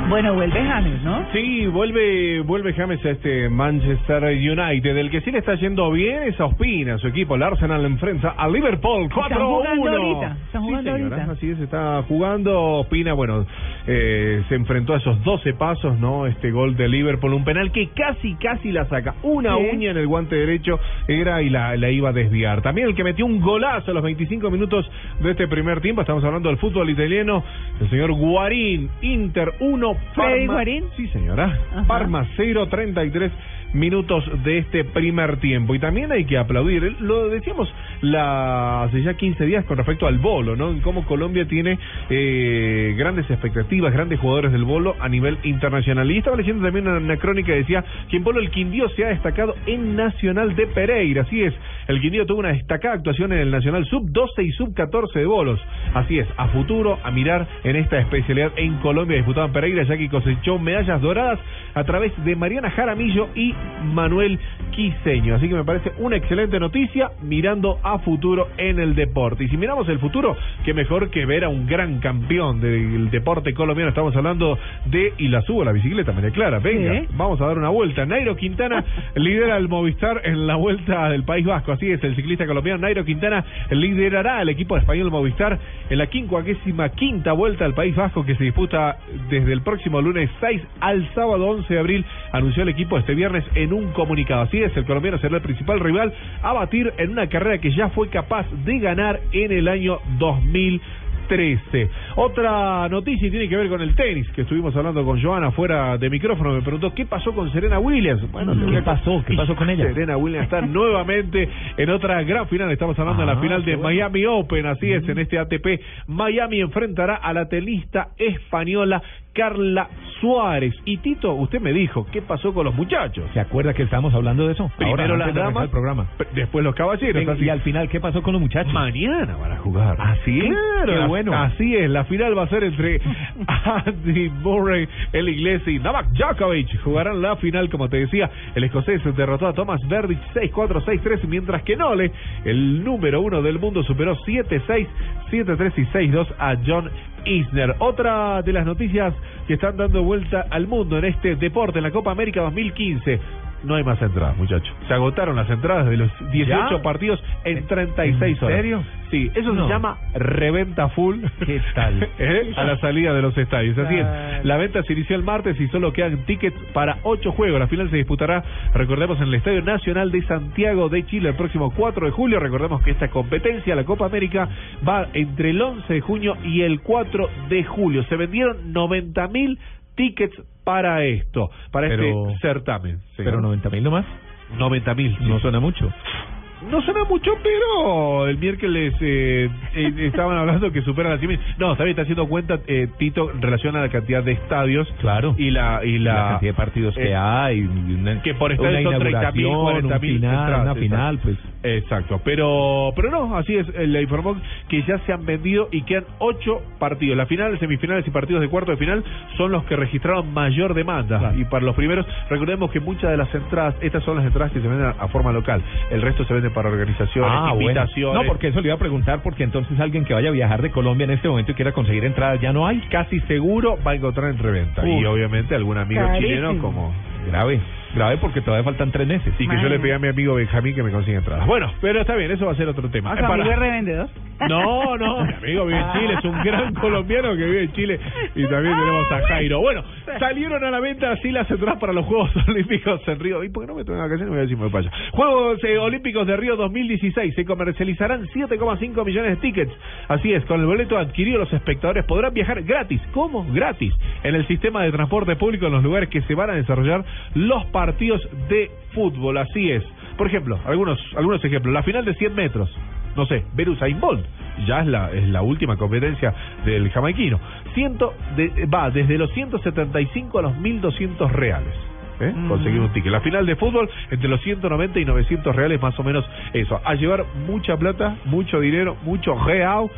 Speaker 2: Bueno, vuelve James, ¿no?
Speaker 4: Sí, vuelve vuelve James a este Manchester United. El que sí le está yendo bien es a Ospina, su equipo. El Arsenal enfrenta a Liverpool 4-1.
Speaker 2: Están jugando ahorita. Están
Speaker 4: Sí,
Speaker 2: jugando
Speaker 4: señora,
Speaker 2: ahorita.
Speaker 4: Así es, está jugando. Ospina, bueno, eh, se enfrentó a esos 12 pasos, ¿no? Este gol de Liverpool, un penal que casi, casi la saca. Una uña en el guante derecho era y la, la iba a desviar. También el que metió un golazo a los 25 minutos de este primer tiempo. Estamos hablando del fútbol italiano. El señor Guarín, Inter 1,
Speaker 2: ¿Freddy
Speaker 4: Parma.
Speaker 2: Guarín?
Speaker 4: Sí, señora. Parma 0, 33 minutos de este primer tiempo. Y también hay que aplaudir, lo decíamos la, hace ya 15 días con respecto al bolo, ¿no? En cómo Colombia tiene eh, grandes expectativas, grandes jugadores del bolo a nivel internacional. Y estaba leyendo también una, una crónica que decía que en bolo el Quindío se ha destacado en Nacional de Pereira. Así es, el Quindío tuvo una destacada actuación en el Nacional Sub-12 y Sub-14 de bolos. Así es, a futuro, a mirar en esta especialidad en Colombia, disputado en Pereira, ya que cosechó medallas doradas a través de Mariana Jaramillo y Manuel Quiseño. Así que me parece una excelente noticia mirando a futuro en el deporte. Y si miramos el futuro, qué mejor que ver a un gran campeón del deporte colombiano. Estamos hablando de, y la subo la bicicleta, María Clara, venga, vamos a dar una vuelta. Nairo Quintana lidera el Movistar en la vuelta del País Vasco. Así es, el ciclista colombiano Nairo Quintana liderará al equipo español Movistar en la quincuagésima quinta vuelta al País Vasco que se disputa desde el próximo lunes 6 al sábado 11 de abril, anunció el equipo este viernes en un comunicado. Así es, el colombiano será el principal rival a batir en una carrera que ya fue capaz de ganar en el año 2013. Otra noticia tiene que ver con el tenis, que estuvimos hablando con Joana fuera de micrófono. Me preguntó qué pasó con Serena Williams. Bueno, voy
Speaker 3: ¿Qué pasó? ¿Qué pasó con ella?
Speaker 4: Serena Williams está nuevamente en otra gran final. Estamos hablando de la
Speaker 3: Ah,
Speaker 4: final de
Speaker 3: bueno.
Speaker 4: Miami Open. Así es, en este ATP. Miami enfrentará a la tenista española Carla Suárez. Y Tito, usted me dijo, ¿qué pasó con los muchachos?
Speaker 3: ¿Se acuerda que estábamos hablando de eso?
Speaker 4: Primero
Speaker 3: Ahora,
Speaker 4: las damas,
Speaker 3: el programa.
Speaker 4: después los caballeros. Así.
Speaker 3: y al final, ¿qué pasó con los muchachos?
Speaker 4: Mañana van a jugar.
Speaker 3: ¿Así?
Speaker 4: Claro,
Speaker 3: Qué bueno.
Speaker 4: Así es, la final va a ser entre Andy Murray, el inglés y Novak Djokovic. Jugarán la final, como te decía, el escocés derrotó a Thomas Verdich 6-4, 6-3, mientras que Nole, el número uno del mundo, superó 7-6, 7-3 y 6-2 a John Isner. Otra de las noticias que están dando vuelta al mundo en este deporte, en la Copa América 2015. No hay más entradas, muchachos. Se agotaron las entradas de los 18
Speaker 3: ¿Ya?
Speaker 4: partidos en 36 horas.
Speaker 3: serio?
Speaker 4: Sí, eso
Speaker 3: No.
Speaker 4: se llama reventa full.
Speaker 3: ¿Qué tal?
Speaker 4: ¿Eh? A la salida de los estadios. Así es. La venta se inició el martes y solo quedan tickets para ocho juegos. La final se disputará, recordemos, en el Estadio Nacional de Santiago de Chile el próximo 4 de julio. Recordemos que esta competencia, la Copa América, va entre el 11 de junio y el 4 de julio. Se vendieron 90 mil tickets para esto, para
Speaker 3: Pero-
Speaker 4: este certamen.
Speaker 3: Pero 90 mil nomás.
Speaker 4: 90 mil.
Speaker 3: No suena mucho.
Speaker 4: No suena mucho, pero el miércoles eh, eh, estaban hablando que superan las 100.000. No, bien, está haciendo cuenta eh, Tito en relación a la cantidad de estadios.
Speaker 3: Claro.
Speaker 4: Y la, y la,
Speaker 3: La, cantidad de partidos que
Speaker 4: eh,
Speaker 3: hay. una-
Speaker 4: que por estadio son 30.000,
Speaker 3: inauguración,
Speaker 4: 40.000
Speaker 3: un final, una
Speaker 4: exacto.
Speaker 3: final, pues.
Speaker 4: Exacto, pero pero no, así es, eh, le informó que ya se han vendido y quedan ocho partidos. La final, semifinales y partidos de cuarto de final son los que registraron mayor demanda.
Speaker 3: Claro.
Speaker 4: Y para los primeros, recordemos que muchas de las entradas, estas son las entradas que se venden a, a forma local. El resto se para organizaciones,
Speaker 3: Ah, bueno.
Speaker 4: invitaciones.
Speaker 3: No, porque eso le iba a preguntar, porque entonces alguien que vaya a viajar de Colombia en este momento y quiera conseguir entradas ya no hay.
Speaker 4: casi seguro va a encontrar en reventa.
Speaker 3: Uf.
Speaker 4: Y obviamente algún amigo
Speaker 2: Carísimo.
Speaker 4: chileno como...
Speaker 3: Grave, grave porque todavía faltan tres meses.
Speaker 4: Y que yo le pedí a mi amigo Benjamín que me consiga entradas. Bueno, pero está bien, eso va a ser otro tema.
Speaker 2: ¿A su amigo es revendedor?
Speaker 4: No, no, mi amigo vive en Chile, es un gran colombiano que vive en Chile y también tenemos a Jairo. Bueno, salieron a la venta así las entradas para los Juegos Olímpicos en Río. ¿Y por qué no me toman vacaciones? Me voy a decir, me allá. Juegos eh, Olímpicos de Río 2016. Se comercializarán 7,5 millones de tickets. Así es, con el boleto adquirido los espectadores podrán viajar gratis. ¿Cómo? Gratis. En el sistema de transporte público en los lugares que se van a desarrollar los partidos de fútbol. Así es. Por ejemplo, algunos, algunos ejemplos. La final de 100 metros no sé, ver Usain Bolt. Ya es la, es la última competencia del jamaiquino. Ciento de- va desde los 175 a los 1200 reales. ¿eh?
Speaker 2: Mm.
Speaker 4: Conseguir un ticket. La final de fútbol entre los 190 y 900 reales, más o menos eso. A llevar mucha plata, mucho dinero, mucho real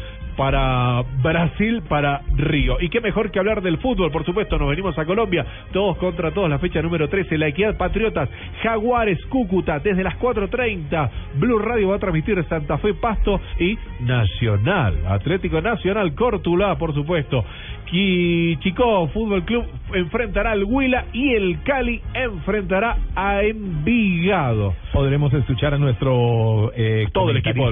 Speaker 4: para Brasil, para Río. Y qué mejor que hablar del fútbol, por supuesto, nos venimos a Colombia, todos contra todos, la fecha número 13, la Equidad Patriotas, Jaguares, Cúcuta, desde las 4.30, Blue Radio va a transmitir Santa Fe, Pasto y Nacional, Atlético Nacional, Córtula, por supuesto. Y Chico Fútbol Club enfrentará al Huila y el Cali enfrentará a Envigado.
Speaker 3: Podremos escuchar a nuestro eh,
Speaker 4: Todo el equipo.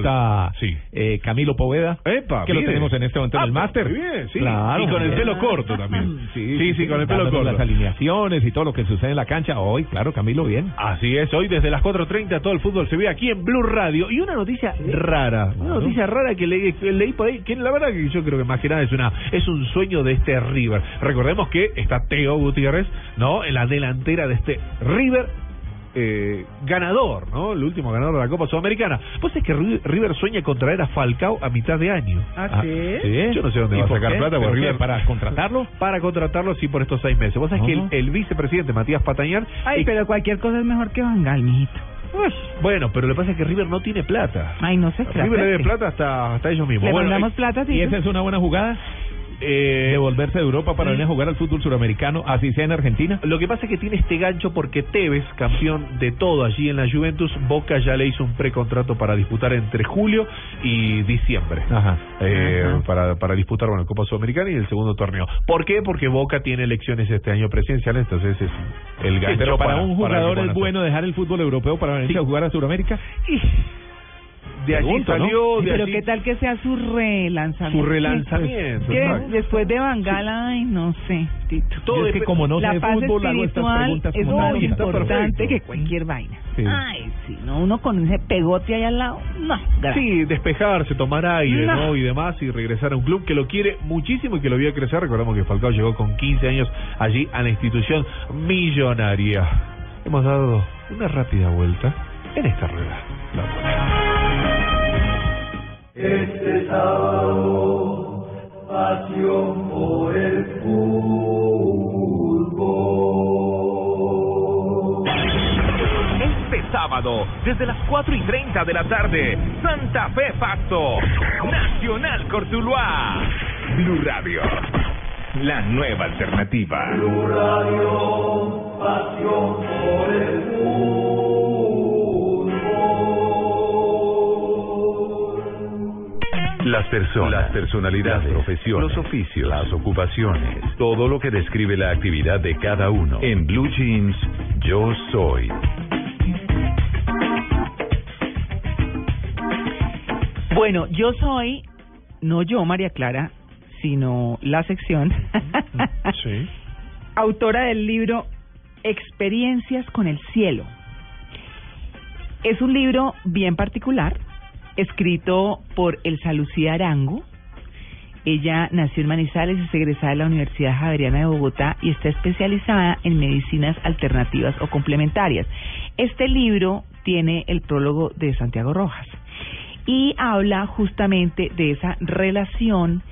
Speaker 4: Sí.
Speaker 3: eh, Camilo Poveda,
Speaker 4: Epa,
Speaker 3: que lo tenemos en este momento en
Speaker 4: Ah,
Speaker 3: el máster.
Speaker 4: muy bien, sí.
Speaker 3: Claro,
Speaker 4: Y con el pelo corto también.
Speaker 3: Sí,
Speaker 4: Sí, sí, con el pelo corto.
Speaker 3: Las alineaciones y todo lo que sucede en la cancha. Hoy, claro, Camilo, bien.
Speaker 4: Así es, hoy desde las 4.30 todo el fútbol se ve aquí en Blue Radio. Y una noticia rara, una noticia rara que leí, que leí por ahí, que la verdad que yo creo que más que nada es, una, es un sueño de este River. Recordemos que está Teo Gutiérrez, ¿no? En la delantera de este River. eh, ganador, ¿no? El último ganador de la Copa Sudamericana. Pues es que Ri- River sueña con traer a Falcao a mitad de año.
Speaker 2: ¿Ah, sí?
Speaker 4: Yo no sé dónde
Speaker 3: ¿Y
Speaker 4: va a
Speaker 3: por
Speaker 4: sacar
Speaker 3: qué?
Speaker 4: plata
Speaker 3: ¿Pero
Speaker 4: porque
Speaker 3: qué?
Speaker 4: River
Speaker 3: ¿Para contratarlo?
Speaker 4: Para contratarlo, sí, por estos seis meses. Vos sabés que el, vicepresidente Matías Patañán
Speaker 2: Ay, pero cualquier cosa es mejor que Bangal, mijito.
Speaker 4: Bueno, pero lo que pasa es que River no tiene plata.
Speaker 2: Ay, no sé.
Speaker 4: River le debe plata hasta, hasta ellos mismos.
Speaker 2: Le
Speaker 4: Bueno,
Speaker 2: mandamos plata,
Speaker 3: ¿Y
Speaker 2: Tito.
Speaker 3: esa es una buena jugada?
Speaker 4: Eh,
Speaker 3: Devolverse de Europa para venir a jugar al fútbol suramericano, así sea en Argentina.
Speaker 4: lo que pasa es que tiene este gancho porque Tevez, campeón de todo allí en la Juventus, Boca ya le hizo un precontrato para disputar entre julio y diciembre.
Speaker 3: Ajá.
Speaker 4: Eh,
Speaker 3: Ajá.
Speaker 4: para, para disputar bueno, Copa Sudamericana y el segundo torneo. ¿Por qué? Porque Boca tiene elecciones este año presidenciales, entonces es el gancho
Speaker 3: Pero para, un jugador es bueno dejar el fútbol europeo para venir
Speaker 4: Sí.
Speaker 3: a jugar a Sudamérica.
Speaker 4: De allí
Speaker 3: Pregunto, ¿no?
Speaker 4: salió, de
Speaker 2: Pero
Speaker 4: allí-
Speaker 2: qué tal que sea su relanzamiento.
Speaker 4: Su relanzamiento,
Speaker 2: Que
Speaker 4: exacto.
Speaker 2: después de Bangal, ay, no sé, Tito.
Speaker 4: Todo
Speaker 3: es que como no sé
Speaker 2: la paz
Speaker 3: fútbol, hago estas
Speaker 2: espiritual
Speaker 3: preguntas
Speaker 2: es
Speaker 3: como
Speaker 2: más importante que cualquier vaina.
Speaker 3: Sí.
Speaker 2: Ay, sí, no, uno con ese pegote ahí al lado, no, gracias.
Speaker 4: Sí, despejarse, tomar aire,
Speaker 2: No.
Speaker 4: ¿no? Y demás, y regresar a un club que lo quiere muchísimo y que lo vio crecer. Recordamos que Falcao llegó con 15 años allí a la institución millonaria. Hemos dado una rápida vuelta en esta rueda. La buena.
Speaker 32: Este sábado, pasión por el fútbol.
Speaker 19: Este sábado, desde las 4 y 30 de la tarde, Santa Fe Pasto, Nacional Cortuluá, Blue Radio, la nueva alternativa.
Speaker 32: Blue Radio, pasión por el
Speaker 8: Las personas, las personalidades, las profesiones, los oficios, las ocupaciones, todo lo que describe la actividad de cada uno. En Blue Jeans, yo soy.
Speaker 2: Bueno, yo soy, no yo, María Clara, sino la sección,
Speaker 4: Sí.
Speaker 2: autora del libro Experiencias con el Cielo. Es un libro bien particular, escrito por Elsa Lucía Arango. Ella nació en Manizales, es egresada de la Universidad Javeriana de Bogotá y está especializada en medicinas alternativas o complementarias. Este libro tiene el prólogo de Santiago Rojas y habla justamente de esa relación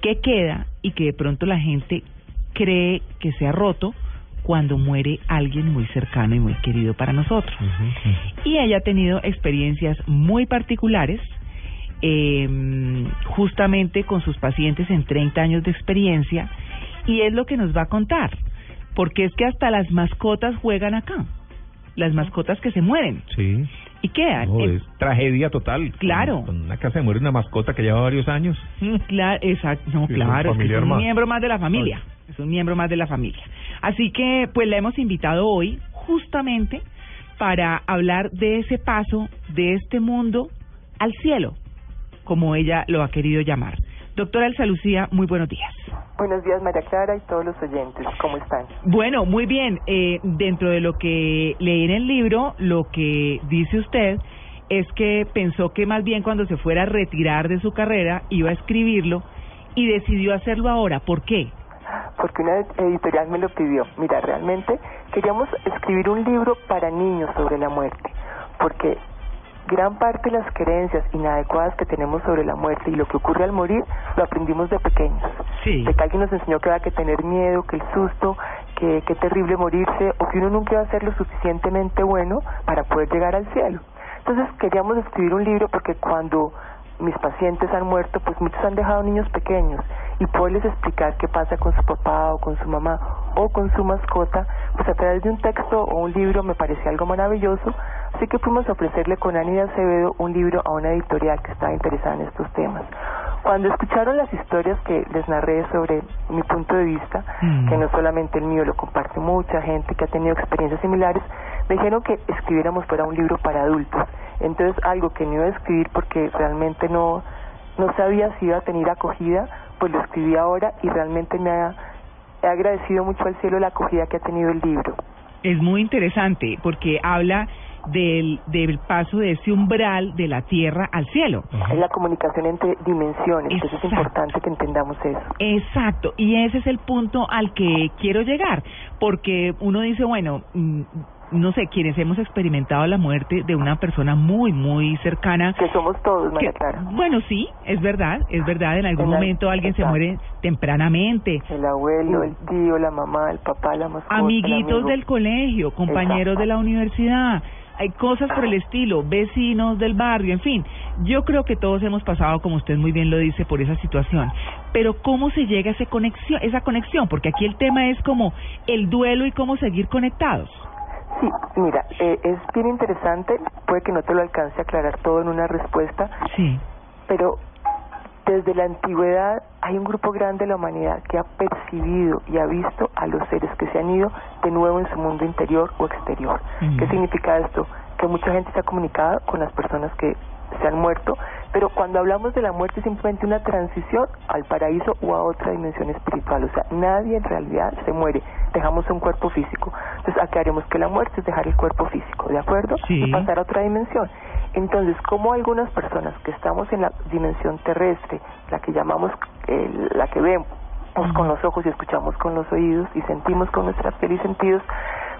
Speaker 2: que queda y que de pronto la gente cree que se ha roto cuando muere alguien muy cercano y muy querido para nosotros. Y ella ha tenido experiencias muy particulares, eh, justamente con sus pacientes en 30 años de experiencia, y es lo que nos va a contar, porque es que hasta las mascotas juegan acá, las mascotas que se mueren
Speaker 3: Sí.
Speaker 2: y quedan.
Speaker 3: No,
Speaker 2: Eh,
Speaker 3: tragedia total.
Speaker 2: Claro.
Speaker 3: Con, una casa de muere una mascota que lleva varios años.
Speaker 2: Claro, exacto, no, claro, es, que es
Speaker 3: familiar
Speaker 2: un
Speaker 3: más.
Speaker 2: miembro más de la familia, es un miembro más de la familia. Así que, pues la hemos invitado hoy justamente para hablar de ese paso de este mundo al cielo, como ella lo ha querido llamar. Doctora Elsa Lucía, muy buenos días.
Speaker 33: Buenos días, María Clara y todos los oyentes. ¿Cómo están?
Speaker 2: Bueno, muy bien. Eh, dentro de lo que leí en el libro, lo que dice usted es que pensó que más bien cuando se fuera a retirar de su carrera iba a escribirlo y decidió hacerlo ahora. ¿Por qué?
Speaker 33: Porque una editorial me lo pidió. Mira, realmente queríamos escribir un libro para niños sobre la muerte, porque gran parte de las creencias inadecuadas que tenemos sobre la muerte y lo que ocurre al morir lo aprendimos de pequeños.
Speaker 2: Sí.
Speaker 33: De que alguien nos enseñó que había que tener miedo, que el susto, que qué terrible morirse o que uno nunca iba a ser lo suficientemente bueno para poder llegar al cielo. Entonces queríamos escribir un libro porque cuando mis pacientes han muerto, pues muchos han dejado niños pequeños y poderles explicar qué pasa con su papá o con su mamá o con su mascota, pues a través de un texto o un libro me parecía algo maravilloso, así que fuimos a ofrecerle con Ani de Acevedo un libro a una editorial que estaba interesada en estos temas. Cuando escucharon las historias que les narré sobre mi punto de vista,
Speaker 2: Mm.
Speaker 33: que no solamente el mío, lo comparte mucha gente que ha tenido experiencias similares, me dijeron que escribiéramos fuera un libro para adultos. Entonces, algo que no iba a escribir porque realmente no, no sabía si iba a tener acogida, pues lo escribí ahora y realmente me ha, he agradecido mucho al cielo la acogida que ha tenido el libro.
Speaker 2: Es muy interesante porque habla del, del paso de ese umbral de la tierra al cielo.
Speaker 33: Es la comunicación entre dimensiones, eso es
Speaker 2: Exacto.
Speaker 33: importante que entendamos eso.
Speaker 2: Exacto, y ese es el punto al que quiero llegar, porque uno dice, bueno, mm, no sé, quienes hemos experimentado la muerte de una persona muy, muy cercana.
Speaker 33: Que somos todos, María
Speaker 2: que-
Speaker 33: Clara.
Speaker 2: Bueno, sí, es verdad, es verdad, en algún momento alguien se muere tempranamente.
Speaker 33: El abuelo, el tío, la mamá, el papá, la mascota,
Speaker 2: Amiguitos del colegio, compañeros de la universidad, hay cosas por el estilo, vecinos del barrio, en fin. Yo creo que todos hemos pasado, como usted muy bien lo dice, por esa situación. Pero ¿cómo se llega a ese conexión, esa conexión? Porque aquí el tema es como el duelo y cómo seguir conectados.
Speaker 33: Sí, mira, eh, es bien interesante, puede que no te lo alcance a aclarar todo en una respuesta,
Speaker 2: Sí.
Speaker 33: pero desde la antigüedad hay un grupo grande de la humanidad que ha percibido y ha visto a los seres que se han ido de nuevo en su mundo interior o exterior.
Speaker 2: Mm.
Speaker 33: ¿Qué significa esto? Que mucha gente se ha comunicado con las personas que se han muerto, pero cuando hablamos de la muerte es simplemente una transición al paraíso o a otra dimensión espiritual. O sea, nadie en realidad se muere, dejamos un cuerpo físico. Entonces, acá haremos que la muerte es dejar el cuerpo físico, ¿de acuerdo?
Speaker 2: Sí.
Speaker 33: Y pasar a otra dimensión. Entonces, como algunas personas que estamos en la dimensión terrestre, la que llamamos, eh, la que vemos con los ojos y escuchamos con los oídos y sentimos con nuestra piel y sentidos,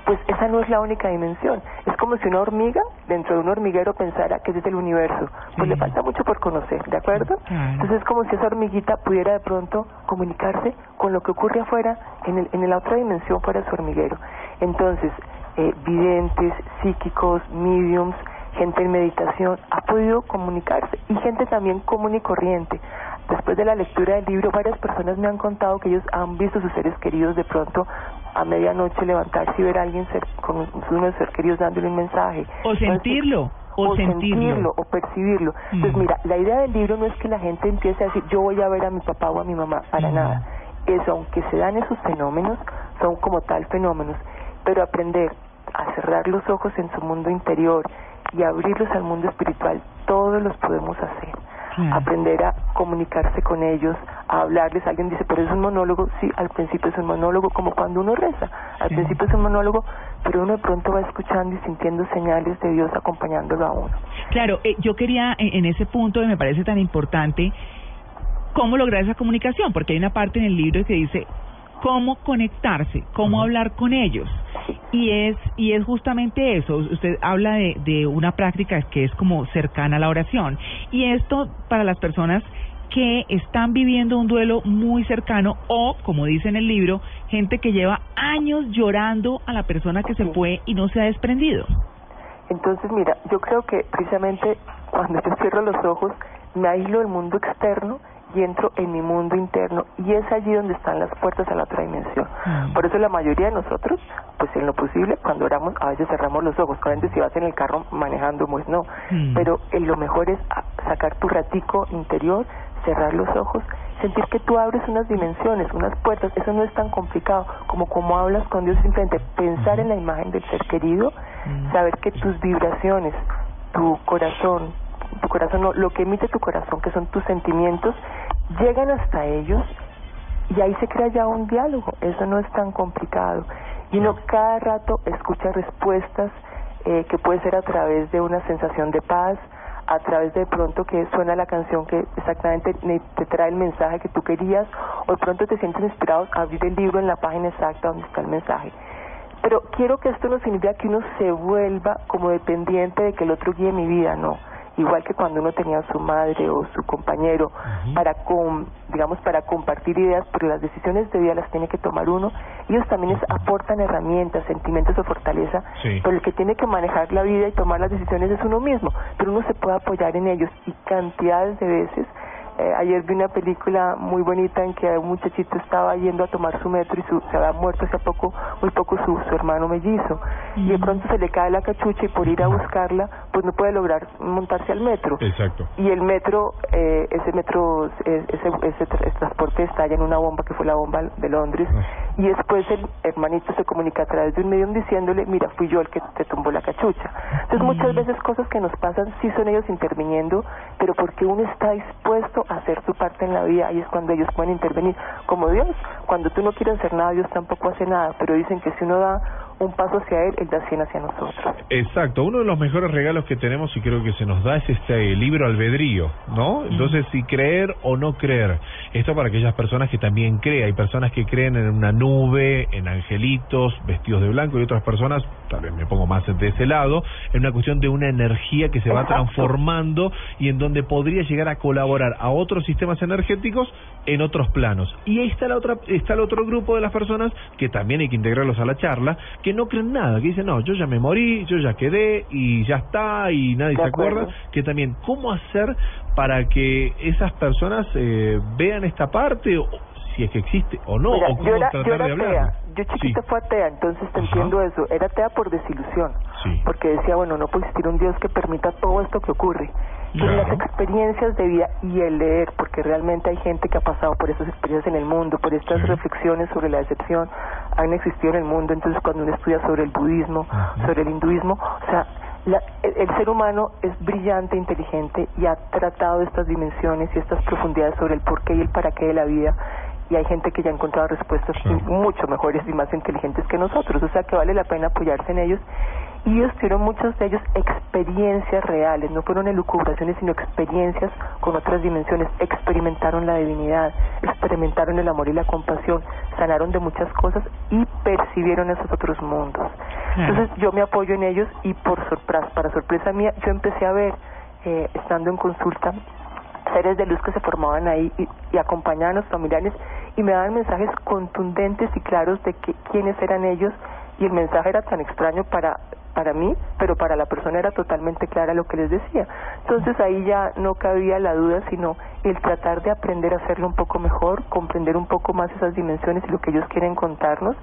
Speaker 33: pues esa no es la única dimensión. Es como si una hormiga dentro de un hormiguero pensara que es del universo. Pues le falta mucho por conocer, ¿de acuerdo? Entonces es como si esa hormiguita pudiera de pronto comunicarse con lo que ocurre afuera, en, el, en la otra dimensión fuera de su hormiguero. Entonces, eh, videntes, psíquicos, mediums, gente en meditación, ha podido comunicarse y gente también común y corriente. Después de la lectura del libro, varias personas me han contado que ellos han visto sus seres queridos de pronto a medianoche levantarse y ver a alguien ser, con uno de sus queridos dándole un mensaje.
Speaker 2: O sentirlo, o sentirlo.
Speaker 33: o percibirlo.
Speaker 2: Mm.
Speaker 33: Entonces, mira, la idea del libro no es que la gente empiece a decir, yo voy a ver a mi papá o a mi mamá, para
Speaker 2: Mm.
Speaker 33: nada. Eso, aunque se dan esos fenómenos, son como tal fenómenos, pero aprender a cerrar los ojos en su mundo interior y abrirlos al mundo espiritual, todos los podemos hacer.
Speaker 2: Claro.
Speaker 33: Aprender a comunicarse con ellos, a hablarles. Alguien dice, pero es un monólogo. Sí, al principio es un monólogo, como cuando uno reza. Al
Speaker 2: Sí.
Speaker 33: principio es un monólogo, pero uno de pronto va escuchando y sintiendo señales de Dios acompañándolo a uno.
Speaker 2: Claro, eh, yo quería en, en ese punto, y me parece tan importante, cómo lograr esa comunicación, porque hay una parte en el libro que dice cómo conectarse, cómo hablar con ellos. Y es y es justamente eso. Usted habla de, de una práctica que es como cercana a la oración. Y esto para las personas que están viviendo un duelo muy cercano o, como dice en el libro, gente que lleva años llorando a la persona que se fue y no se ha desprendido.
Speaker 33: Entonces, mira, yo creo que precisamente cuando yo cierro los ojos, me aíslo del mundo externo y entro en mi mundo interno y es allí donde están las puertas a la otra dimensión. Por eso la mayoría de nosotros, pues en lo posible, cuando oramos, a veces cerramos los ojos. Obviamente si vas en el carro manejando, pues no.
Speaker 2: Mm.
Speaker 33: Pero eh, lo mejor es a- sacar tu ratico interior, cerrar los ojos, sentir que tú abres unas dimensiones, unas puertas. Eso no es tan complicado como como hablas con Dios, simplemente pensar en la imagen del ser querido, saber que tus vibraciones, tu corazón, tu corazón, no, lo que emite tu corazón, que son tus sentimientos, llegan hasta ellos y ahí se crea ya un diálogo. Eso no es tan complicado. Y uno cada rato escucha respuestas eh, que puede ser a través de una sensación de paz, a través de pronto que suena la canción que exactamente te trae el mensaje que tú querías, o de pronto te sientes inspirado a abrir el libro en la página exacta donde está el mensaje. Pero quiero que esto no significa que uno se vuelva como dependiente de que el otro guíe mi vida, no. Igual que cuando uno tenía a su madre o su compañero para com- digamos para compartir ideas, pero las decisiones de vida las tiene que tomar uno. Ellos también aportan herramientas, sentimientos o fortaleza,
Speaker 4: Sí.
Speaker 33: pero el que tiene que manejar la vida y tomar las decisiones es uno mismo, pero uno se puede apoyar en ellos y cantidades de veces eh, ayer vi una película muy bonita en que un muchachito estaba yendo a tomar su metro y su, se había muerto hace poco, muy poco su, su hermano mellizo. Y de pronto se le cae la cachucha y por ir a buscarla, pues no puede lograr montarse al metro.
Speaker 4: Exacto.
Speaker 33: Y el metro, eh, ese metro, eh, ese, ese tra- transporte estalla en una bomba que fue la bomba de Londres. Y después el hermanito se comunica a través de un medium diciéndole, mira, fui yo el que te tumbó la cachucha. Entonces muchas veces cosas que nos pasan sí son ellos interviniendo, pero porque uno está dispuesto hacer su parte en la vida, ahí es cuando ellos pueden intervenir. Como Dios, cuando tú no quieres hacer nada, Dios tampoco hace nada, pero dicen que si uno da un paso hacia Él, Él da cien hacia nosotros.
Speaker 4: Exacto, uno de los mejores regalos que tenemos y creo que se nos da es este libro albedrío, ¿no? Entonces, si creer o no creer, esto para aquellas personas que también creen, hay personas que creen en una nube, en angelitos vestidos de blanco y otras personas, tal vez me pongo más de ese lado, en una cuestión de una energía que se va transformando y en donde podría llegar a colaborar a otros sistemas energéticos en otros planos. Y ahí está la otra está el otro grupo de las personas que también hay que integrarlos a la charla, que no creen nada, que dicen, "No, yo ya me morí, yo ya quedé y ya está y nadie
Speaker 33: De
Speaker 4: se
Speaker 33: acuerdo.
Speaker 4: acuerda", que también cómo hacer para que esas personas eh, vean esta parte o si es que existe o no
Speaker 33: Mira,
Speaker 4: o cómo
Speaker 33: yo era,
Speaker 4: tratar
Speaker 33: yo era
Speaker 4: de hablar.
Speaker 33: atea, yo chiquita fue atea, entonces te entiendo eso, era atea por desilusión, porque decía, bueno, no puede existir un Dios que permita todo esto que ocurre.
Speaker 4: Claro.
Speaker 33: las experiencias de vida y el leer, porque realmente hay gente que ha pasado por esas experiencias en el mundo, por estas reflexiones sobre la decepción, han existido en el mundo, entonces cuando uno estudia sobre el budismo, sobre el hinduismo, o sea, la- el, el ser humano es brillante, inteligente y ha tratado estas dimensiones y estas profundidades sobre el porqué y el para qué de la vida. Y hay gente que ya ha encontrado respuestas mucho mejores y más inteligentes que nosotros, o sea que vale la pena apoyarse en ellos. Y ellos tuvieron muchos de ellos experiencias reales, no fueron elucubraciones, sino experiencias con otras dimensiones. Experimentaron la divinidad, experimentaron el amor y la compasión, sanaron de muchas cosas y percibieron esos otros mundos. Entonces yo me apoyo en ellos y por sorpresa, para sorpresa mía, yo empecé a ver, eh, estando en consulta, seres de luz que se formaban ahí y, y acompañaban a los familiares y me daban mensajes contundentes y claros de que, quiénes eran ellos y el mensaje era tan extraño para para mí, pero para la persona era totalmente clara lo que les decía. Entonces ahí ya no cabía la duda, sino el tratar de aprender a hacerlo un poco mejor, comprender un poco más esas dimensiones y lo que ellos quieren contarnos.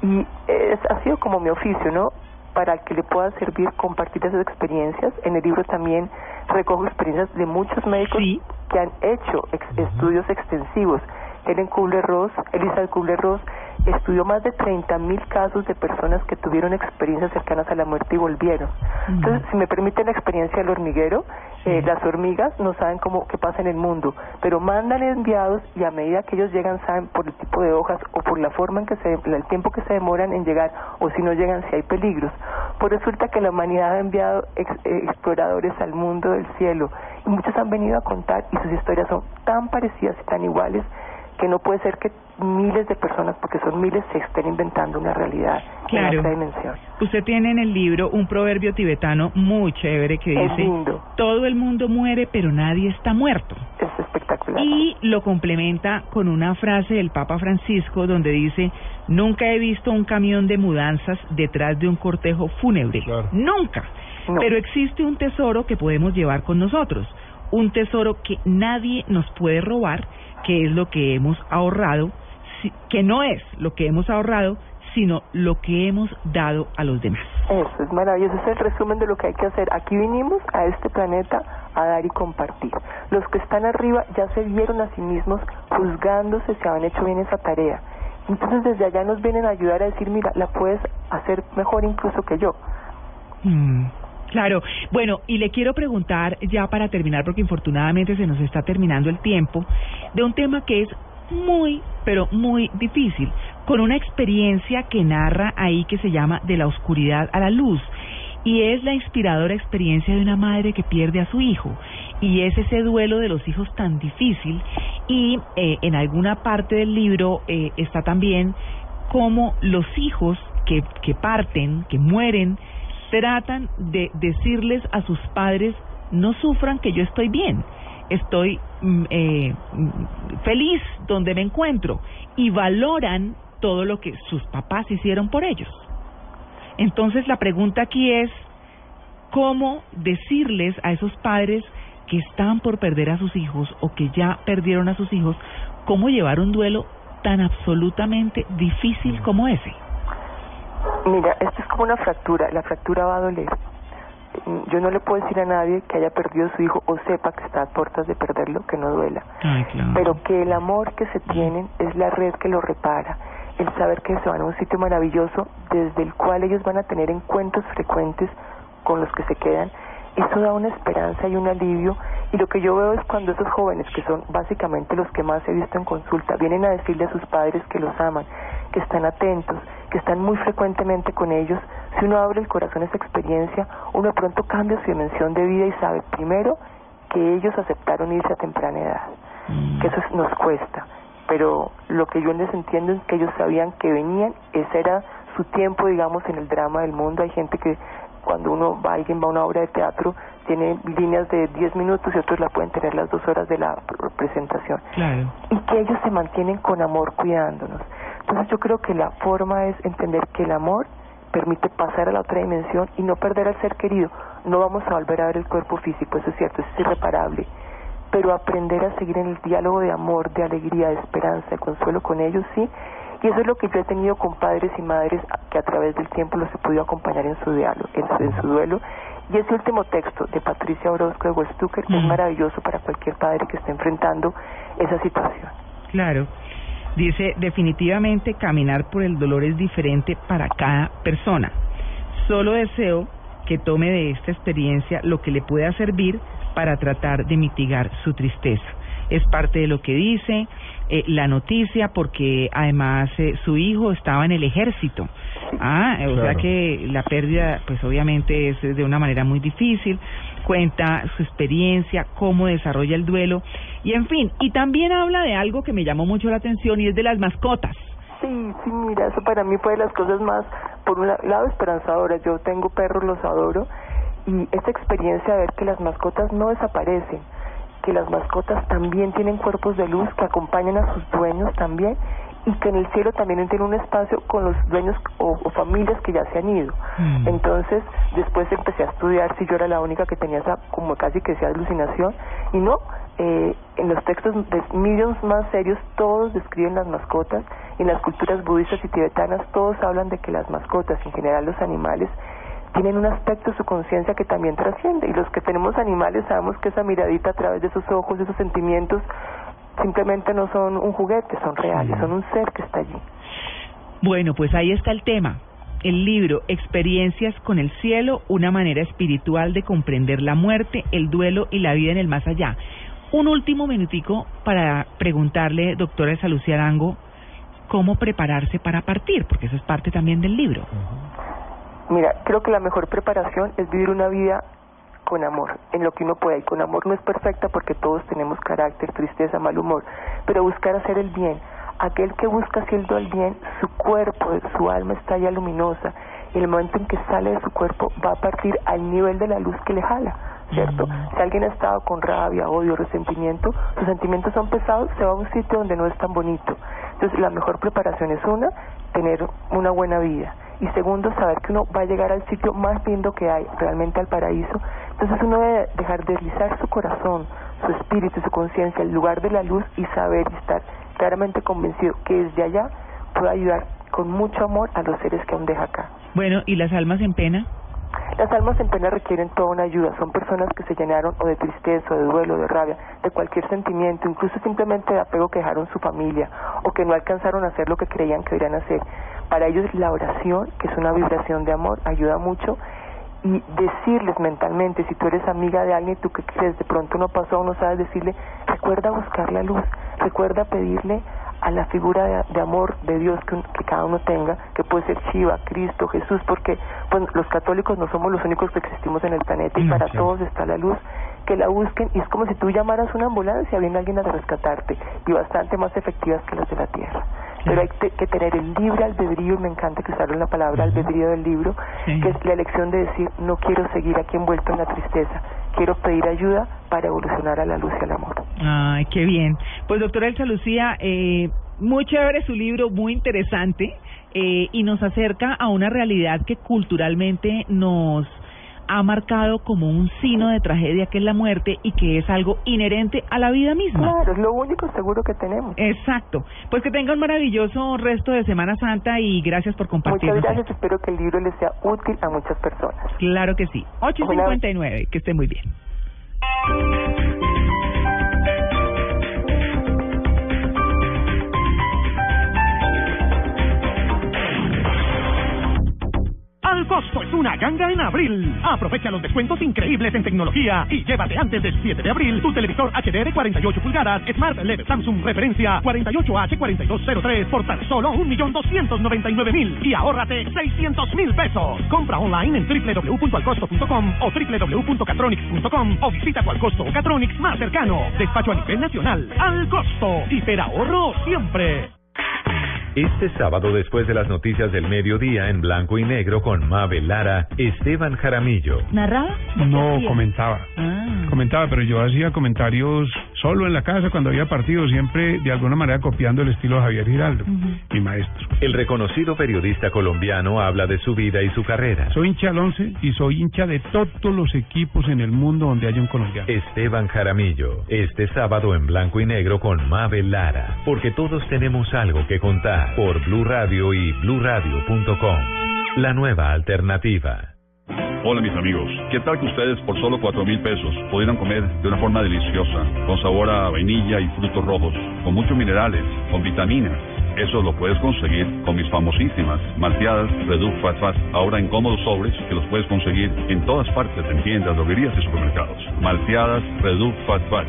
Speaker 33: Y es, ha sido como mi oficio, ¿no? Para que le pueda servir compartir esas experiencias. En el libro también recojo experiencias de muchos médicos que han hecho ex- estudios extensivos. Helen Kubler-Ross, Elizabeth Kubler-Ross, estudió más de 30.000 casos de personas que tuvieron experiencias cercanas a la muerte y volvieron. Entonces, si me permite la experiencia del hormiguero, eh, las hormigas no saben cómo qué pasa en el mundo, pero mandan enviados y a medida que ellos llegan saben por el tipo de hojas o por la forma en que se el tiempo que se demoran en llegar o si no llegan si hay peligros. Pues resulta que la humanidad ha enviado ex- eh, exploradores al mundo del cielo y muchos han venido a contar y sus historias son tan parecidas y tan iguales que no puede ser que miles de personas, porque son miles, se estén inventando una realidad
Speaker 2: Claro.
Speaker 33: en otra dimensión.
Speaker 2: Usted tiene en el libro un proverbio tibetano muy chévere que
Speaker 33: Es
Speaker 2: dice,
Speaker 33: lindo.
Speaker 2: todo el mundo muere pero nadie está muerto.
Speaker 33: Es espectacular.
Speaker 2: Y lo complementa con una frase del Papa Francisco donde dice, nunca he visto un camión de mudanzas detrás de un cortejo fúnebre. Nunca. Pero existe un tesoro que podemos llevar con nosotros. Un tesoro que nadie nos puede robar, que es lo que hemos ahorrado, que no es lo que hemos ahorrado, sino lo que hemos dado a los demás.
Speaker 33: Eso es maravilloso, es el resumen de lo que hay que hacer. Aquí vinimos a este planeta a dar y compartir. Los que están arriba ya se vieron a sí mismos juzgándose si habían hecho bien esa tarea. Entonces desde allá nos vienen a ayudar a decir, mira, la puedes hacer mejor incluso que yo.
Speaker 2: Mm, Claro, bueno, y le quiero preguntar ya para terminar, porque infortunadamente se nos está terminando el tiempo, de un tema que es muy, pero muy difícil, con una experiencia que narra ahí que se llama De la oscuridad a la luz. Y es la inspiradora experiencia de una madre que pierde a su hijo. Y es ese duelo de los hijos tan difícil. Y eh, en alguna parte del libro eh, está también cómo los hijos que, que parten, que mueren, tratan de decirles a sus padres no sufran que yo estoy bien, estoy mm, eh, mm, feliz donde me encuentro y valoran todo lo que sus papás hicieron por ellos. Entonces la pregunta aquí es, ¿cómo decirles a esos padres que están por perder a sus hijos o que ya perdieron a sus hijos, cómo llevar un duelo tan absolutamente difícil como ese?
Speaker 33: Mira, esto es como una fractura, la fractura va a doler. Yo no le puedo decir a nadie que haya perdido a su hijo o sepa que está a puertas de perderlo, que no duela. Pero que el amor que se tienen es la red que lo repara, el saber que se van a un sitio maravilloso desde el cual ellos van a tener encuentros frecuentes con los que se quedan, eso da una esperanza y un alivio. Y lo que yo veo es cuando esos jóvenes, que son básicamente los que más he visto en consulta, vienen a decirle a sus padres que los aman, que están atentos, que están muy frecuentemente con ellos, si uno abre el corazón a esa experiencia, uno de pronto cambia su dimensión de vida y sabe, primero, que ellos aceptaron irse a temprana edad, que eso nos cuesta, pero lo que yo les entiendo es que ellos sabían que venían, ese era su tiempo, digamos, en el drama del mundo. Hay gente que cuando uno va, alguien va a una obra de teatro, tiene líneas de 10 minutos y otros la pueden tener las dos horas de la presentación.
Speaker 2: Claro.
Speaker 33: Y que ellos se mantienen con amor cuidándonos. Entonces yo creo que la forma es entender que el amor permite pasar a la otra dimensión y no perder al ser querido. No vamos a volver a ver el cuerpo físico, eso es cierto, eso es irreparable pero aprender a seguir en el diálogo de amor, de alegría, de esperanza, de consuelo con ellos, sí. Y eso es lo que yo he tenido con padres y madres que a través del tiempo los he podido acompañar en su diálogo, en su, duelo. Y ese último texto de Patricia Orozco de Westucker es
Speaker 2: Mm.
Speaker 33: maravilloso para cualquier padre que esté enfrentando esa situación.
Speaker 2: Claro. Dice, definitivamente caminar por el dolor es diferente para cada persona. Solo deseo que tome de esta experiencia lo que le pueda servir para tratar de mitigar su tristeza. Es parte de lo que dice eh, la noticia porque además eh, su hijo estaba en el ejército. Ah, o sea que la pérdida pues obviamente es de una manera muy difícil. Cuenta su experiencia, cómo desarrolla el duelo y en fin, y también habla de algo que me llamó mucho la atención y es de las mascotas.
Speaker 33: Sí, sí, mira, eso para mí fue de las cosas más, por un la- lado, esperanzadoras. Yo tengo perros, los adoro, y esta experiencia de ver que las mascotas no desaparecen, que las mascotas también tienen cuerpos de luz que acompañan a sus dueños también, y que en el cielo también tienen un espacio con los dueños o, o familias que ya se han ido. Entonces, después empecé a estudiar si yo era la única que tenía esa, como casi que sea alucinación, y no, eh, en los textos de mediums más serios todos describen las mascotas, y en las culturas budistas y tibetanas todos hablan de que las mascotas, en general los animales, tienen un aspecto de su conciencia que también trasciende, y los que tenemos animales sabemos que esa miradita a través de esos ojos, de esos sentimientos, simplemente no son un juguete, son reales, son un ser que está allí.
Speaker 2: Bueno, pues ahí está el tema. El libro Experiencias con el cielo, una manera espiritual de comprender la muerte, el duelo y la vida en el más allá. Un último minutico para preguntarle, doctora Elsa Lucía Arango, cómo prepararse para partir, porque eso es parte también del libro.
Speaker 33: Mira, creo que la mejor preparación es vivir una vida con amor, en lo que uno pueda. Y con amor no es perfecta porque todos tenemos carácter, tristeza, mal humor, pero buscar hacer el bien. Aquel que busca haciendo el bien, su cuerpo, su alma está ya luminosa. Y el momento en que sale de su cuerpo va a partir al nivel de la luz que le jala, ¿cierto? Si alguien ha estado con rabia, odio, resentimiento, sus sentimientos son pesados, se va a un sitio donde no es tan bonito. Entonces, la mejor preparación es una, tener una buena vida. Y segundo, saber que uno va a llegar al sitio más lindo que hay, realmente al paraíso. Entonces uno debe dejar deslizar su corazón, su espíritu, su conciencia, el lugar de la luz y saber y estar claramente convencido que desde allá puede ayudar con mucho amor a los seres que aún deja acá.
Speaker 2: Bueno, ¿y las almas en pena?
Speaker 33: Las almas en pena requieren toda una ayuda. Son personas que se llenaron o de tristeza, o de duelo, de rabia, de cualquier sentimiento, incluso simplemente de apego que dejaron su familia o que no alcanzaron a hacer lo que creían que deberían hacer. Para ellos la oración, que es una vibración de amor, ayuda mucho y decirles mentalmente, si tú eres amiga de alguien y tú que de pronto no pasó, no sabes decirle, recuerda buscar la luz, recuerda pedirle a la figura de, de amor de Dios que, que cada uno tenga, que puede ser Shiva, Cristo, Jesús, porque pues, los católicos no somos los únicos que existimos en el planeta y
Speaker 34: Mm,
Speaker 33: para
Speaker 34: claro.
Speaker 33: todos está la luz, que la busquen y es como si tú llamaras una ambulancia, viene alguien a rescatarte y bastante más efectivas que las de la tierra. Pero hay que tener el libre albedrío, y me encanta que usaron la palabra albedrío del libro,
Speaker 2: Sí.
Speaker 33: que es la elección de decir, no quiero seguir aquí envuelto en la tristeza, quiero pedir ayuda para evolucionar a la luz y al amor.
Speaker 2: Ay, qué bien. Pues doctora Elsa Lucía, eh, muy chévere su libro, muy interesante eh, y nos acerca a una realidad que culturalmente nos ha marcado como un signo de tragedia que es la muerte y que es algo inherente a la vida misma.
Speaker 33: Claro, es lo único seguro que tenemos.
Speaker 2: Exacto. Pues que tenga un maravilloso resto de Semana Santa y gracias por compartir.
Speaker 33: Muchas gracias, espero que el libro les sea útil a muchas personas.
Speaker 2: Claro que sí. 8.59, que esté muy bien.
Speaker 7: Al costo es una ganga en abril. Aprovecha los descuentos increíbles en tecnología y llévate antes del 7 de abril tu televisor HD de 48 pulgadas Smart LED Samsung referencia 48H4203 por tan solo 1.299.000 y ahórrate 600.000 pesos. Compra online en www.alcosto.com o www.catronics.com o visita tu Alcosto o Catronics más cercano. Despacho a nivel nacional. Al costo. ahorro siempre.
Speaker 8: Este sábado, después de las noticias del mediodía en blanco y negro con Mabel Lara, Esteban Jaramillo.
Speaker 16: ¿Narraba?
Speaker 35: No, comentaba.
Speaker 16: Ah.
Speaker 35: Comentaba, pero yo hacía comentarios solo en la casa cuando había partido, siempre de alguna manera copiando el estilo de Javier Giraldo, mi maestro.
Speaker 8: El reconocido periodista colombiano habla de su vida y su carrera.
Speaker 35: Soy hincha del once y soy hincha de todos los equipos en el mundo donde haya un colombiano.
Speaker 8: Esteban Jaramillo, este sábado en blanco y negro con Mabel Lara, porque todos tenemos algo que contar por Blue Radio y bluradio.com. La nueva alternativa.
Speaker 5: Hola mis amigos, ¿qué tal que ustedes por solo cuatro mil pesos pudieran comer de una forma deliciosa, con sabor a vainilla y frutos rojos, con muchos minerales, con vitaminas? Eso lo puedes conseguir con mis famosísimas malteadas Reduc Fat Fat, ahora en cómodos sobres que los puedes conseguir en todas partes, en tiendas, droguerías y supermercados. Malteadas Reduc Fat Fat.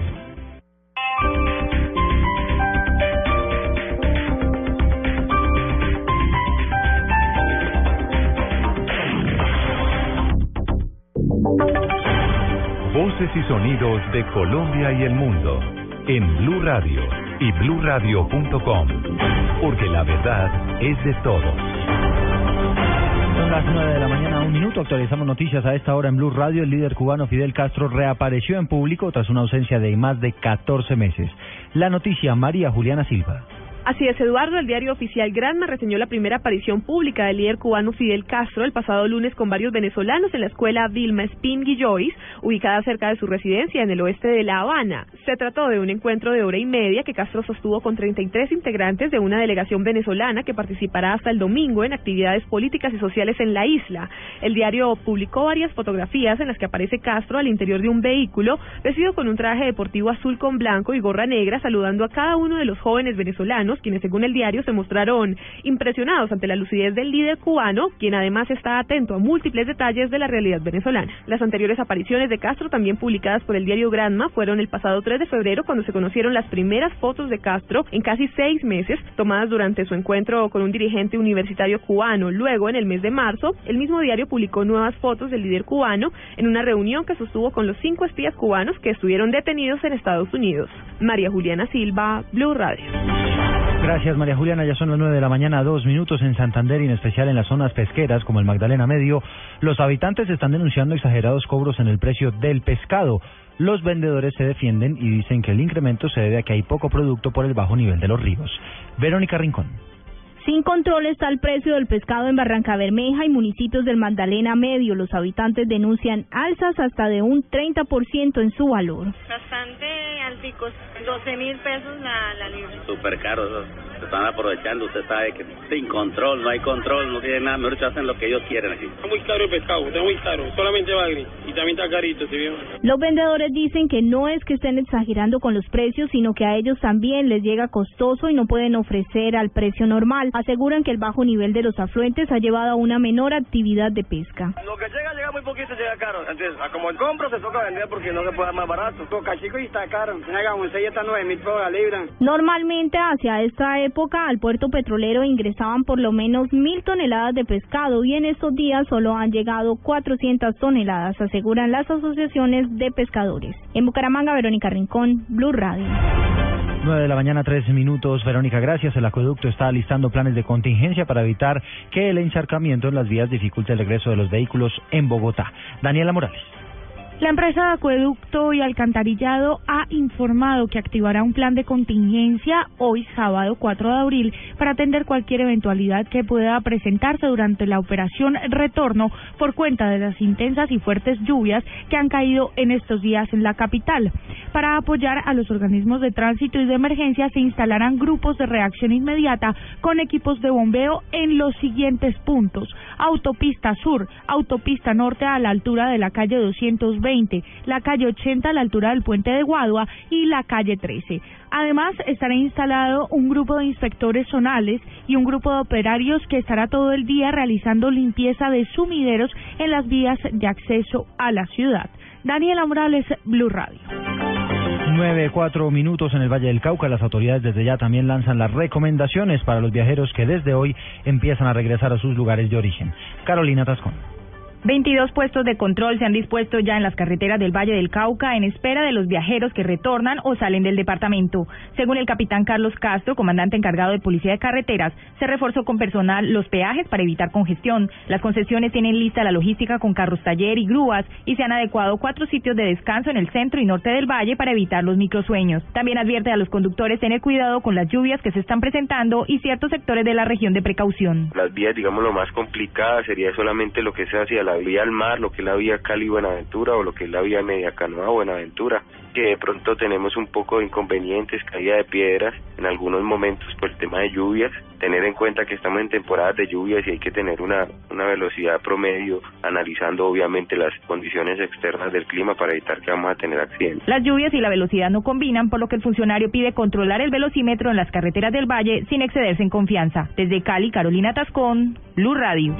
Speaker 8: Voces y sonidos de Colombia y el mundo en Blue Radio y bluradio.com, porque la verdad es de todos.
Speaker 12: Son las 9 de la mañana, un minuto. Actualizamos noticias a esta hora en Blue Radio. El líder cubano Fidel Castro reapareció en público tras una ausencia de más de 14 meses. La noticia, María Juliana Silva.
Speaker 16: Así es, Eduardo, el diario oficial Granma reseñó la primera aparición pública del líder cubano Fidel Castro el pasado lunes con varios venezolanos en la escuela Vilma Spin Guillois, ubicada cerca de su residencia en el oeste de La Habana. Se trató de un encuentro de hora y media que Castro sostuvo con 33 integrantes de una delegación venezolana que participará hasta el domingo en actividades políticas y sociales en la isla. El diario publicó varias fotografías en las que aparece Castro al interior de un vehículo, vestido con un traje deportivo azul con blanco y gorra negra, saludando a cada uno de los jóvenes venezolanos quienes según el diario se mostraron impresionados ante la lucidez del líder cubano, quien además está atento a múltiples detalles de la realidad venezolana. Las anteriores apariciones de Castro, también publicadas por el diario Granma, fueron el pasado 3 de febrero cuando se conocieron las primeras fotos de Castro en casi seis meses, tomadas durante su encuentro con un dirigente universitario cubano. Luego, en el mes de marzo, el mismo diario publicó nuevas fotos del líder cubano en una reunión que sostuvo con los cinco espías cubanos que estuvieron detenidos en Estados Unidos. María Juliana Silva, Blue Radio.
Speaker 12: Gracias, María Juliana. Ya son las nueve de la mañana, dos minutos en Santander y en especial en las zonas pesqueras como el Magdalena Medio. Los habitantes están denunciando exagerados cobros en el precio del pescado. Los vendedores se defienden y dicen que el incremento se debe a que hay poco producto por el bajo nivel de los ríos. Verónica Rincón.
Speaker 16: Sin control está el precio del pescado en Barranca Bermeja y municipios del Magdalena Medio. Los habitantes denuncian alzas hasta de un 30% en su valor.
Speaker 36: Bastante alticos, 12 mil pesos la, la libra.
Speaker 37: Súper caro, eso. se están aprovechando. Usted sabe que sin control, no hay control, no tiene nada. Mejor dicho, hacen lo que ellos quieren aquí.
Speaker 38: Está muy caro el pescado, está muy caro. Solamente bagri. Y también está carito, ¿sí vio?
Speaker 16: Los vendedores dicen que no es que estén exagerando con los precios, sino que a ellos también les llega costoso y no pueden ofrecer al precio normal. Aseguran que el bajo nivel de los afluentes ha llevado a una menor actividad de pesca.
Speaker 38: Lo que llega, llega muy poquito, llega caro. Entonces, como el compro, se toca vender porque no se puede dar más barato. Toca chico y está caro. Llega un 6 está 9 mil pesos la libra.
Speaker 16: Normalmente hacia esta época al puerto petrolero ingresaban por lo menos mil toneladas de pescado y en estos días solo han llegado 400 toneladas, aseguran las asociaciones de pescadores. En Bucaramanga, Verónica Rincón, Blue Radio.
Speaker 12: 9 de la mañana, tres minutos. Verónica, gracias. El acueducto está listando planes de contingencia para evitar que el encharcamiento en las vías dificulte el regreso de los vehículos en Bogotá. Daniela Morales.
Speaker 6: La empresa de acueducto y alcantarillado ha informado que activará un plan de contingencia hoy sábado 4 de abril para atender cualquier eventualidad que pueda presentarse durante la operación retorno por cuenta de las intensas y fuertes lluvias que han caído en estos días en la capital. Para apoyar a los organismos de tránsito y de emergencia se instalarán grupos de reacción inmediata con equipos de bombeo en los siguientes puntos. Autopista Sur, Autopista Norte a la altura de la calle 220 la calle 80 a la altura del puente de Guadua y la calle 13. Además, estará instalado un grupo de inspectores zonales y un grupo de operarios que estará todo el día realizando limpieza de sumideros en las vías de acceso a la ciudad. Daniela Morales, Blue Radio.
Speaker 12: Nueve, cuatro minutos en el Valle del Cauca. Las autoridades desde ya también lanzan las recomendaciones para los viajeros que desde hoy empiezan a regresar a sus lugares de origen. Carolina Tascón.
Speaker 29: 22 puestos de control se han dispuesto ya en las carreteras del Valle del Cauca en espera de los viajeros que retornan o salen del departamento. Según el capitán Carlos Castro, comandante encargado de Policía de Carreteras, se reforzó con personal los peajes para evitar congestión. Las concesiones tienen lista la logística con carros taller y grúas y se han adecuado cuatro sitios de descanso en el centro y norte del valle para evitar los microsueños. También advierte a los conductores tener cuidado con las lluvias que se están presentando y ciertos sectores de la región de precaución.
Speaker 39: Las vías, digamos, lo más complicada sería solamente lo que se hacia la vía al mar, lo que es la vía Cali Buenaventura o lo que es la vía Media Canoa Buenaventura, que de pronto tenemos un poco de inconvenientes, caída de piedras en algunos momentos por el tema de lluvias, tener en cuenta que estamos en temporadas de lluvias y hay que tener una, una velocidad promedio, analizando obviamente las condiciones externas del clima para evitar que vamos a tener accidentes.
Speaker 29: Las lluvias y la velocidad no combinan, por lo que el funcionario pide controlar el velocímetro en las carreteras del valle sin excederse en confianza. Desde Cali, Carolina Tascón, Blue Radio.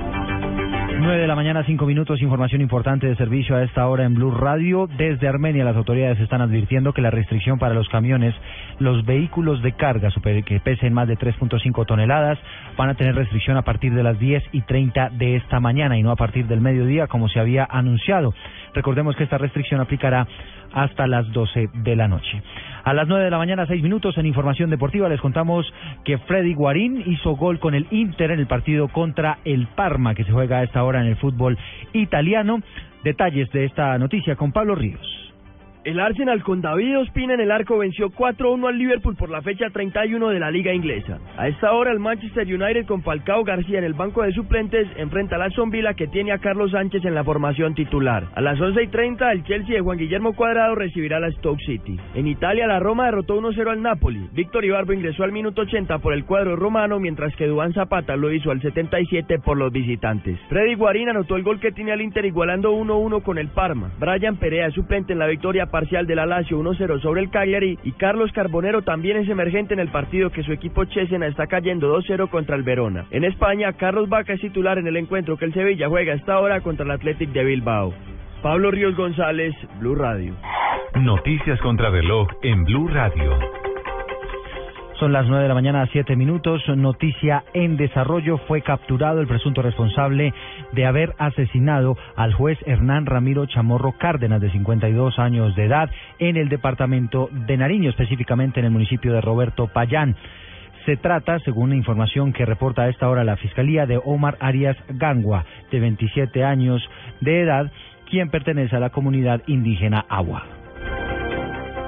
Speaker 12: 9 de la mañana, 5 minutos, información importante de servicio a esta hora en Blue Radio. Desde Armenia las autoridades están advirtiendo que la restricción para los camiones, los vehículos de carga que pesen más de 3.5 toneladas, van a tener restricción a partir de las 10 y 30 de esta mañana y no a partir del mediodía como se había anunciado. Recordemos que esta restricción aplicará hasta las 12 de la noche. A las 9 de la mañana, 6 minutos en Información Deportiva, les contamos que Freddy Guarín hizo gol con el Inter en el partido contra el Parma, que se juega a esta hora en el fútbol italiano. Detalles de esta noticia con Pablo Ríos.
Speaker 13: El Arsenal con David Ospina en el arco venció 4-1 al Liverpool por la fecha 31 de la Liga Inglesa. A esta hora el Manchester United con Falcao García en el banco de suplentes enfrenta a la Villa que tiene a Carlos Sánchez en la formación titular. A las 11 y 30 el Chelsea de Juan Guillermo Cuadrado recibirá a la Stoke City. En Italia la Roma derrotó 1-0 al Napoli. Víctor Ibarbo ingresó al minuto 80 por el cuadro romano mientras que Duván Zapata lo hizo al 77 por los visitantes. Freddy Guarín anotó el gol que tiene al Inter igualando 1-1 con el Parma. Brian Perea suplente en la victoria parcial de la Lazio 1-0 sobre el Cagliari y Carlos Carbonero también es emergente en el partido que su equipo Chesena está cayendo 2-0 contra el Verona. En España, Carlos Vaca es titular en el encuentro que el Sevilla juega esta hora contra el Athletic de Bilbao. Pablo Ríos González, Blue Radio.
Speaker 8: Noticias contra reloj en Blue Radio.
Speaker 12: Son las 9 de la mañana, a 7 minutos. Noticia en desarrollo. Fue capturado el presunto responsable de haber asesinado al juez Hernán Ramiro Chamorro Cárdenas, de 52 años de edad, en el departamento de Nariño, específicamente en el municipio de Roberto Payán. Se trata, según información que reporta a esta hora la Fiscalía, de Omar Arias Gangua, de 27 años de edad, quien pertenece a la comunidad indígena Agua.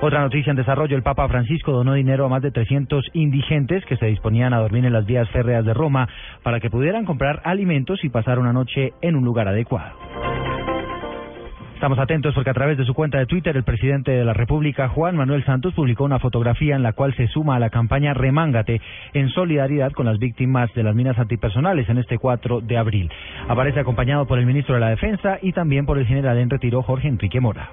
Speaker 12: Otra noticia en desarrollo, el Papa Francisco donó dinero a más de 300 indigentes que se disponían a dormir en las vías férreas de Roma para que pudieran comprar alimentos y pasar una noche en un lugar adecuado. Estamos atentos porque a través de su cuenta de Twitter el presidente de la República, Juan Manuel Santos, publicó una fotografía en la cual se suma a la campaña Remángate en solidaridad con las víctimas de las minas antipersonales en este 4 de abril. Aparece acompañado por el ministro de la Defensa y también por el general en retiro Jorge Enrique Mora.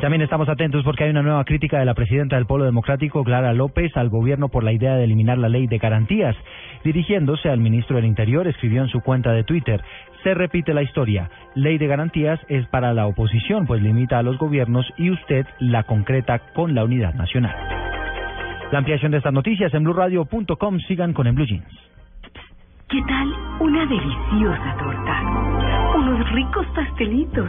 Speaker 12: También estamos atentos porque hay una nueva crítica de la presidenta del Polo Democrático, Clara López, al gobierno por la idea de eliminar la ley de garantías. Dirigiéndose al ministro del Interior, escribió en su cuenta de Twitter, se repite la historia. Ley de garantías es para la oposición, pues limita a los gobiernos y usted la concreta con la unidad nacional. La ampliación de estas noticias en blueradio.com. Sigan con el Blue Jeans.
Speaker 40: ¿Qué tal una deliciosa torta? Unos ricos pastelitos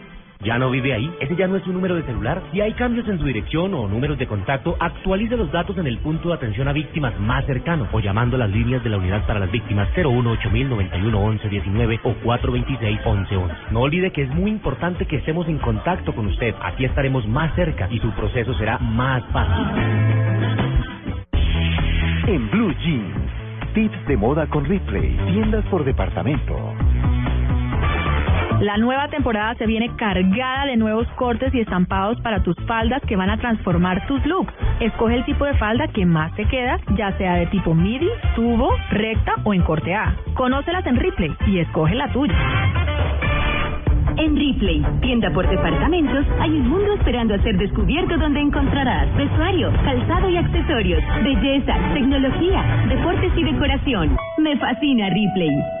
Speaker 41: ¿Ya no vive ahí? ¿Ese ya no es su número de celular? Si hay cambios en su dirección o números de contacto, actualice los datos en el punto de atención a víctimas más cercano o llamando a las líneas de la Unidad para las Víctimas 018-9111-19 o 426-1111. No olvide que es muy importante que estemos en contacto con usted. Así estaremos más cerca y su proceso será más fácil.
Speaker 28: En Blue Jeans, tips de moda con Ripley, tiendas por departamento.
Speaker 29: La nueva temporada se viene cargada de nuevos cortes y estampados para tus faldas que van a transformar tus looks. Escoge el tipo de falda que más te queda, ya sea de tipo midi, tubo, recta o en corte A. Conócelas en Ripley y escoge la tuya.
Speaker 40: En Ripley, tienda por departamentos, hay un mundo esperando a ser descubierto donde encontrarás vestuario, calzado y accesorios, belleza, tecnología, deportes y decoración. Me fascina Ripley.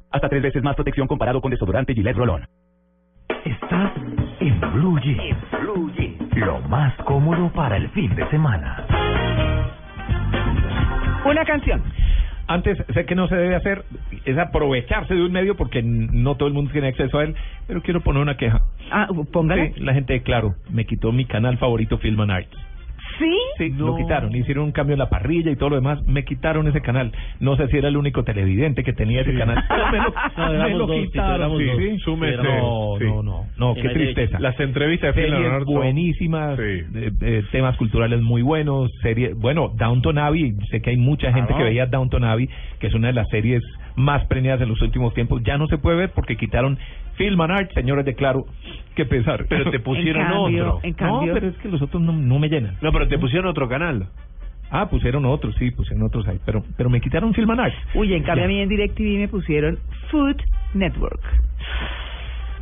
Speaker 42: Hasta tres veces más protección comparado con desodorante Gillette Rolón.
Speaker 28: Estás en Blue Jeans. Lo más cómodo para el fin de semana.
Speaker 2: Una canción.
Speaker 3: Antes, sé que no se debe hacer, es aprovecharse de un medio porque n- no todo el mundo tiene acceso a él, pero quiero poner una queja.
Speaker 2: Ah, póngala.
Speaker 3: Sí, la gente de Claro me quitó mi canal favorito Film and Arts.
Speaker 2: ¿Sí?
Speaker 3: Sí, lo quitaron, hicieron un cambio en la parrilla y todo lo demás, me quitaron ese canal. No sé si era el único televidente que tenía ese canal, pero me lo,
Speaker 4: No,
Speaker 3: me lo
Speaker 4: dos,
Speaker 3: quitaron. Sí, sí,
Speaker 4: Súmese.
Speaker 3: No,
Speaker 4: Sí.
Speaker 3: no, no, no, qué tristeza.
Speaker 4: Las entrevistas de Phil
Speaker 3: Series
Speaker 4: Leonard son-
Speaker 3: buenísimas, eh, eh, temas culturales muy buenos, series, bueno, Downton Abbey, sé que hay mucha gente
Speaker 4: Ah.
Speaker 3: que veía Downton Abbey, que es una de las series más premiadas en los últimos tiempos, ya no se puede ver porque quitaron Film and Art, señores de Claro, qué pesar.
Speaker 4: Pero te pusieron
Speaker 3: En cambio-
Speaker 4: otro.
Speaker 3: en cambio- No, pero es que los otros no, no me llenan.
Speaker 4: No, pero te pusieron otro canal.
Speaker 3: Ah, pusieron otros, sí, pusieron otros ahí, pero pero me quitaron Film and Art.
Speaker 2: Uy, en cambio
Speaker 3: Ya.
Speaker 2: a mí en DirecTV me pusieron Food Network.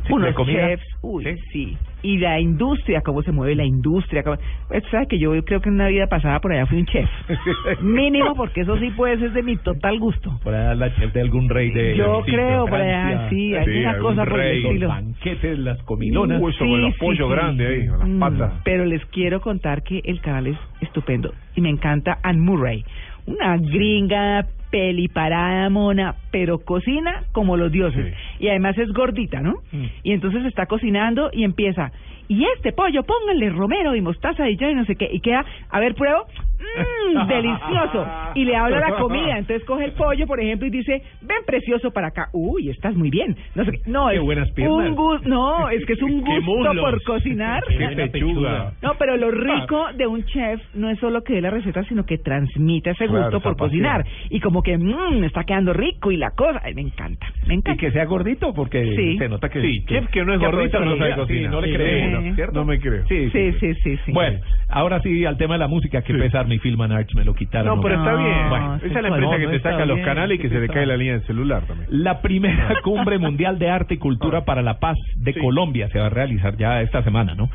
Speaker 3: Sí,
Speaker 2: Unos chefs, uy, sí. Y la industria, cómo se mueve la industria. Cómo... Pues, ¿sabes que yo creo que en una vida pasada por allá fui un chef. Mínimo, porque eso sí puede ser de mi total gusto.
Speaker 3: Por allá la chef de algún rey de
Speaker 2: Yo
Speaker 3: sí,
Speaker 2: creo,
Speaker 3: de
Speaker 2: por allá, sí, alguna
Speaker 3: algún
Speaker 2: cosa por el estilo.
Speaker 3: Los banquetes, las comilonas.
Speaker 4: Uh, eso con los pollos grandes ahí, con las
Speaker 2: Mm,
Speaker 4: patas.
Speaker 2: Pero les quiero contar que el canal es estupendo y me encanta Anne Murray, una gringa peliparada mona, pero cocina como los dioses. Y además es gordita, ¿no?
Speaker 4: Mm.
Speaker 2: Y entonces está cocinando y empieza. Y este pollo pónganle romero y mostaza y ya y no sé qué. Y queda, a ver pruebo, mmm, delicioso y le habla la comida, entonces coge el pollo por ejemplo y dice ven precioso para acá, uy estás muy bien, no sé qué, no
Speaker 3: Qué
Speaker 2: es
Speaker 3: buenas piernas.
Speaker 2: un gusto, no es que es un gusto por cocinar.
Speaker 3: Qué pechuga.
Speaker 2: No, pero lo rico de un chef no es solo que dé la receta, sino que transmite ese gusto por cocinar. Y como que, mmm, está quedando rico y la cosa. Ay, me encanta, me
Speaker 3: Y
Speaker 2: encanta.
Speaker 3: que sea gordito, porque
Speaker 2: Sí.
Speaker 3: se nota que...
Speaker 4: Sí, chef que no es gordito no sabe cocinar.
Speaker 3: Sí, no le
Speaker 4: Sí,
Speaker 3: creemos,
Speaker 4: sí.
Speaker 3: ¿cierto?
Speaker 4: No me creo.
Speaker 3: Sí,
Speaker 2: Sí, sí, sí, sí.
Speaker 3: Bueno, ahora sí, al tema de la música, que pesar mi Film and Arts, me lo quitaron.
Speaker 4: No, pero está bien.
Speaker 3: Bueno,
Speaker 4: Esa es la empresa que te saca los canales y que se le cae la línea del celular también.
Speaker 3: La primera cumbre mundial de arte y cultura para la paz de Colombia se va a realizar ya esta semana, ¿no?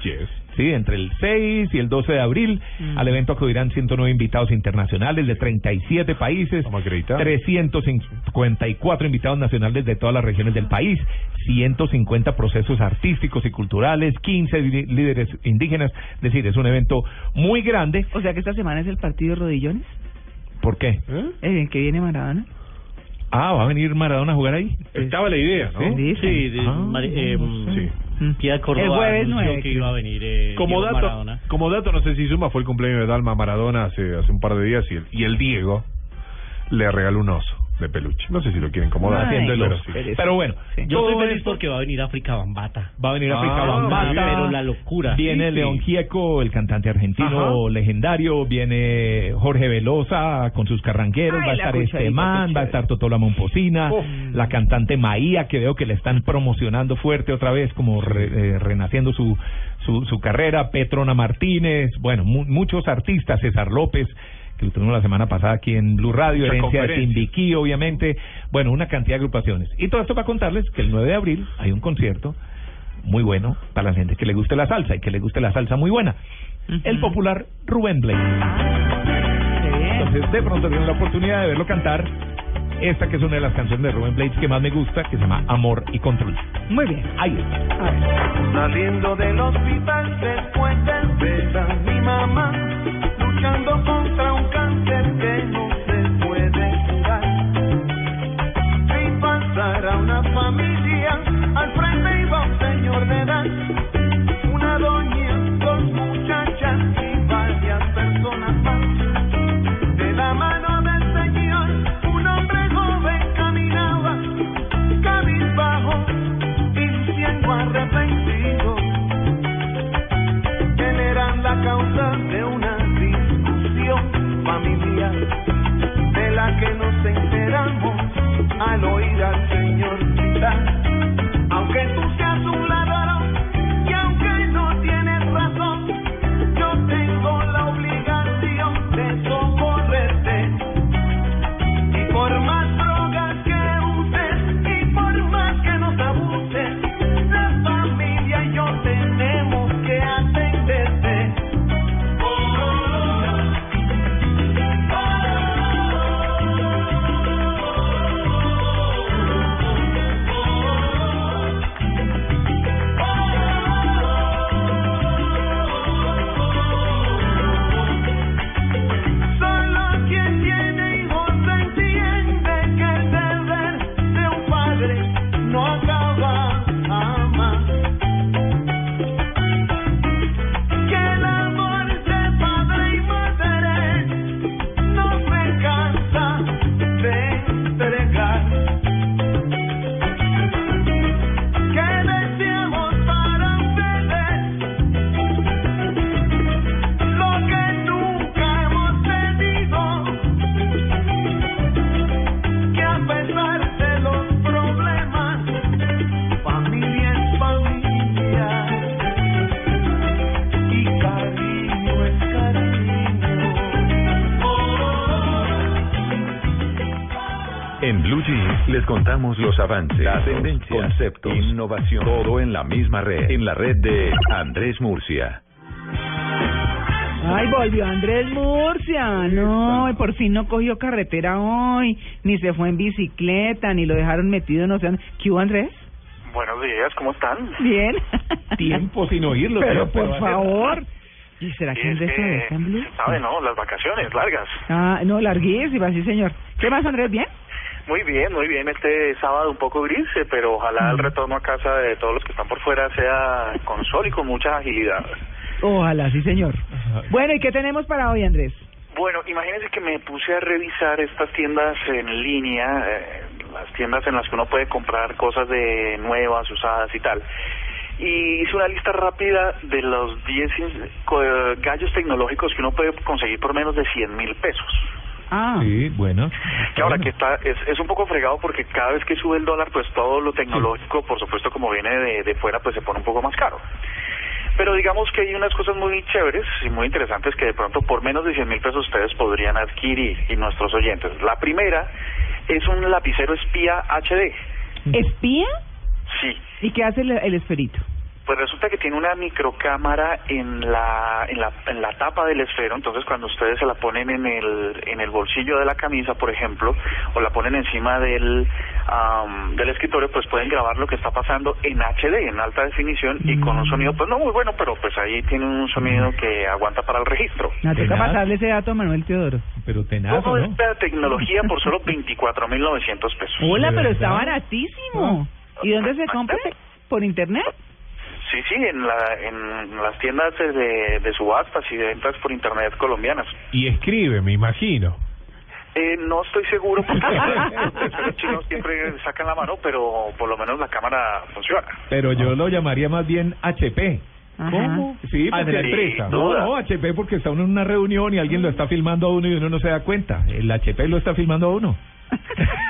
Speaker 3: Sí, entre el 6 y el 12 de abril.
Speaker 4: Mm.
Speaker 3: Al evento acudirán 109 invitados internacionales de 37 países, 354 invitados nacionales de todas las regiones del país, 150 procesos artísticos y culturales, 15 li- líderes indígenas. Es decir, es un evento muy grande.
Speaker 2: O sea que esta semana es el partido de rodillones,
Speaker 3: ¿Por qué?
Speaker 2: ¿eh? en que viene Maradona.
Speaker 3: Ah, ¿va a venir Maradona a jugar ahí?
Speaker 4: Estaba la idea, ¿no?
Speaker 2: Sí,
Speaker 43: Sí, de,
Speaker 3: Ah,
Speaker 43: eh,
Speaker 4: sí.
Speaker 43: Pia Córdoba
Speaker 2: El jueves
Speaker 43: anunció
Speaker 2: nueve,
Speaker 43: que
Speaker 2: creo.
Speaker 43: iba a venir eh,
Speaker 4: Como
Speaker 43: Diego
Speaker 4: dato,
Speaker 43: Maradona.
Speaker 4: como dato, no sé si suma, fue el cumpleaños de Dalma Maradona hace, hace un par de días y el, y el Diego le regaló un oso de peluche. No sé si lo quieren incomodar.
Speaker 43: Ay,
Speaker 4: haciendo el
Speaker 43: pero sí.
Speaker 3: Pero bueno,
Speaker 43: Yo estoy feliz porque va a venir África Bambata.
Speaker 3: Va a venir
Speaker 43: Ah,
Speaker 3: África Bambata.
Speaker 43: Pero la locura.
Speaker 3: Viene
Speaker 43: Sí, sí.
Speaker 3: León Gieco, el cantante argentino
Speaker 43: Ajá.
Speaker 3: legendario. Viene Jorge Velosa con sus carranqueros.
Speaker 43: Ay,
Speaker 3: va a
Speaker 43: la
Speaker 3: estar este man, va a estar Totola Momposina.
Speaker 43: Oh.
Speaker 3: La cantante Maía, que veo que le están promocionando fuerte otra vez, como re- eh, renaciendo su, su, su carrera. Petrona Martínez. Bueno, mu- muchos artistas. César López. Que tuvimos la semana pasada aquí en Blue Radio, herencia de. Timbiquí, obviamente, bueno, una cantidad de agrupaciones. Y todo esto para contarles que el 9 de abril hay un concierto muy bueno para la gente que le guste la salsa y que le guste la salsa muy buena. El popular Rubén Blades. Entonces, de pronto tienen la oportunidad de verlo cantar esta que es una de las canciones de Rubén Blades que más me gusta, que se llama Amor y Control.
Speaker 2: Muy bien.
Speaker 3: Ahí está.
Speaker 44: Saliendo del hospital después de ver a mi mamá luchando contra un cáncer que no se puede curar. Si pasara una familia, al frente iba un señor de edad, una doña, dos muchachas y varias personas más. De la mano del señor, un hombre joven caminaba, cabizbajo y siendo arrepentido. Él era la causa de una de la que nos enteramos al oír al Señor gritar.
Speaker 8: En Blue Jeans les contamos los avances, las tendencias, conceptos, innovación, todo en la misma red, en la red de Andrés Murcia.
Speaker 2: Ay, volvió Andrés Murcia. No, y por fin no cogió carretera hoy, ni se fue en bicicleta, ni lo dejaron metido, no sé. ¿Qué hubo, Andrés?
Speaker 45: Buenos días, ¿cómo están?
Speaker 2: Bien.
Speaker 3: Tiempo sin oírlo.
Speaker 2: Pero
Speaker 3: pero
Speaker 2: por
Speaker 3: hace-
Speaker 2: favor. ¿Y será que
Speaker 45: Es
Speaker 2: Andrés se
Speaker 45: que,
Speaker 2: está en Blue?
Speaker 45: ¿sabe, no? Las vacaciones largas.
Speaker 2: Ah, no, larguísima, sí, señor. ¿Qué más, Andrés? ¿Bien?
Speaker 45: Muy bien, muy bien. Este sábado un poco gris, eh, pero ojalá el retorno a casa de todos los que están por fuera sea con sol y con mucha agilidad.
Speaker 2: Ojalá, sí, señor. Bueno, ¿y qué tenemos para hoy, Andrés?
Speaker 45: Bueno, imagínense que me puse a revisar estas tiendas en línea, eh, las tiendas en las que uno puede comprar cosas de nuevas, usadas y tal. Y hice una lista rápida de los 10 in- co- eh, gallos tecnológicos que uno puede conseguir por menos de 100 mil pesos.
Speaker 2: Ah.
Speaker 3: Sí, bueno.
Speaker 45: Que ahora que está, es, es un poco fregado porque cada vez que sube el dólar, pues todo lo tecnológico, por supuesto, como viene de, de fuera, pues se pone un poco más caro. Pero digamos que hay unas cosas muy chéveres y muy interesantes que de pronto por menos de 100 mil pesos ustedes podrían adquirir y nuestros oyentes. La primera es un lapicero espía HD.
Speaker 2: ¿Espía?
Speaker 45: Sí.
Speaker 2: ¿Y qué hace el, el esferito?
Speaker 45: Pues resulta que tiene una microcámara en la, en la en la tapa del esfero, entonces cuando ustedes se la ponen en el en el bolsillo de la camisa, por ejemplo, o la ponen encima del del escritorio, pues pueden grabar lo que está pasando en HD, en alta definición y con un sonido pues no muy bueno, pero pues ahí tiene un sonido que aguanta para el registro.
Speaker 2: Toca
Speaker 3: Tenaz.
Speaker 2: pasarle ese dato a Manuel Teodoro.
Speaker 3: Pero tenazo,
Speaker 45: Toda
Speaker 3: ¿no?
Speaker 45: esta tecnología por solo 24.900 pesos.
Speaker 2: Hola,
Speaker 3: ¿De
Speaker 2: pero está baratísimo. ¿Y dónde se compra? ¿Por internet?
Speaker 45: Sí, sí, en, la, en las tiendas de, de subastas y de ventas por internet colombianas.
Speaker 4: Y escribe, me imagino.
Speaker 45: Eh, no estoy seguro porque los chinos siempre sacan la mano, pero por lo menos la cámara funciona.
Speaker 3: Pero yo lo llamaría más bien HP.
Speaker 45: ¿Cómo?
Speaker 3: Sí, porque
Speaker 45: la empresa.
Speaker 3: No, no, HP porque está uno en una reunión y alguien lo está filmando a uno y uno no se da cuenta. El HP lo está filmando a uno.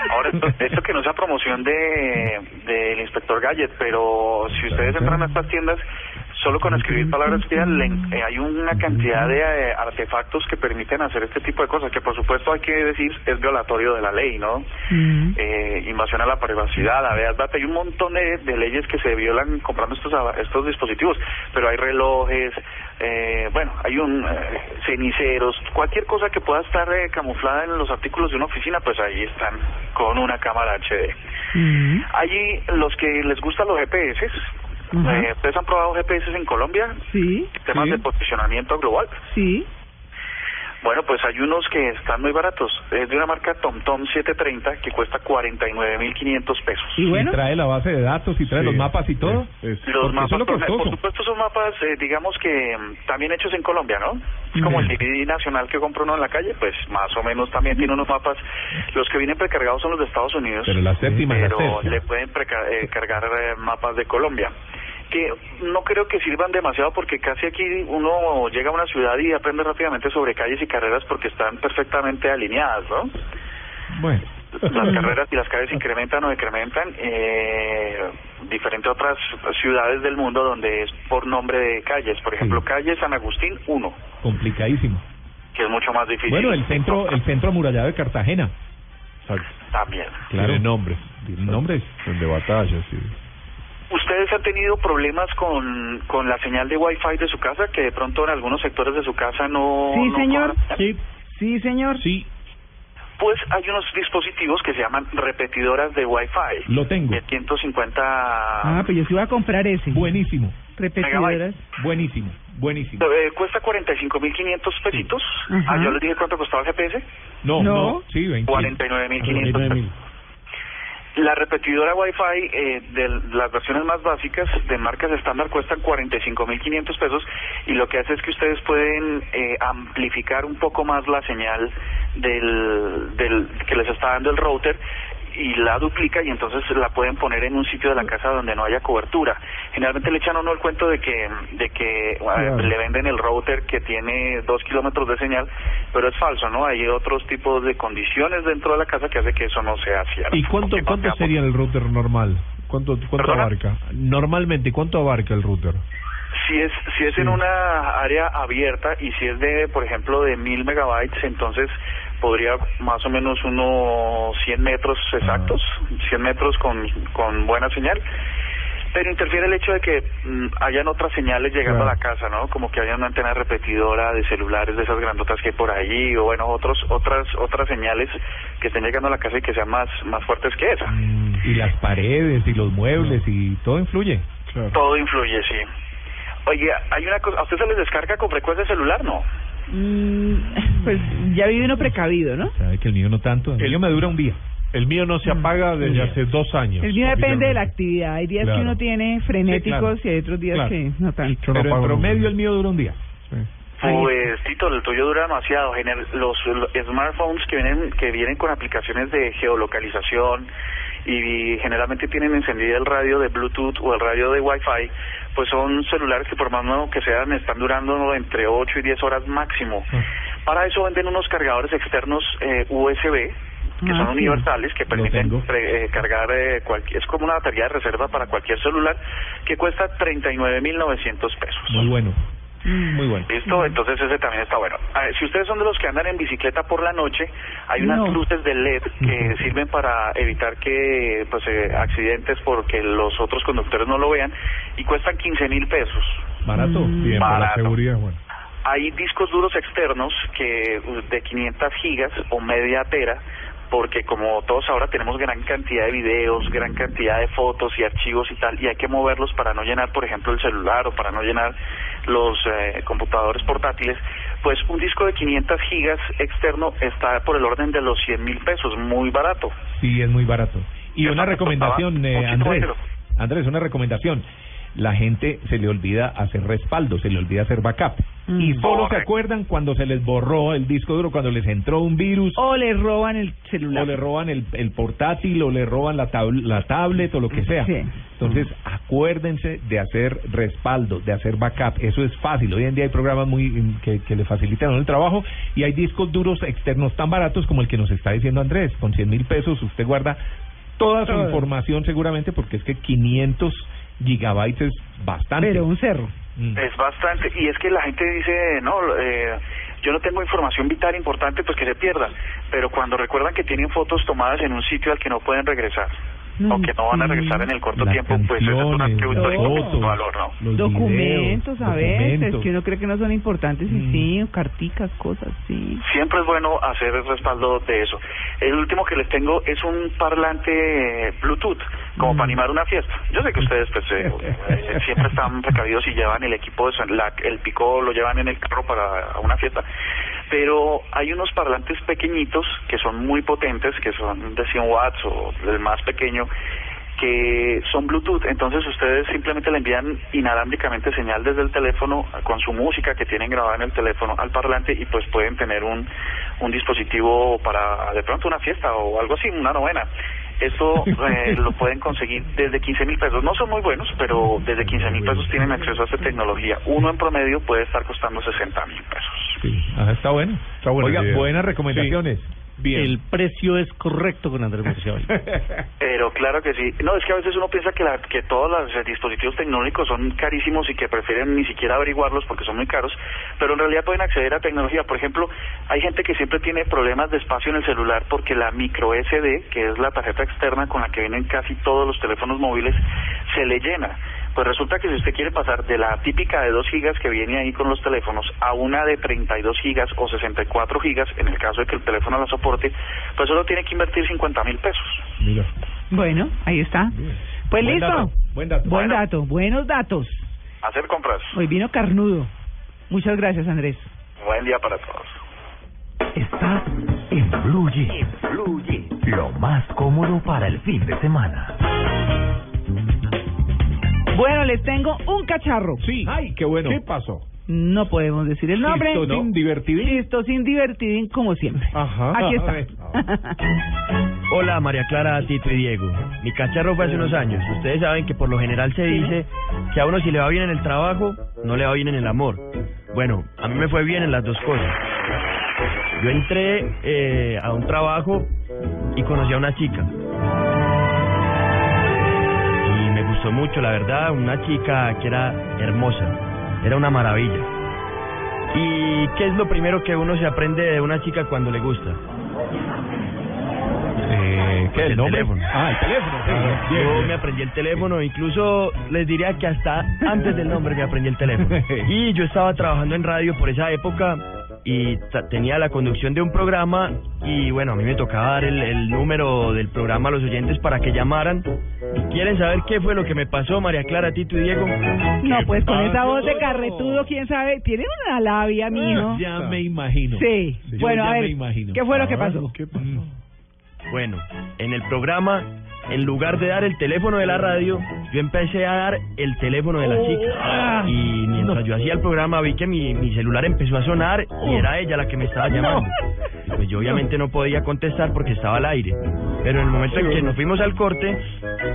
Speaker 45: Ahora, esto, esto que no sea promoción de del inspector Gadget, pero si ustedes entran a estas tiendas, solo con escribir palabras clave eh, hay una cantidad de eh, artefactos que permiten hacer este tipo de cosas, que por supuesto hay que decir es violatorio de la ley, ¿no? Eh, invasión a la privacidad, la verdad, hay un montón de, de leyes que se violan comprando estos estos dispositivos, pero hay relojes, eh, bueno, hay un eh, ceniceros, cualquier cosa que pueda estar eh, camuflada en los artículos de una oficina, pues ahí están con una cámara HD. Allí los que les gustan los GPS,
Speaker 2: Ajá.
Speaker 45: eh, ¿ustedes han probado GPS en Colombia?
Speaker 2: Sí.
Speaker 45: Temas de posicionamiento global.
Speaker 2: Sí.
Speaker 45: Bueno, pues hay unos que están muy baratos. Es de una marca TomTom 730 que cuesta 49.500 pesos.
Speaker 3: Y trae la base de datos y trae los mapas y todo.
Speaker 45: Los mapas,
Speaker 3: eso es lo
Speaker 45: por,
Speaker 3: costoso.
Speaker 45: por supuesto, son mapas, eh, digamos que mm, también hechos en Colombia, ¿no? Es como el DVD nacional que compra uno en la calle, pues más o menos también tiene unos mapas. Los que vienen precargados son los de Estados Unidos.
Speaker 3: Pero la séptima es la
Speaker 45: pero
Speaker 3: séptima.
Speaker 45: le pueden preca- eh, cargar eh, mapas de Colombia que no creo que sirvan demasiado porque casi aquí uno llega a una ciudad y aprende rápidamente sobre calles y carreras porque están perfectamente alineadas, ¿no?
Speaker 3: Bueno.
Speaker 45: Las carreras y las calles incrementan o decrementan, eh, diferente a otras ciudades del mundo donde es por nombre de calles. Por ejemplo, calle San Agustín 1,
Speaker 3: Complicadísimo.
Speaker 45: que es mucho más difícil.
Speaker 3: Bueno, el centro, el centro amurallado de Cartagena.
Speaker 45: También.
Speaker 3: Claro.
Speaker 4: Tiene nombres.
Speaker 3: Tiene nombres.
Speaker 4: De batallas, sí.
Speaker 45: ¿Ustedes han tenido problemas con, con la señal de Wi-Fi de su casa? Que de pronto en algunos sectores de su casa no...
Speaker 2: Sí,
Speaker 45: no
Speaker 2: señor.
Speaker 45: cuadra?
Speaker 2: Sí. Sí, señor.
Speaker 3: Sí.
Speaker 45: Pues hay unos dispositivos que se llaman repetidoras de Wi-Fi.
Speaker 3: Lo tengo.
Speaker 45: De 150...
Speaker 2: Ah, pues yo sí voy a comprar ese.
Speaker 3: Buenísimo.
Speaker 2: Repetidoras.
Speaker 3: Buenísimo. Buenísimo.
Speaker 45: Eh, cuesta 45.500 pesitos. Ah, yo les dije cuánto costaba el GPS.
Speaker 3: No,
Speaker 2: No.
Speaker 3: no. Sí, 20.
Speaker 45: 49.500 pesos. La repetidora Wi-Fi eh, de las versiones más básicas de marcas estándar cuestan 45.500 pesos y lo que hace es que ustedes pueden eh, amplificar un poco más la señal del, del que les está dando el router y la duplica y entonces la pueden poner en un sitio de la casa donde no haya cobertura. Generalmente le echan a uno el cuento de que de que
Speaker 4: Claro.
Speaker 45: le venden el router que tiene dos kilómetros de señal, pero es falso, ¿no? Hay otros tipos de condiciones dentro de la casa que hace que eso no sea cierto.
Speaker 4: ¿Y cuánto, cuánto sería el router normal? ¿Cuánto, cuánto
Speaker 45: ¿Perdona?
Speaker 4: abarca? Normalmente, ¿cuánto abarca el router?
Speaker 45: Si es, si es en una área abierta y si es de, por ejemplo, de mil megabytes, entonces podría más o menos unos 100 metros exactos, 100 metros con, con buena señal. Pero interfiere el hecho de que mm, hayan otras señales llegando a la casa, ¿no? Como que haya una antena repetidora de celulares de esas grandotas que hay por allí, o bueno, otros, otras, otras señales que estén llegando a la casa y que sean más, más fuertes que esa.
Speaker 3: Y las paredes y los muebles y todo influye.
Speaker 45: Todo influye, sí. Oye, hay una cosa, ¿a usted se les descarga con frecuencia el celular? No.
Speaker 2: Mm, pues ya vive uno precavido, ¿no?
Speaker 3: Sabe que el mío no tanto. El, mío me dura un día.
Speaker 4: El mío no se apaga desde hace dos años.
Speaker 2: El mío depende de la actividad. Hay días
Speaker 4: Claro.
Speaker 2: que uno tiene frenéticos
Speaker 3: claro.
Speaker 2: y hay otros días
Speaker 3: Claro.
Speaker 2: que no tanto.
Speaker 4: Yo no
Speaker 3: Pero en
Speaker 4: apago
Speaker 3: promedio
Speaker 4: nunca.
Speaker 3: el mío dura un día.
Speaker 45: Pues Tito, el tuyo dura demasiado. Gener- Los, los smartphones que vienen que vienen con aplicaciones de geolocalización y generalmente tienen encendida el radio de Bluetooth o el radio de Wi-Fi, pues son celulares que por más nuevo que sean están durando entre 8 y 10 horas máximo. Para eso venden unos cargadores externos eh, USB que
Speaker 2: Ah,
Speaker 45: son
Speaker 2: sí.
Speaker 45: universales que permiten pre- eh, cargar eh, cualquier, es como una batería de reserva para cualquier celular que cuesta 39.900 pesos.
Speaker 3: Muy bueno. Muy bueno.
Speaker 45: ¿Listo? Entonces ese también está bueno. A ver, si ustedes son de los que andan en bicicleta por la noche, hay unas
Speaker 2: No.
Speaker 45: luces de LED que sirven para evitar que pues eh, accidentes porque los otros conductores no lo vean y cuestan 15 mil pesos.
Speaker 3: Barato.
Speaker 4: Bien, para la
Speaker 45: Barato.
Speaker 4: seguridad, bueno.
Speaker 45: Hay discos duros externos que uh, de 500 gigas o media tera porque como todos ahora tenemos gran cantidad de videos, gran cantidad de fotos y archivos y tal, y hay que moverlos para no llenar, por ejemplo, el celular o para no llenar los eh, computadores portátiles, pues un disco de 500 gigas externo está por el orden de los 100 mil pesos, muy barato.
Speaker 3: Sí, es muy barato. Y una
Speaker 45: me
Speaker 3: recomendación, eh, Andrés.
Speaker 45: dinero.
Speaker 3: Andrés, una recomendación. La gente se le olvida hacer respaldo, se le olvida hacer backup.
Speaker 2: Mm.
Speaker 3: Y solo se acuerdan cuando se les borró el disco duro, cuando les entró un virus,
Speaker 2: O le roban el celular.
Speaker 3: o le roban el, el portátil, o le roban la, tab- la tablet, o lo que sea.
Speaker 2: Sí.
Speaker 3: Entonces, acuérdense de hacer respaldo, de hacer backup. Eso es fácil. Hoy en día hay programas muy que, que le facilitan el trabajo y hay discos duros externos tan baratos como el que nos está diciendo Andrés. Con 100 mil pesos usted guarda toda su
Speaker 2: Todo.
Speaker 3: información seguramente porque es que 500 gigabytes es bastante.
Speaker 2: Pero un cerro.
Speaker 45: Es bastante. Y es que la gente dice, no, eh, yo no tengo información vital importante, pues que se pierda. Pero cuando recuerdan que tienen fotos tomadas en un sitio al que no pueden regresar, o que no van a regresar en el corto tiempo, pues eso es un con
Speaker 3: fotos,
Speaker 45: mucho valor, ¿no?
Speaker 3: los
Speaker 2: Documentos
Speaker 3: videos,
Speaker 2: a veces que uno cree que no son importantes y sí, carticas, cosas, sí.
Speaker 45: Siempre es bueno hacer el respaldo de eso. El último que les tengo es un parlante Bluetooth, como para animar una fiesta. Yo sé que ustedes pues, eh, eh, siempre están precavidos y llevan el equipo, de son- la- el pico lo llevan en el carro para una fiesta, pero hay unos parlantes pequeñitos que son muy potentes, que son de 100 watts o el más pequeño, que son Bluetooth, entonces ustedes simplemente le envían inalámbricamente señal desde el teléfono con su música que tienen grabada en el teléfono al parlante y pues pueden tener un, un dispositivo para de pronto una fiesta o algo así, una novena. Esto eh, lo pueden conseguir desde 15 mil pesos. No son muy buenos, pero desde 15 mil pesos tienen acceso a esta tecnología. Uno en promedio puede estar costando 60 mil pesos.
Speaker 3: Sí, ajá, está bueno.
Speaker 4: Está
Speaker 3: Oiga, buenas recomendaciones.
Speaker 4: Bien.
Speaker 43: El precio es correcto con Andrés Mercial.
Speaker 45: Pero claro que sí. No, es que a veces uno piensa que, la, que todos los eh, dispositivos tecnológicos son carísimos y que prefieren ni siquiera averiguarlos porque son muy caros, pero en realidad pueden acceder a tecnología. Por ejemplo, hay gente que siempre tiene problemas de espacio en el celular porque la micro SD, que es la tarjeta externa con la que vienen casi todos los teléfonos móviles, se le llena. Pues resulta que si usted quiere pasar de la típica de 2 gigas que viene ahí con los teléfonos a una de 32 gigas o 64 gigas, en el caso de que el teléfono la soporte, pues solo tiene que invertir 50 mil pesos.
Speaker 3: Mira.
Speaker 2: Bueno, ahí está. Pues
Speaker 3: Buen
Speaker 2: listo.
Speaker 3: dato, buen dato.
Speaker 2: Buen
Speaker 3: Bueno.
Speaker 2: dato, buenos datos.
Speaker 45: Hacer compras.
Speaker 2: Hoy vino carnudo. Muchas gracias, Andrés.
Speaker 45: Buen día para todos.
Speaker 28: Estás en Blue Jeans. Lo más cómodo para el fin de semana.
Speaker 2: Bueno, les tengo un cacharro.
Speaker 3: Sí. Ay, qué bueno. ¿Qué
Speaker 4: pasó?
Speaker 2: No podemos decir el nombre.
Speaker 3: Chistosín, divertidín.
Speaker 2: Chistosín, divertidín, como siempre.
Speaker 3: Ajá.
Speaker 2: Aquí está.
Speaker 13: Hola María Clara, Tito y Diego. Mi cacharro fue hace unos años. Ustedes saben que por lo general se dice que a uno si le va bien en el trabajo, no le va bien en el amor. Bueno, a mí me fue bien en las dos cosas. Yo entré eh, a un trabajo y conocí a una chica. Gustó mucho, la verdad, una chica que era hermosa, era una maravilla. ¿Y qué es lo primero que uno se aprende de una chica cuando le gusta?
Speaker 3: Eh, ¿Qué? ¿El
Speaker 13: El
Speaker 3: nombre?
Speaker 13: teléfono.
Speaker 3: Ah, el teléfono. sí.
Speaker 13: Ah,
Speaker 3: Bien,
Speaker 13: Yo
Speaker 3: bien.
Speaker 13: me aprendí el teléfono, incluso les diría que hasta antes del nombre me aprendí el teléfono. Y yo estaba trabajando en radio por esa época y ta- tenía la conducción de un programa y bueno, a mí me tocaba dar el, el número del programa a los oyentes para que llamaran. ¿Y quieren saber qué fue lo que me pasó, María Clara, Tito y Diego?
Speaker 2: No, pues con esa voz de carretudo, quién sabe, tienen una labia, mijo.
Speaker 3: Ya me imagino.
Speaker 2: Sí.
Speaker 3: Yo
Speaker 2: Bueno, a ver,
Speaker 3: me imagino.
Speaker 2: ¿qué fue lo que pasó?
Speaker 3: ¿Qué pasó?
Speaker 13: Bueno, en el programa, en lugar de dar el teléfono de la radio, yo empecé a dar el teléfono de la chica.
Speaker 2: ah.
Speaker 13: Y mientras yo hacía el programa vi que mi, mi celular empezó a sonar y era ella la que me estaba llamando. Pues yo obviamente no podía contestar porque estaba al aire. Pero en el momento en que nos fuimos al corte,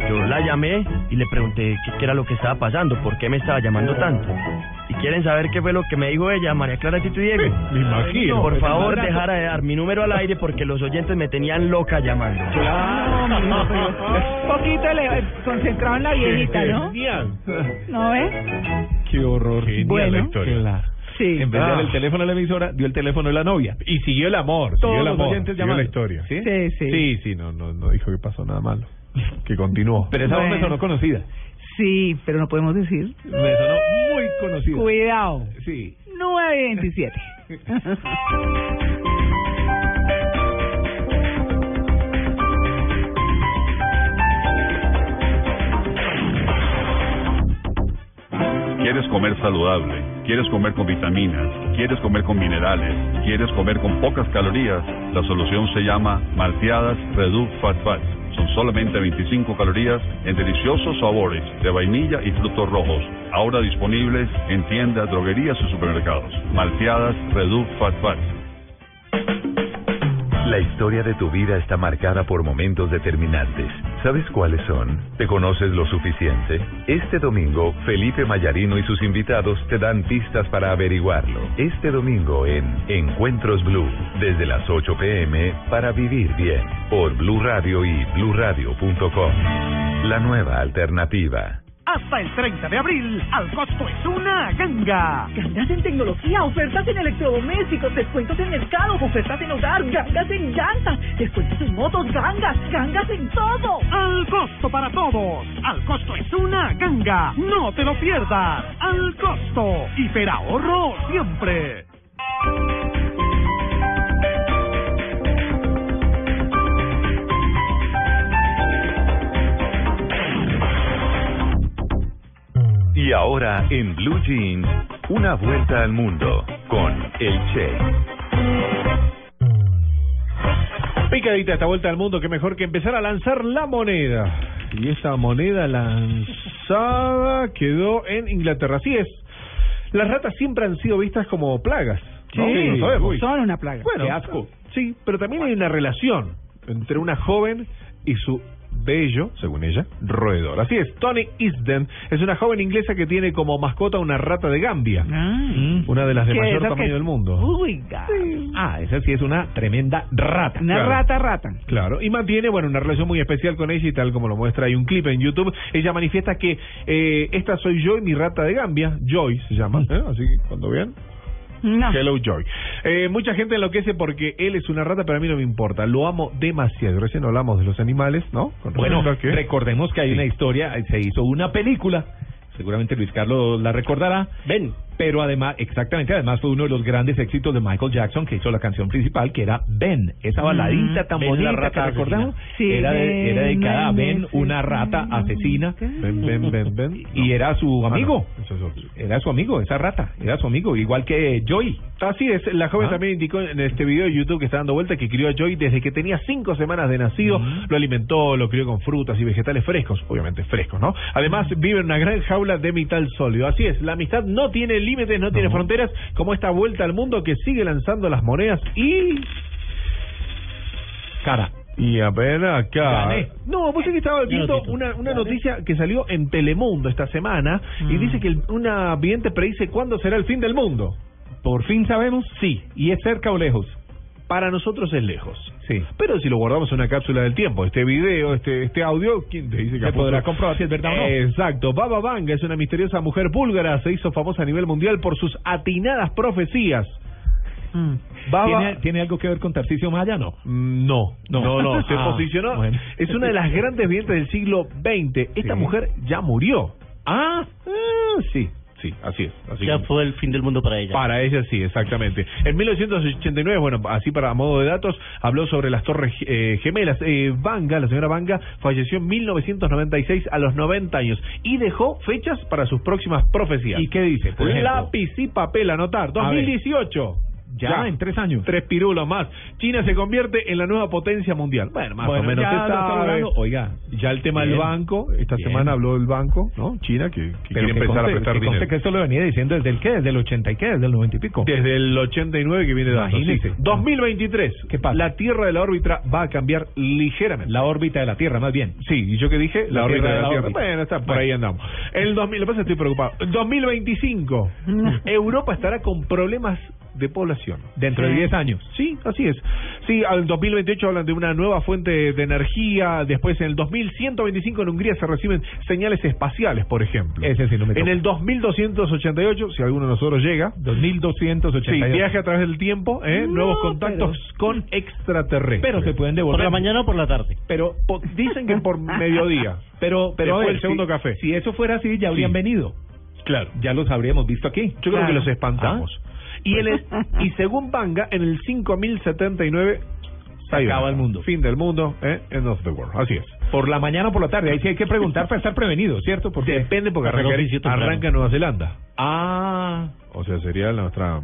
Speaker 13: yo la llamé y le pregunté qué, qué era lo que estaba pasando, por qué me estaba llamando tanto. Quieren saber qué fue lo que me dijo ella, María Clara Tito y Diego,
Speaker 3: Me imagino.
Speaker 13: por favor
Speaker 3: Claro.
Speaker 13: dejara de dar mi número al aire porque los oyentes me tenían loca llamando.
Speaker 2: No, pero un poquito le- concentrado en la viejita, ¿no? ¿No ves?
Speaker 3: Qué horror. Genial
Speaker 2: Bueno.
Speaker 3: la historia. Claro.
Speaker 2: Sí.
Speaker 3: En vez de dar
Speaker 4: Ah.
Speaker 3: el teléfono a la emisora, dio el teléfono de la novia.
Speaker 4: Y siguió el amor,
Speaker 3: Todos
Speaker 4: siguió el
Speaker 3: los
Speaker 4: amor,
Speaker 3: oyentes
Speaker 4: siguió la historia.
Speaker 3: ¿Sí?
Speaker 2: Sí, sí.
Speaker 4: Sí, sí, no, no, no dijo que pasó nada malo. Que continuó.
Speaker 3: Pero esa voz me sonó conocida.
Speaker 2: Sí, pero no podemos decir.
Speaker 3: Me sonó muy conocida.
Speaker 2: Cuidado.
Speaker 3: Sí.
Speaker 2: 927.
Speaker 46: ¿Quieres comer saludable? ¿Quieres comer con vitaminas? ¿Quieres comer con minerales? ¿Quieres comer con pocas calorías? La solución se llama Malteadas Reduc Fat Fat. Son solamente 25 calorías en deliciosos sabores de vainilla y frutos rojos. Ahora disponibles en tiendas, droguerías y supermercados. Malteadas Reduc Fat Fat.
Speaker 8: La historia de tu vida está marcada por momentos determinantes. ¿Sabes cuáles son? ¿Te conoces lo suficiente? Este domingo, Felipe Mayarino y sus invitados te dan pistas para averiguarlo. Este domingo en Encuentros Blue, desde las 8 pm para vivir bien, por Blue Radio y bluradio.com. La nueva alternativa.
Speaker 26: Hasta el 30 de abril, al costo es una ganga.
Speaker 47: Gangas en tecnología, ofertas en electrodomésticos, descuentos en mercado, ofertas en hogar, gangas en llantas, descuentos en motos, gangas, gangas en todo.
Speaker 26: Al costo para todos. Al costo es una ganga. No te lo pierdas. Al costo. Hiperahorro siempre.
Speaker 8: Y ahora en Blue Jeans, una vuelta al mundo con el Che.
Speaker 4: Picadita esta vuelta al mundo, que mejor que empezar a lanzar la moneda. Y esta moneda lanzada quedó en Inglaterra. Así es. Las ratas siempre han sido vistas como plagas. ¿no?
Speaker 2: Sí,
Speaker 4: Lo sabemos.
Speaker 2: son una plaga.
Speaker 4: Bueno,
Speaker 2: Qué asco.
Speaker 4: Sí, pero también hay una relación entre una joven y su bello, según ella, roedor. Así es, Tony Easton es una joven inglesa que tiene como mascota una rata de Gambia, una de las de
Speaker 2: ¿Qué,
Speaker 4: mayor tamaño del mundo.
Speaker 2: Uy, ga-
Speaker 3: Ah, esa sí es una tremenda rata.
Speaker 2: Una
Speaker 4: Claro.
Speaker 2: rata rata.
Speaker 4: Claro, y mantiene, bueno, una relación muy especial con ella y tal como lo muestra hay un clip en YouTube. Ella manifiesta que eh, esta soy yo y mi rata de Gambia, Joy se llama, ¿eh? así que cuando vean.
Speaker 2: No.
Speaker 4: Hello Joy. Eh, mucha gente enloquece porque él es una rata, pero a mí no me importa. Lo amo demasiado. Recién hablamos de los animales, ¿no? Con
Speaker 3: Bueno,
Speaker 4: que-
Speaker 3: recordemos que hay una historia, se hizo una película, seguramente Luis Carlos la recordará. Ben. Pero además, exactamente, además fue uno de los grandes éxitos de Michael Jackson que hizo la canción principal, que era Ben, esa baladita tan
Speaker 43: Ben, la
Speaker 3: bonita
Speaker 43: rata
Speaker 3: que recordamos.
Speaker 2: Sí,
Speaker 3: era, de- era dedicada a Ben,
Speaker 2: Ben,
Speaker 3: una rata asesina.
Speaker 4: Ven, ven, ven, ven.
Speaker 3: Y era su
Speaker 4: Ah,
Speaker 3: amigo.
Speaker 4: no.
Speaker 3: Era su amigo, esa rata, era su amigo, igual que Joy.
Speaker 4: Así es, la joven
Speaker 3: Ah.
Speaker 4: también indicó en este video de YouTube que está dando vuelta que crió a Joy desde que tenía cinco semanas de nacido, lo alimentó, lo crió con frutas y vegetales frescos, obviamente frescos, ¿no? Además vive en una gran jaula de metal sólido. Así es, la amistad no tiene límites, no tiene fronteras, como esta vuelta al mundo que sigue lanzando las monedas y...
Speaker 3: Cara.
Speaker 4: Y a ver acá.
Speaker 3: Gané.
Speaker 4: No, vos sé que estaba viendo una, una noticia que salió en Telemundo esta semana y dice que el- una vidente predice cuándo será el fin del mundo.
Speaker 3: Por fin sabemos, sí. ¿Y es cerca o lejos?
Speaker 4: Para nosotros es lejos.
Speaker 3: Sí.
Speaker 4: Pero si lo guardamos en una cápsula del tiempo, este video, este este audio, ¿quién te dice que
Speaker 3: Se podrá comprobar si es verdad o no.
Speaker 4: Exacto. Baba Vanga es una misteriosa mujer búlgara, se hizo famosa a nivel mundial por sus atinadas profecías. Baba
Speaker 3: ¿Tiene, ¿Tiene algo que ver con Tarcisio Maya? No.
Speaker 4: Mm, No, no,
Speaker 3: No.
Speaker 4: no, se
Speaker 3: Ah,
Speaker 4: posicionó.
Speaker 3: bueno.
Speaker 4: Es una de las grandes videntes del siglo XX. Esta
Speaker 3: Sí.
Speaker 4: mujer ya murió.
Speaker 3: Ah,
Speaker 4: Ah, sí, sí, así es. Así
Speaker 43: Ya fue el fin del mundo para ella.
Speaker 4: Para ella sí, exactamente. En 1989, bueno, así para modo de datos, habló sobre las torres eh, gemelas. Eh, Vanga, la señora Vanga, falleció en 1996 a los 90 años y dejó fechas para sus próximas profecías.
Speaker 3: ¿Y qué dice, por?
Speaker 4: Lápiz y papel, anotar.
Speaker 3: A ver.
Speaker 4: 2018.
Speaker 3: Ya, en tres años.
Speaker 4: Tres pirulos más. China se convierte en la nueva potencia mundial. Bueno, más
Speaker 3: Bueno,
Speaker 4: o menos
Speaker 3: ya
Speaker 4: sabe.
Speaker 3: Oiga,
Speaker 4: Ya el tema del banco, esta
Speaker 3: bien.
Speaker 4: semana habló del banco, ¿no? China, que, que quiere empezar
Speaker 3: conste-
Speaker 4: a prestar
Speaker 3: que
Speaker 4: dinero.
Speaker 3: que esto lo venía diciendo desde el qué, desde el 80 y qué, desde el 90 y pico.
Speaker 4: Desde el 89 que viene dando.
Speaker 3: Imagínese.
Speaker 4: sí. 2023.
Speaker 3: ¿Qué pasa?
Speaker 4: La Tierra de la órbita va a cambiar ligeramente.
Speaker 3: La órbita de la Tierra, más bien.
Speaker 4: Sí, y yo que dije, la,
Speaker 3: La
Speaker 4: órbita de la,
Speaker 3: la
Speaker 4: Tierra.
Speaker 3: órbita.
Speaker 4: Bueno, está por
Speaker 3: Bueno.
Speaker 4: ahí andamos. El 2000, lo que pasa es que estoy preocupado. 2025. Europa estará con problemas de población.
Speaker 3: Dentro de
Speaker 4: Sí.
Speaker 3: 10 años.
Speaker 4: Sí, así es. Sí, al 2028 hablan de una nueva fuente de energía. Después, en el 2125 en Hungría se reciben señales espaciales, por ejemplo.
Speaker 3: Ese sí no me
Speaker 4: En el 2288, si alguno de nosotros llega,
Speaker 3: 2288.
Speaker 4: Sí, viaje a través del tiempo, ¿eh?
Speaker 3: No,
Speaker 4: nuevos contactos con extraterrestres.
Speaker 3: Pero se pueden
Speaker 43: ¿Por
Speaker 3: devolver.
Speaker 43: la mañana o por la tarde?
Speaker 3: Pero,
Speaker 4: Po- dicen que por mediodía.
Speaker 3: pero, pero ver,
Speaker 4: el segundo
Speaker 3: si,
Speaker 4: café.
Speaker 3: si eso fuera así, ya habrían
Speaker 4: Sí.
Speaker 3: venido.
Speaker 4: Claro.
Speaker 3: Ya los habríamos visto aquí.
Speaker 4: Yo creo que los espantamos. Y, en el- y según Banga, en el 5079
Speaker 3: Se acaba el mundo.
Speaker 4: Fin del mundo, ¿eh? End of the world. Así es.
Speaker 3: Por la mañana o por la tarde. Ahí sí hay que preguntar para estar prevenido, ¿cierto? Porque
Speaker 4: Depende porque
Speaker 43: Arranca
Speaker 4: arranca Nueva Zelanda.
Speaker 3: Ah,
Speaker 4: O sea, sería nuestra...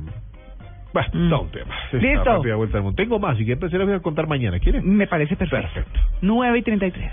Speaker 4: Bueno,
Speaker 2: Mm.
Speaker 4: no un tema. Esta
Speaker 2: Listo.
Speaker 4: vuelta al mundo. Tengo más, y que se las voy a contar mañana. ¿Quieren?
Speaker 2: Me parece perfecto.
Speaker 4: Perfecto.
Speaker 2: 9 y 33.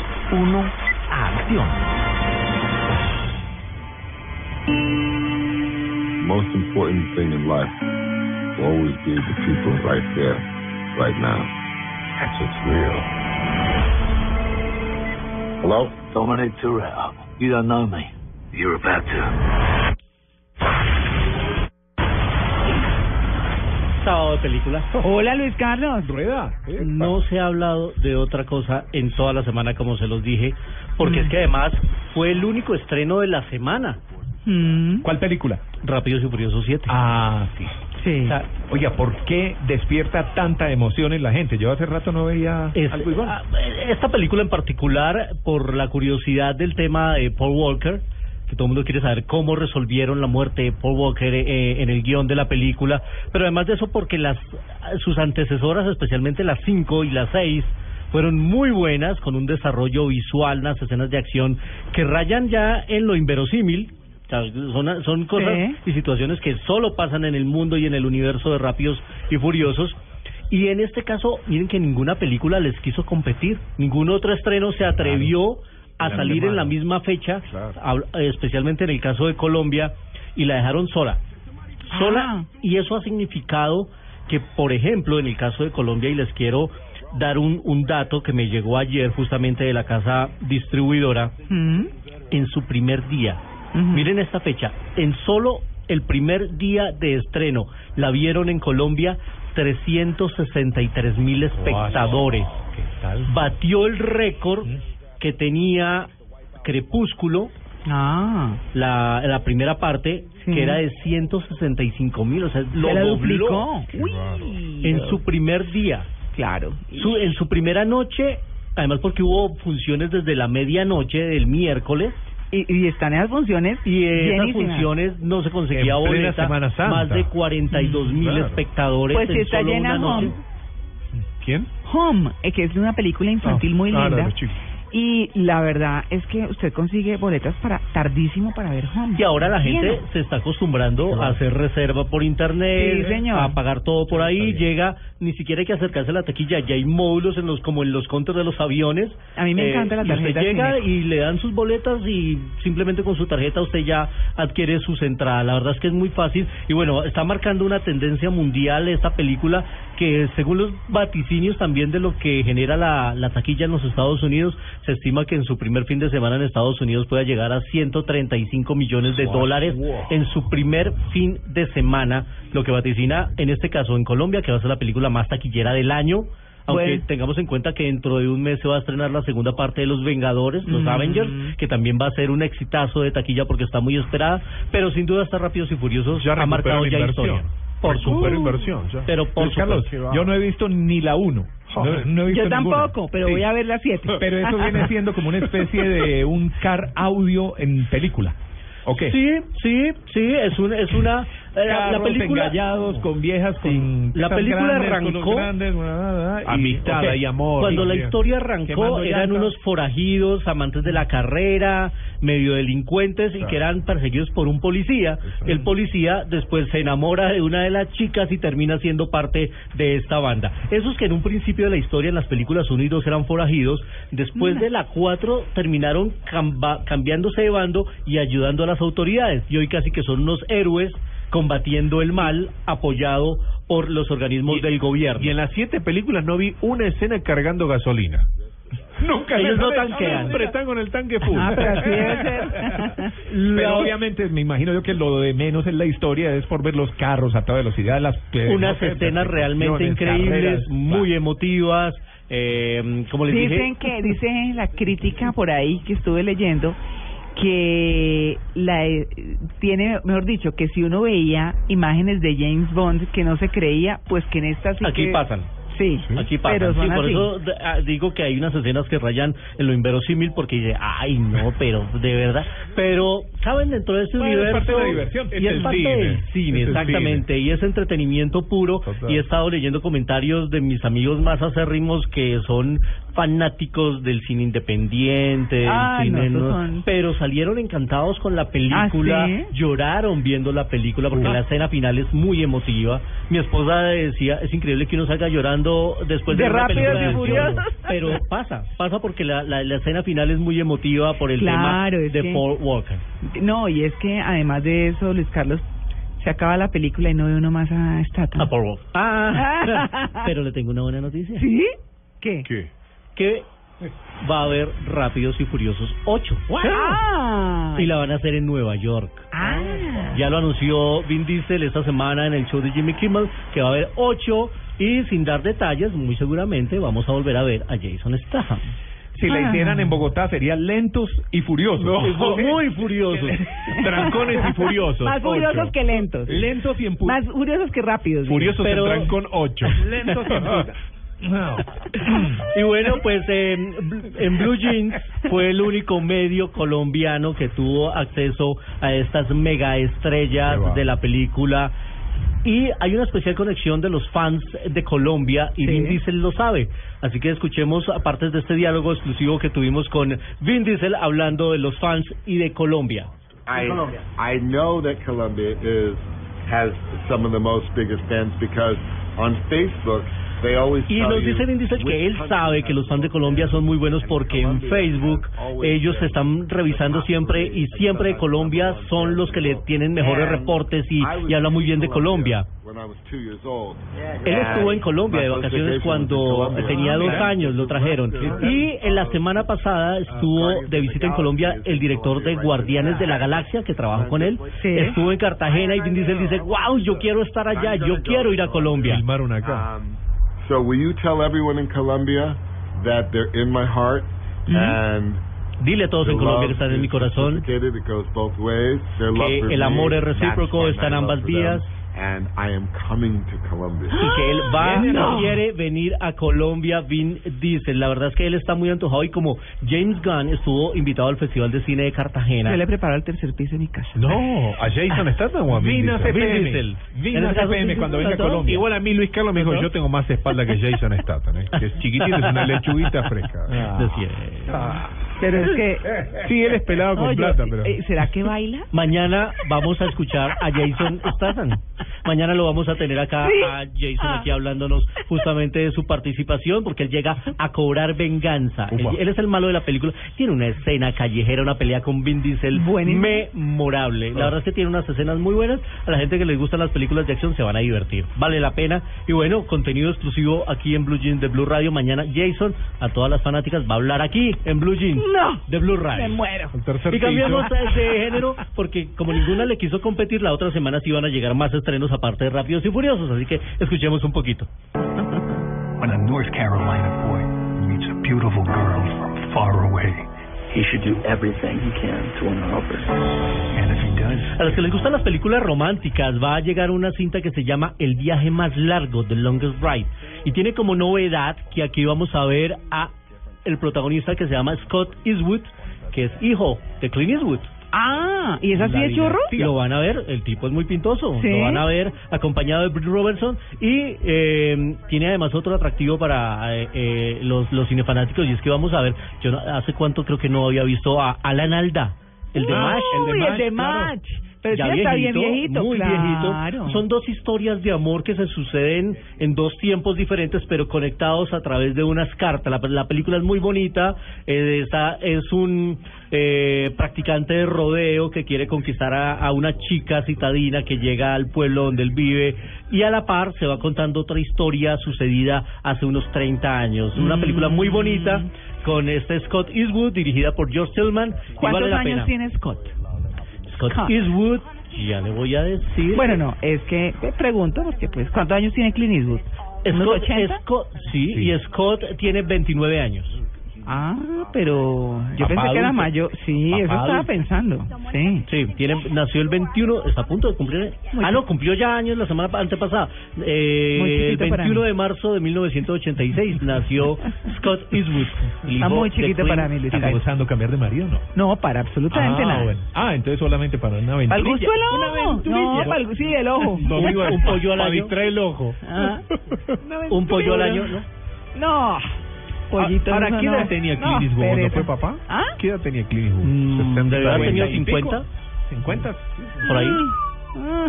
Speaker 28: 1, acción.
Speaker 48: most important thing in life will always be the people right there, right now. That's what's real. Hello?
Speaker 49: Dominic Toretto. You don't know me. You're about to.
Speaker 43: Sábado de película.
Speaker 2: Hola Luis Carlos.
Speaker 4: Rueda.
Speaker 43: No se ha hablado de otra cosa en toda la semana, como se los dije, porque es que además fue el único estreno de la semana.
Speaker 3: ¿Cuál película?
Speaker 43: Rápidos y Furiosos 7.
Speaker 3: Ah, sí.
Speaker 2: Sí.
Speaker 43: O sea,
Speaker 3: Oiga, ¿por qué despierta tanta emoción en la gente? Yo hace rato no veía
Speaker 43: Es-
Speaker 3: algo igual.
Speaker 43: ah, Esta película en particular, por la curiosidad del tema de Paul Walker, que todo el mundo quiere saber cómo resolvieron la muerte de Paul Walker eh, en el guion de la película, pero además de eso porque las sus antecesoras, especialmente las 5 y las 6, fueron muy buenas, con un desarrollo visual, unas escenas de acción que rayan ya en lo inverosímil, son, son cosas y situaciones que solo pasan en el mundo y en el universo de Rápidos y Furiosos. Y en este caso, miren que ninguna película les quiso competir, ningún otro estreno se atrevió a
Speaker 3: la
Speaker 43: salir en la misma fecha, especialmente en el caso de Colombia, y la dejaron sola. Sola, y eso ha significado que, por ejemplo, en el caso de Colombia, y les quiero dar un, un dato que me llegó ayer justamente de la casa distribuidora, en su primer día. Miren esta fecha, en solo el primer día de estreno la vieron en Colombia 363 mil espectadores. Batió el récord que tenía Crepúsculo, la, la primera parte,
Speaker 2: Sí.
Speaker 43: que era de 165 mil, o sea, lo
Speaker 2: Se la
Speaker 43: dobló
Speaker 2: duplicó.
Speaker 43: en su primer día.
Speaker 2: Claro.
Speaker 43: Su, en su primera noche, además porque hubo funciones desde la medianoche del miércoles.
Speaker 2: Y, y están esas funciones
Speaker 43: Y esas
Speaker 2: llenísimas.
Speaker 43: funciones no se conseguía
Speaker 4: En
Speaker 43: boleta. Más de 42 mil
Speaker 4: Claro.
Speaker 43: espectadores
Speaker 2: Pues
Speaker 43: en
Speaker 2: está
Speaker 43: solo
Speaker 2: llena
Speaker 43: una noche.
Speaker 2: Home.
Speaker 4: ¿Quién?
Speaker 2: Home, eh, que es una película infantil
Speaker 4: Ah,
Speaker 2: muy
Speaker 4: ah, la de
Speaker 2: linda. Y la verdad es que usted consigue boletas para tardísimo para ver Home.
Speaker 43: Y ahora la gente se está acostumbrando a hacer reserva por internet,
Speaker 2: Sí, señor.
Speaker 43: a pagar todo por ahí, llega, ni siquiera hay que acercarse a la taquilla, ya hay módulos en los como en los counters de los aviones.
Speaker 2: A mí me encanta la
Speaker 43: y usted
Speaker 2: tarjeta
Speaker 43: llega y le dan sus boletas y simplemente con su tarjeta usted ya adquiere sus entradas. La verdad es que es muy fácil y bueno, está marcando una tendencia mundial esta película que según los vaticinios también de lo que genera la, la taquilla en los Estados Unidos, se estima que en su primer fin de semana en Estados Unidos pueda llegar a 135 millones de dólares en su primer fin de semana, lo que vaticina en este caso en Colombia, que va a ser la película más taquillera del año. Aunque
Speaker 2: Bueno.
Speaker 43: tengamos en cuenta que dentro de un mes se va a estrenar la segunda parte de Los Vengadores, Los
Speaker 2: Mm.
Speaker 43: Avengers, que también va a ser un exitazo de taquilla porque está muy esperada, pero sin duda está Rápidos y Furiosos
Speaker 4: Ya
Speaker 43: ha marcado ya
Speaker 4: inversión.
Speaker 43: historia. Por
Speaker 4: Recuperó
Speaker 43: supuesto.
Speaker 4: inversión, ya.
Speaker 43: Pero por
Speaker 3: Carlos, yo no he visto ni la 1. No, no he visto
Speaker 2: Yo
Speaker 3: ninguna.
Speaker 2: tampoco, pero voy a ver las siete.
Speaker 3: Pero eso viene siendo como una especie de un car audio en película. ¿O qué?
Speaker 43: Sí, sí, sí, es una, es una la, película
Speaker 3: engallados con viejas, con
Speaker 43: La película
Speaker 3: grandes,
Speaker 43: arrancó
Speaker 3: los grandes, bla, bla, bla, y-
Speaker 4: Amistad y amor.
Speaker 43: Cuando la historia arrancó eran
Speaker 3: llantas.
Speaker 43: unos forajidos, amantes de la carrera, medio delincuentes y que eran perseguidos por un policía. El policía después se enamora de una de las chicas y termina siendo parte de esta banda. Esos que en un principio de la historia en las películas 1 y 2 eran forajidos, después de la 4 terminaron camba- cambiándose de bando y ayudando a las autoridades. Y hoy casi que son unos héroes combatiendo el mal apoyado por los organismos del gobierno.
Speaker 4: Y en las siete películas no vi una escena cargando gasolina. Nunca
Speaker 43: Ellos no
Speaker 4: Siempre
Speaker 43: tanquean.
Speaker 4: Siempre están con el tanque full.
Speaker 2: Ah, pero así ser.
Speaker 3: Pero obviamente me imagino yo que lo de menos en la historia es por ver los carros a toda velocidad, las eh,
Speaker 43: unas
Speaker 3: no sé,
Speaker 43: escenas realmente increíbles,
Speaker 3: carreras,
Speaker 43: muy emotivas, eh, como les
Speaker 2: Dicen
Speaker 43: dije,
Speaker 2: que, dice la crítica por ahí que estuve leyendo, que la eh, tiene, mejor dicho, que si uno veía imágenes de James Bond que no se creía, pues que en esta sí
Speaker 43: aquí
Speaker 2: que-
Speaker 43: pasan.
Speaker 2: Sí,
Speaker 43: Aquí pasan,
Speaker 2: pero
Speaker 43: sí,
Speaker 2: son
Speaker 43: por
Speaker 2: así.
Speaker 43: eso ah, digo que hay unas escenas que rayan en lo inverosímil porque dice, ay no, pero de verdad, pero saben dentro de ese
Speaker 4: Bueno, es
Speaker 43: universo
Speaker 4: parte de la diversión.
Speaker 43: y
Speaker 4: Es
Speaker 43: es, parte
Speaker 4: cine.
Speaker 43: del cine,
Speaker 4: Es el
Speaker 43: exactamente, y es entretenimiento puro
Speaker 4: Total.
Speaker 43: y he estado leyendo comentarios de mis amigos más acérrimos que son fanáticos del cine independiente, del
Speaker 2: Ah, no,
Speaker 43: cine,
Speaker 2: esos
Speaker 43: ¿no?
Speaker 2: son-
Speaker 43: pero salieron encantados con la película,
Speaker 2: ¿Ah, sí?
Speaker 43: lloraron viendo la película porque la escena final es muy emotiva. Mi esposa decía, es increíble que uno salga llorando después de,
Speaker 2: De
Speaker 43: una película de acción".
Speaker 2: Furiosos.
Speaker 43: Pero pasa, pasa porque la, la, la escena final es muy emotiva por el
Speaker 2: Claro,
Speaker 43: tema de
Speaker 2: que-
Speaker 43: Paul Walker.
Speaker 2: No, y es que además de eso, Luis Carlos, se acaba la película y no ve uno más a Statham.
Speaker 43: A Paul Walker. Ah, pero le tengo una buena noticia.
Speaker 2: ¿Sí? ¿Qué?
Speaker 43: Que va a haber Rápidos y Furiosos 8.
Speaker 2: Ah.
Speaker 43: Y la van a hacer en Nueva York.
Speaker 2: Ah.
Speaker 43: Ya lo anunció Vin Diesel esta semana en el show de Jimmy Kimmel, que va a haber 8 y sin dar detalles, muy seguramente vamos a volver a ver a Jason Statham.
Speaker 3: Si la
Speaker 43: Ah.
Speaker 3: hicieran en Bogotá serían lentos y furiosos.
Speaker 43: Muy furiosos.
Speaker 3: Trancones y furiosos.
Speaker 2: Más furiosos
Speaker 3: ocho.
Speaker 2: que lentos.
Speaker 3: Lentos y en
Speaker 2: Más furiosos que rápidos.
Speaker 3: Furiosos
Speaker 43: Pero-
Speaker 3: en trancón 8. Lentos y en puta.
Speaker 43: Y bueno, pues eh, en Blue Jeans fue el único medio colombiano que tuvo acceso a estas mega estrellas de la película. Y hay una especial conexión de los fans de Colombia y
Speaker 2: Sí.
Speaker 43: Vin Diesel lo sabe. Así que escuchemos partes de este diálogo exclusivo que tuvimos con Vin Diesel hablando de los fans y de Colombia.
Speaker 50: I I know that Colombia is has some of the most biggest fans because on Facebook
Speaker 43: Y
Speaker 50: tell
Speaker 43: nos dice Vin Diesel que él sabe que los fans de Colombia son muy buenos porque en Facebook ellos se están revisando siempre y siempre de Colombia son los que le tienen mejores reportes y, y habla muy bien de Colombia.
Speaker 50: when I was two years old.
Speaker 43: Él estuvo en Colombia de vacaciones cuando tenía dos años, lo trajeron. Y en la semana pasada estuvo de visita en Colombia el director de Guardianes de la Galaxia que trabajó con él. Estuvo en Cartagena y Vin Diesel dice, wow, yo quiero estar allá, yo quiero ir a Colombia.
Speaker 3: Filmaron acá.
Speaker 50: Um, so will you tell everyone in Colombia that they're in my heart
Speaker 43: Mhm.
Speaker 50: and
Speaker 43: Dile a todos en
Speaker 50: the
Speaker 43: Colombia que
Speaker 50: love
Speaker 43: están en mi
Speaker 50: is
Speaker 43: corazón
Speaker 50: reciprocated, it goes both ways. Their love for
Speaker 43: que el
Speaker 50: me,
Speaker 43: amor es
Speaker 50: that's
Speaker 43: recíproco,
Speaker 50: my
Speaker 43: está en
Speaker 50: love
Speaker 43: ambas
Speaker 50: for them,
Speaker 43: vías.
Speaker 50: And I am coming to Colombia.
Speaker 43: y que él va
Speaker 50: No.
Speaker 43: quiere venir a Colombia Vin Diesel la verdad es que él está muy antojado y como James Gunn estuvo invitado al Festival de Cine de Cartagena
Speaker 2: Yo le preparo el tercer piso de mi casa.
Speaker 3: No, a Jason Statham o a Vin
Speaker 4: Vino
Speaker 3: Diesel? Vin Diesel. Vino
Speaker 4: En
Speaker 3: CPM
Speaker 4: sí,
Speaker 3: cuando venga a. Colombia.
Speaker 4: Igual a mí Luis Carlos me dijo,
Speaker 3: yo tengo más espalda que Jason Statham, ¿eh? que es chiquitito, es una lechuguita fresca.
Speaker 43: Así es.
Speaker 2: Pero es que...
Speaker 4: Sí, él es pelado con plata, pero...
Speaker 2: eh, ¿Será que baila?
Speaker 43: Mañana vamos a escuchar a Jason Statham. Mañana lo vamos a tener acá
Speaker 2: Sí.
Speaker 43: a Jason
Speaker 2: Ah.
Speaker 43: aquí hablándonos justamente de su participación porque él llega a cobrar venganza. Él, es el malo de la película. Tiene una escena callejera, una pelea con Vin Diesel memorable. La verdad es que tiene unas escenas muy buenas. A la gente que les gustan las películas de acción se van a divertir. Vale la pena. Y bueno, contenido exclusivo aquí en Blue Jeans de Blue Radio. Mañana Jason, a todas las fanáticas, va a hablar aquí en Blue Jeans
Speaker 2: No.
Speaker 43: de Blue Radio.
Speaker 2: Me muero.
Speaker 4: El tercer
Speaker 43: Y cambiamos de género porque como ninguna le quiso competir, la otra semana sí van a llegar más estrenos aparte de Rápidos y Furiosos, así que escuchemos un poquito.
Speaker 51: When a North Carolina boy meets a beautiful girl from far away, he should do everything he can to win her over. And if he does,
Speaker 43: A los que les gustan las películas románticas va a llegar una cinta que se llama El viaje más largo, The Longest Ride, y tiene como novedad que aquí vamos a ver a el protagonista que se llama Scott Eastwood, que es hijo de Clint Eastwood.
Speaker 2: Ah, ¿y es así
Speaker 43: La
Speaker 2: de churro?
Speaker 43: dinastía. Lo van a ver, el tipo es muy pintoso.
Speaker 2: ¿Sí?
Speaker 43: Lo van a ver acompañado de Britt Robertson y eh, tiene además otro atractivo para eh, eh, los, los cinefanáticos y es que vamos a ver, yo hace cuánto creo que no había visto a Alan Alda, el de
Speaker 2: Uy,
Speaker 43: Mash.
Speaker 2: el de Match. Pero
Speaker 43: Ya
Speaker 2: sí está bien viejito,
Speaker 43: muy
Speaker 2: claro.
Speaker 43: viejito. Son dos historias de amor que se suceden en dos tiempos diferentes, pero conectados a través de unas cartas. La, la película es muy bonita. Eh, esta es un eh, practicante de rodeo que quiere conquistar a, a una chica citadina que llega al pueblo donde él vive y a la par se va contando otra historia sucedida hace unos 30 años. Una
Speaker 2: Mm.
Speaker 43: película muy bonita con este Scott Eastwood dirigida por George Tillman.
Speaker 2: ¿Cuántos
Speaker 43: vale la
Speaker 2: años
Speaker 43: pena.
Speaker 2: tiene Scott?
Speaker 43: Scott
Speaker 2: Scott.
Speaker 43: Eastwood, ya le voy a decir.
Speaker 2: Bueno, no, es que te pregunto porque pues ¿cuántos años tiene Clint Eastwood? ¿Unos
Speaker 43: Scott,
Speaker 2: 80?
Speaker 43: Scott- sí, y Scott tiene 29 años.
Speaker 2: Ah, pero yo pensé que era mayor. Sí, eso estaba pensando. Sí.
Speaker 43: Sí, tiene, nació el 21, está a punto de cumplir.
Speaker 2: Muy
Speaker 43: ah, no, cumplió ya años la semana antepasada. Eh,
Speaker 2: Muy
Speaker 43: el
Speaker 2: chiquito para
Speaker 43: 21
Speaker 2: mí.
Speaker 43: de marzo de 1986 nació Scott Eastwood. hijo
Speaker 2: muy chiquito para mí, Luis
Speaker 3: ¿Está
Speaker 43: Eastwood.
Speaker 3: pensando cambiar de marido no?
Speaker 2: No, para absolutamente
Speaker 3: ah,
Speaker 2: nada.
Speaker 3: bueno. Ah, entonces solamente para una
Speaker 2: ¿Para el gusto del
Speaker 3: Una
Speaker 2: ojo? No, para el, sí, el ojo.
Speaker 3: Domingo
Speaker 43: un pollo al
Speaker 3: para
Speaker 43: año.
Speaker 3: distraer el ojo.
Speaker 2: Ah.
Speaker 43: Un pollo al año, ¿no?
Speaker 2: No.
Speaker 43: Pollito,
Speaker 4: Ahora,
Speaker 43: eso
Speaker 4: ¿qué edad tenía Clint Eastwood? ¿No fue papá?
Speaker 43: ¿Ah?
Speaker 4: ¿Qué edad tenía Clint Eastwood?
Speaker 43: Mm,
Speaker 4: 60,
Speaker 43: ¿de verdad tenía
Speaker 4: 40 y pico.
Speaker 43: 50?
Speaker 4: 50.
Speaker 43: Por ahí. Ah.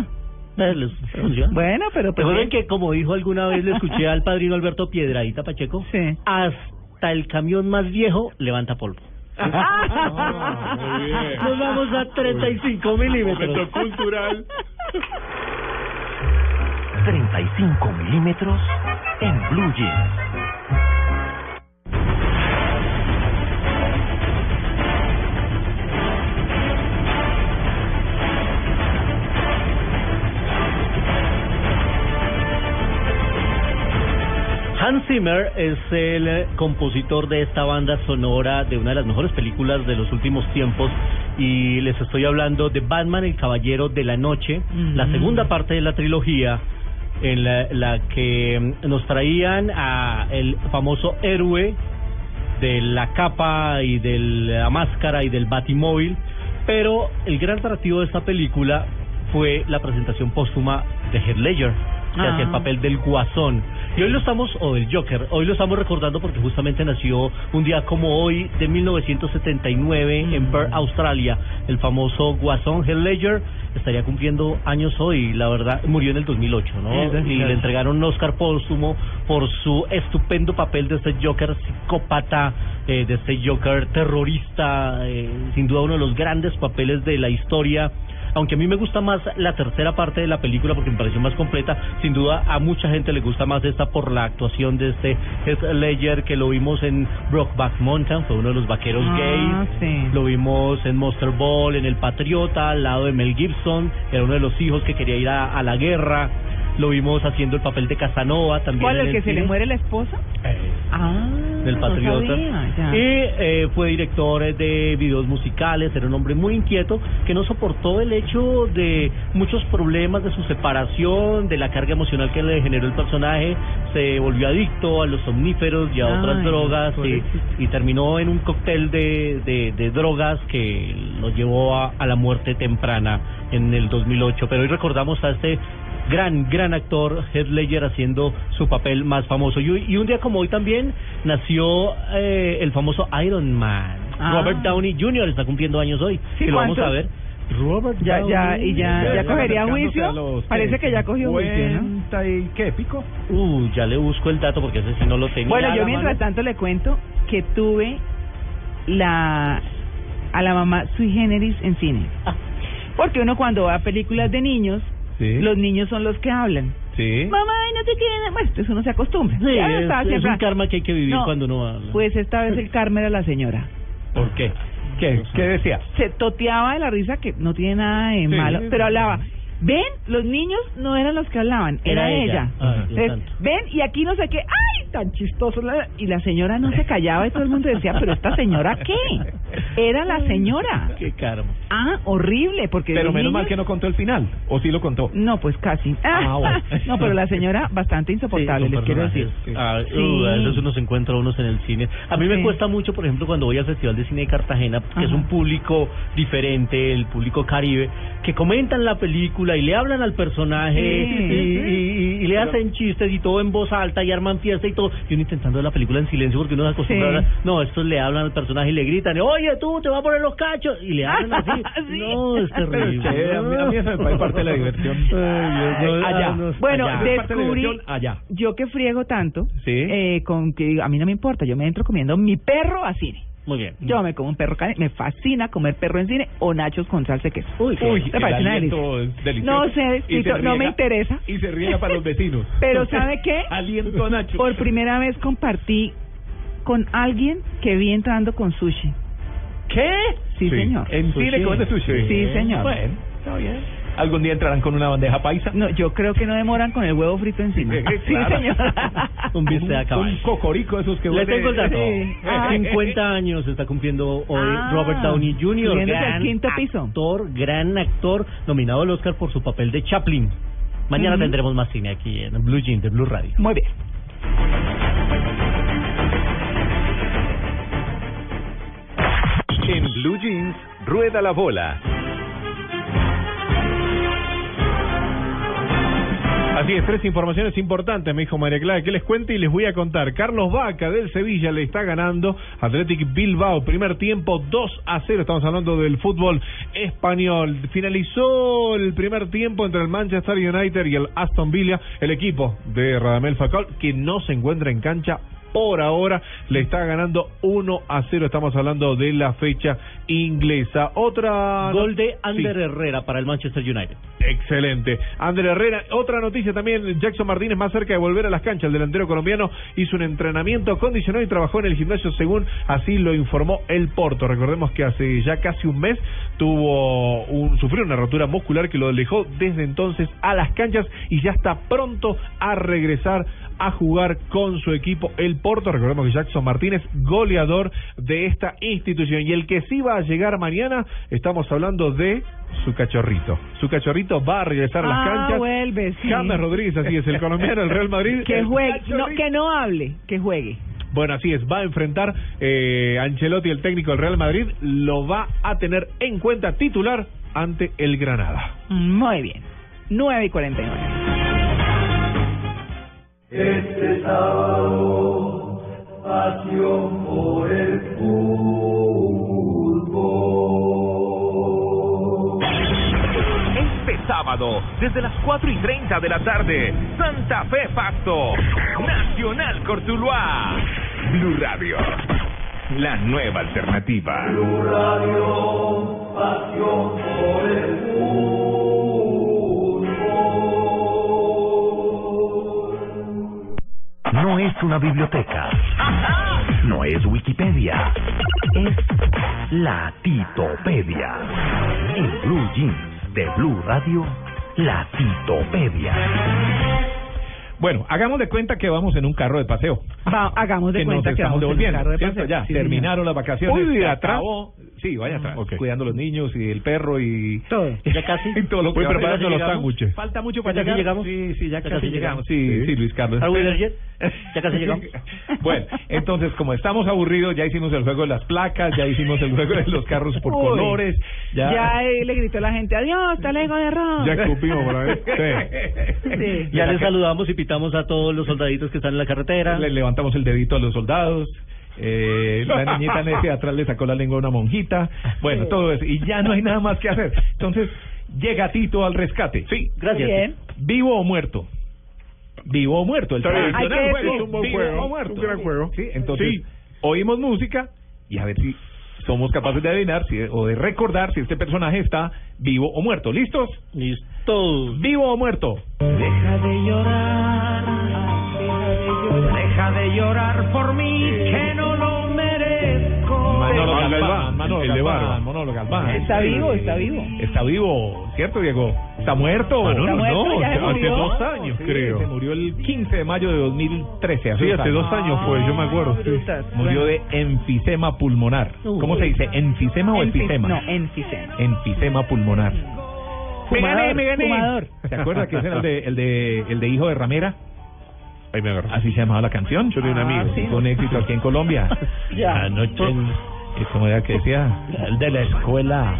Speaker 43: Eh, les funciona.
Speaker 2: Bueno, pero
Speaker 43: Recuerden que como dijo alguna vez, le escuché al padrino Alberto Piedradita Pacheco,
Speaker 2: Sí.
Speaker 43: hasta el camión más viejo levanta polvo.
Speaker 4: Ah, muy bien.
Speaker 43: Nos vamos a 35 milímetros.
Speaker 4: Momento cultural.
Speaker 28: 35 milímetros en Blue Jeans.
Speaker 43: Hans Zimmer es el compositor de esta banda sonora de una de las mejores películas de los últimos tiempos y les estoy hablando de Batman, el Caballero de la Noche, la segunda parte de la trilogía en la, la que nos traían a el famoso héroe de la capa y de la máscara y del batimóvil, pero el gran atractivo de esta película fue la presentación póstuma de Heath Ledger, que
Speaker 2: Ah.
Speaker 43: hacía el papel del guasón. Y hoy lo estamos, o del Joker, hoy lo estamos recordando porque justamente nació un día como hoy de 1979
Speaker 2: Mm.
Speaker 43: en Perth, Australia, el famoso guasón Heath Ledger estaría cumpliendo años hoy, la verdad, murió en el 2008, ¿no?
Speaker 2: Sí,
Speaker 43: y le entregaron un Oscar póstumo por su estupendo papel de este Joker psicópata, eh, de este Joker terrorista, eh, sin duda uno de los grandes papeles de la historia. Aunque a mí me gusta más la tercera parte de la película porque me pareció más completa, sin duda a mucha gente le gusta más esta por la actuación de este Heath Ledger que lo vimos en Brokeback Mountain, fue uno de los vaqueros
Speaker 2: Ah,
Speaker 43: gays.
Speaker 2: sí.
Speaker 43: Lo vimos en Monster Ball, en El Patriota, al lado de Mel Gibson, era uno de los hijos que quería ir a, a la guerra. Lo vimos haciendo el papel de Casanova también.
Speaker 2: ¿Cuál, el que se le muere la esposa? Ah,
Speaker 43: del
Speaker 2: no
Speaker 43: Patriota.
Speaker 2: sabía,
Speaker 43: y eh, fue director eh, de videos musicales, era un hombre muy inquieto que no soportó el hecho de muchos problemas de su separación, de la carga emocional que le generó el personaje, se volvió adicto a los somníferos y a otras drogas y terminó en un cóctel de, de, de drogas que lo llevó a, a la muerte temprana en el 2008. Pero hoy recordamos a este gran, gran actor, Heath Ledger, haciendo su papel más famoso. Y, y un día como hoy también nació eh, el famoso Iron Man.
Speaker 2: Ah.
Speaker 43: Robert Downey Jr. está cumpliendo años hoy.
Speaker 2: Sí,
Speaker 43: y lo vamos a ver. Robert
Speaker 2: Ya, ya,
Speaker 43: Downey
Speaker 2: y ya,
Speaker 43: Jr.
Speaker 2: ya cogería juicio.
Speaker 4: los,
Speaker 2: Parece que ya cogió juicio, ¿no?
Speaker 4: 50 y qué, pico.
Speaker 43: Uh, ya le busco el dato porque ese sí no lo tenía.
Speaker 2: Bueno, yo mientras
Speaker 43: mano.
Speaker 2: tanto le cuento que tuve la a la mamá sui generis en cine.
Speaker 43: Ah.
Speaker 2: Porque uno cuando va a películas de niños,
Speaker 4: Sí.
Speaker 2: los niños son los que hablan.
Speaker 4: Sí.
Speaker 2: Mamá, y no te quieren. Bueno, entonces uno se acostumbra.
Speaker 43: Sí,
Speaker 2: Ya
Speaker 43: es, es
Speaker 2: siempre-
Speaker 43: un karma que hay que vivir
Speaker 2: No,
Speaker 43: cuando uno habla.
Speaker 2: Pues esta vez el karma era la señora.
Speaker 43: ¿Por qué?
Speaker 4: ¿Qué? ¿Qué decía?
Speaker 2: Se toteaba de la risa, que no tiene nada de
Speaker 4: Sí.
Speaker 2: malo, pero hablaba. Ven, los niños no eran los que hablaban, era,
Speaker 43: Era ella.
Speaker 2: Entonces,
Speaker 43: santo.
Speaker 2: ven, y aquí no sé qué, ¡ay! Tan chistoso. la- Y la señora no se callaba y todo el mundo decía, ¿pero esta señora qué? Era la señora.
Speaker 43: Qué karma.
Speaker 2: Ah, horrible, porque.
Speaker 4: Pero menos mal que no contó el final. ¿O sí lo contó?
Speaker 2: No, pues casi.
Speaker 4: Ah, bueno.
Speaker 2: no, pero la señora bastante insoportable,
Speaker 43: Sí,
Speaker 2: les quiero decir.
Speaker 43: Ah,
Speaker 2: Sí.
Speaker 43: uh, a veces uno se encuentra unos en el cine. A mí me
Speaker 2: Sí.
Speaker 43: cuesta mucho, por ejemplo, cuando voy al Festival de Cine de Cartagena, que es un público diferente, el público caribe, que comentan la película y le hablan al personaje
Speaker 2: Sí.
Speaker 43: y, y- y- y le hacen chistes y todo en voz alta y arman fiesta y todo. Y uno intentando la película en silencio porque uno se acostumbra
Speaker 2: Sí.
Speaker 43: a hablar. No, estos le hablan al personaje y le gritan, oye, tú te vas a poner los cachos. Y le hablan así.
Speaker 2: Sí.
Speaker 43: No, es terrible.
Speaker 4: Che, a mí- a mí eso me parece parte de la diversión.
Speaker 43: Ay, Dios, no,
Speaker 4: Allá.
Speaker 43: ah, no,
Speaker 2: Bueno,
Speaker 43: allá.
Speaker 4: De
Speaker 2: descubrí,
Speaker 4: allá.
Speaker 2: yo que friego tanto, eh, con que digo, a mí no me importa, yo me entro comiendo mi perro a cine.
Speaker 43: Muy bien.
Speaker 2: Yo me como un perro caliente, me fascina comer perro en cine o nachos con salsa de queso.
Speaker 43: Uy,
Speaker 4: Uy,
Speaker 2: ¿Te
Speaker 4: el
Speaker 2: parece una delicia? No sé,
Speaker 4: Y se
Speaker 2: no me interesa.
Speaker 4: Y se riega para los vecinos.
Speaker 2: Pero ¿sabe qué?
Speaker 4: Aliento Nacho.
Speaker 2: Por primera vez compartí con alguien que vi entrando con sushi.
Speaker 43: ¿Qué?
Speaker 2: Sí, señor.
Speaker 4: En
Speaker 43: Sushi.
Speaker 4: cine comes sushi.
Speaker 2: Sí, señor.
Speaker 4: Bueno, está bien. Algún día entrarán con una bandeja paisa.
Speaker 2: No, yo creo que no demoran con el huevo frito encima.
Speaker 4: Sí,
Speaker 2: Sí,
Speaker 4: claro.
Speaker 2: señor.
Speaker 43: Un
Speaker 4: Un
Speaker 43: caballo.
Speaker 4: cocorico de esos que
Speaker 43: Le tengo el dato.
Speaker 2: Sí. Ah.
Speaker 43: 50 años está cumpliendo hoy
Speaker 2: Ah,
Speaker 43: Robert Downey Jr. Gran
Speaker 2: al quinto piso.
Speaker 43: actor, gran actor, nominado al Oscar por su papel de Chaplin. Mañana
Speaker 2: Ujú.
Speaker 43: tendremos más cine aquí en Blue Jean de Blue Radio.
Speaker 2: Muy bien.
Speaker 8: En Blue Jeans, rueda la bola.
Speaker 4: Así es, tres informaciones importantes, me dijo María Clara, que les cuente y les voy a contar. Carlos Vaca del Sevilla le está ganando Athletic Bilbao, primer tiempo 2 a 0, estamos hablando del fútbol español. Finalizó el primer tiempo entre el Manchester United y el Aston Villa, el equipo de Radamel Falcao, que no se encuentra en cancha por ahora le está ganando 1 a 0. Estamos hablando de la fecha inglesa. Otra
Speaker 43: Gol de
Speaker 4: Sí.
Speaker 43: Ander Herrera para el Manchester United.
Speaker 4: Excelente. Ander Herrera, otra noticia también, Jackson Martínez más cerca de volver a las canchas. El delantero colombiano hizo un entrenamiento condicionado y trabajó en el gimnasio según así lo informó el Porto. Recordemos que hace ya casi un mes tuvo un sufrió una rotura muscular que lo dejó desde entonces a las canchas y ya está pronto a regresar a jugar con su equipo el Porto. Recordemos que Jackson Martínez, goleador de esta institución. Y el que sí va a llegar mañana, estamos hablando de su cachorrito. Su cachorrito va a regresar a las
Speaker 2: Ah,
Speaker 4: canchas.
Speaker 2: vuelve, sí.
Speaker 4: James Rodríguez, así es, el colombiano del Real Madrid.
Speaker 2: Que
Speaker 4: El
Speaker 2: juegue, no, que no hable, que juegue.
Speaker 4: Bueno, así es, va a enfrentar eh, Ancelotti, el técnico del Real Madrid, lo va a tener en cuenta titular ante el Granada.
Speaker 2: Muy bien. 9 y 49.
Speaker 44: Este sábado, pasión por el fútbol.
Speaker 52: Este sábado, desde las 4 y 30 de la tarde, Santa Fe Facto, Nacional Cortuluá, Blue Radio, la nueva alternativa.
Speaker 44: Blue Radio, pasión por el
Speaker 28: No es una biblioteca. No es Wikipedia. Es la Titopedia. En Blue Jeans de Blue Radio, la Titopedia.
Speaker 3: Bueno, hagamos de cuenta que vamos en un carro de paseo.
Speaker 2: Va, hagamos de
Speaker 3: que
Speaker 2: cuenta
Speaker 3: nos
Speaker 2: que
Speaker 3: estamos
Speaker 2: vamos en un
Speaker 3: devolviendo,
Speaker 2: carro de
Speaker 3: ¿cierto?
Speaker 2: paseo.
Speaker 3: Ya,
Speaker 2: Sí,
Speaker 3: terminaron las vacaciones.
Speaker 4: ¿Puedo ir
Speaker 3: se
Speaker 4: atrás?
Speaker 3: acabó. Sí, vaya atrás,
Speaker 4: Ok.
Speaker 3: cuidando a los niños y el perro y
Speaker 2: todo.
Speaker 43: Ya casi.
Speaker 3: y todo lo que
Speaker 4: Voy preparando los sándwiches.
Speaker 3: Falta mucho
Speaker 43: ¿Ya
Speaker 3: para
Speaker 43: casi
Speaker 3: llegar.
Speaker 43: llegamos?
Speaker 3: Sí, sí, ya,
Speaker 43: Ya
Speaker 3: casi,
Speaker 43: casi
Speaker 3: llegamos.
Speaker 43: llegamos.
Speaker 3: Sí, sí, Luis Carlos.
Speaker 43: ¿Are we there yet? Ya casi llegamos.
Speaker 3: Bueno, entonces como estamos aburridos, ya hicimos el juego de las placas, ya hicimos el juego de los carros por
Speaker 2: Uy.
Speaker 3: colores, ya,
Speaker 2: Ya eh, le gritó la gente, adiós, talego de rock.
Speaker 4: Ya escupimos por ahí. Sí.
Speaker 2: Sí.
Speaker 43: Ya
Speaker 3: ca-
Speaker 43: saludamos y pitamos a todos los soldaditos que están en la carretera.
Speaker 3: le levantamos el dedito a los soldados. Eh, la niñita Nessie de atrás le sacó la lengua a una monjita. Bueno, todo eso. Y ya no hay nada más que hacer. Entonces, llega Tito al rescate. Sí,
Speaker 43: Gracias.
Speaker 2: Bien.
Speaker 3: ¿Vivo o muerto? Vivo o muerto. El tradicional juego.
Speaker 4: Es un buen
Speaker 3: vivo
Speaker 4: juego,
Speaker 3: o muerto.
Speaker 4: un gran juego.
Speaker 3: Sí, entonces
Speaker 4: Sí.
Speaker 3: oímos música y a ver si somos capaces de adivinar si, o de recordar si este personaje está vivo o muerto. ¿Listos?
Speaker 43: Listo.
Speaker 3: ¿Vivo o muerto?
Speaker 44: Deja de llorar, deja de llorar por mí, que no lo merezco.
Speaker 3: Manolo
Speaker 4: Galván,
Speaker 3: Galván, Manolo
Speaker 4: el de
Speaker 3: Galván,
Speaker 4: barba.
Speaker 3: Manolo Galván.
Speaker 2: Está vivo, está vivo.
Speaker 3: Está vivo, ¿cierto, Diego? ¿Está muerto?
Speaker 4: Manolo,
Speaker 2: Está muerto,
Speaker 4: no, hace
Speaker 2: murió.
Speaker 4: dos años,
Speaker 3: Sí,
Speaker 4: creo.
Speaker 3: Se murió el 15 de mayo de 2013.
Speaker 4: Sí, hace dos años fue, yo me acuerdo. sí.
Speaker 3: Murió de enfisema pulmonar. ¿Cómo se dice? ¿Enfisema o
Speaker 2: Enfis-
Speaker 3: enfisema?
Speaker 2: No, enfisema.
Speaker 3: Enfisema pulmonar. Me
Speaker 2: Fumador,
Speaker 3: gané, me gané.
Speaker 2: fumador.
Speaker 3: ¿Se acuerda que ese era el de, el de, el de Hijo de Ramera?
Speaker 4: Ahí me agarró.
Speaker 3: Así se llamaba la canción.
Speaker 4: Yo tenía un amigo.
Speaker 2: Ah, sí.
Speaker 3: Con éxito aquí en Colombia.
Speaker 2: Ya.
Speaker 3: Anoche, es como era que decía, el de la escuela,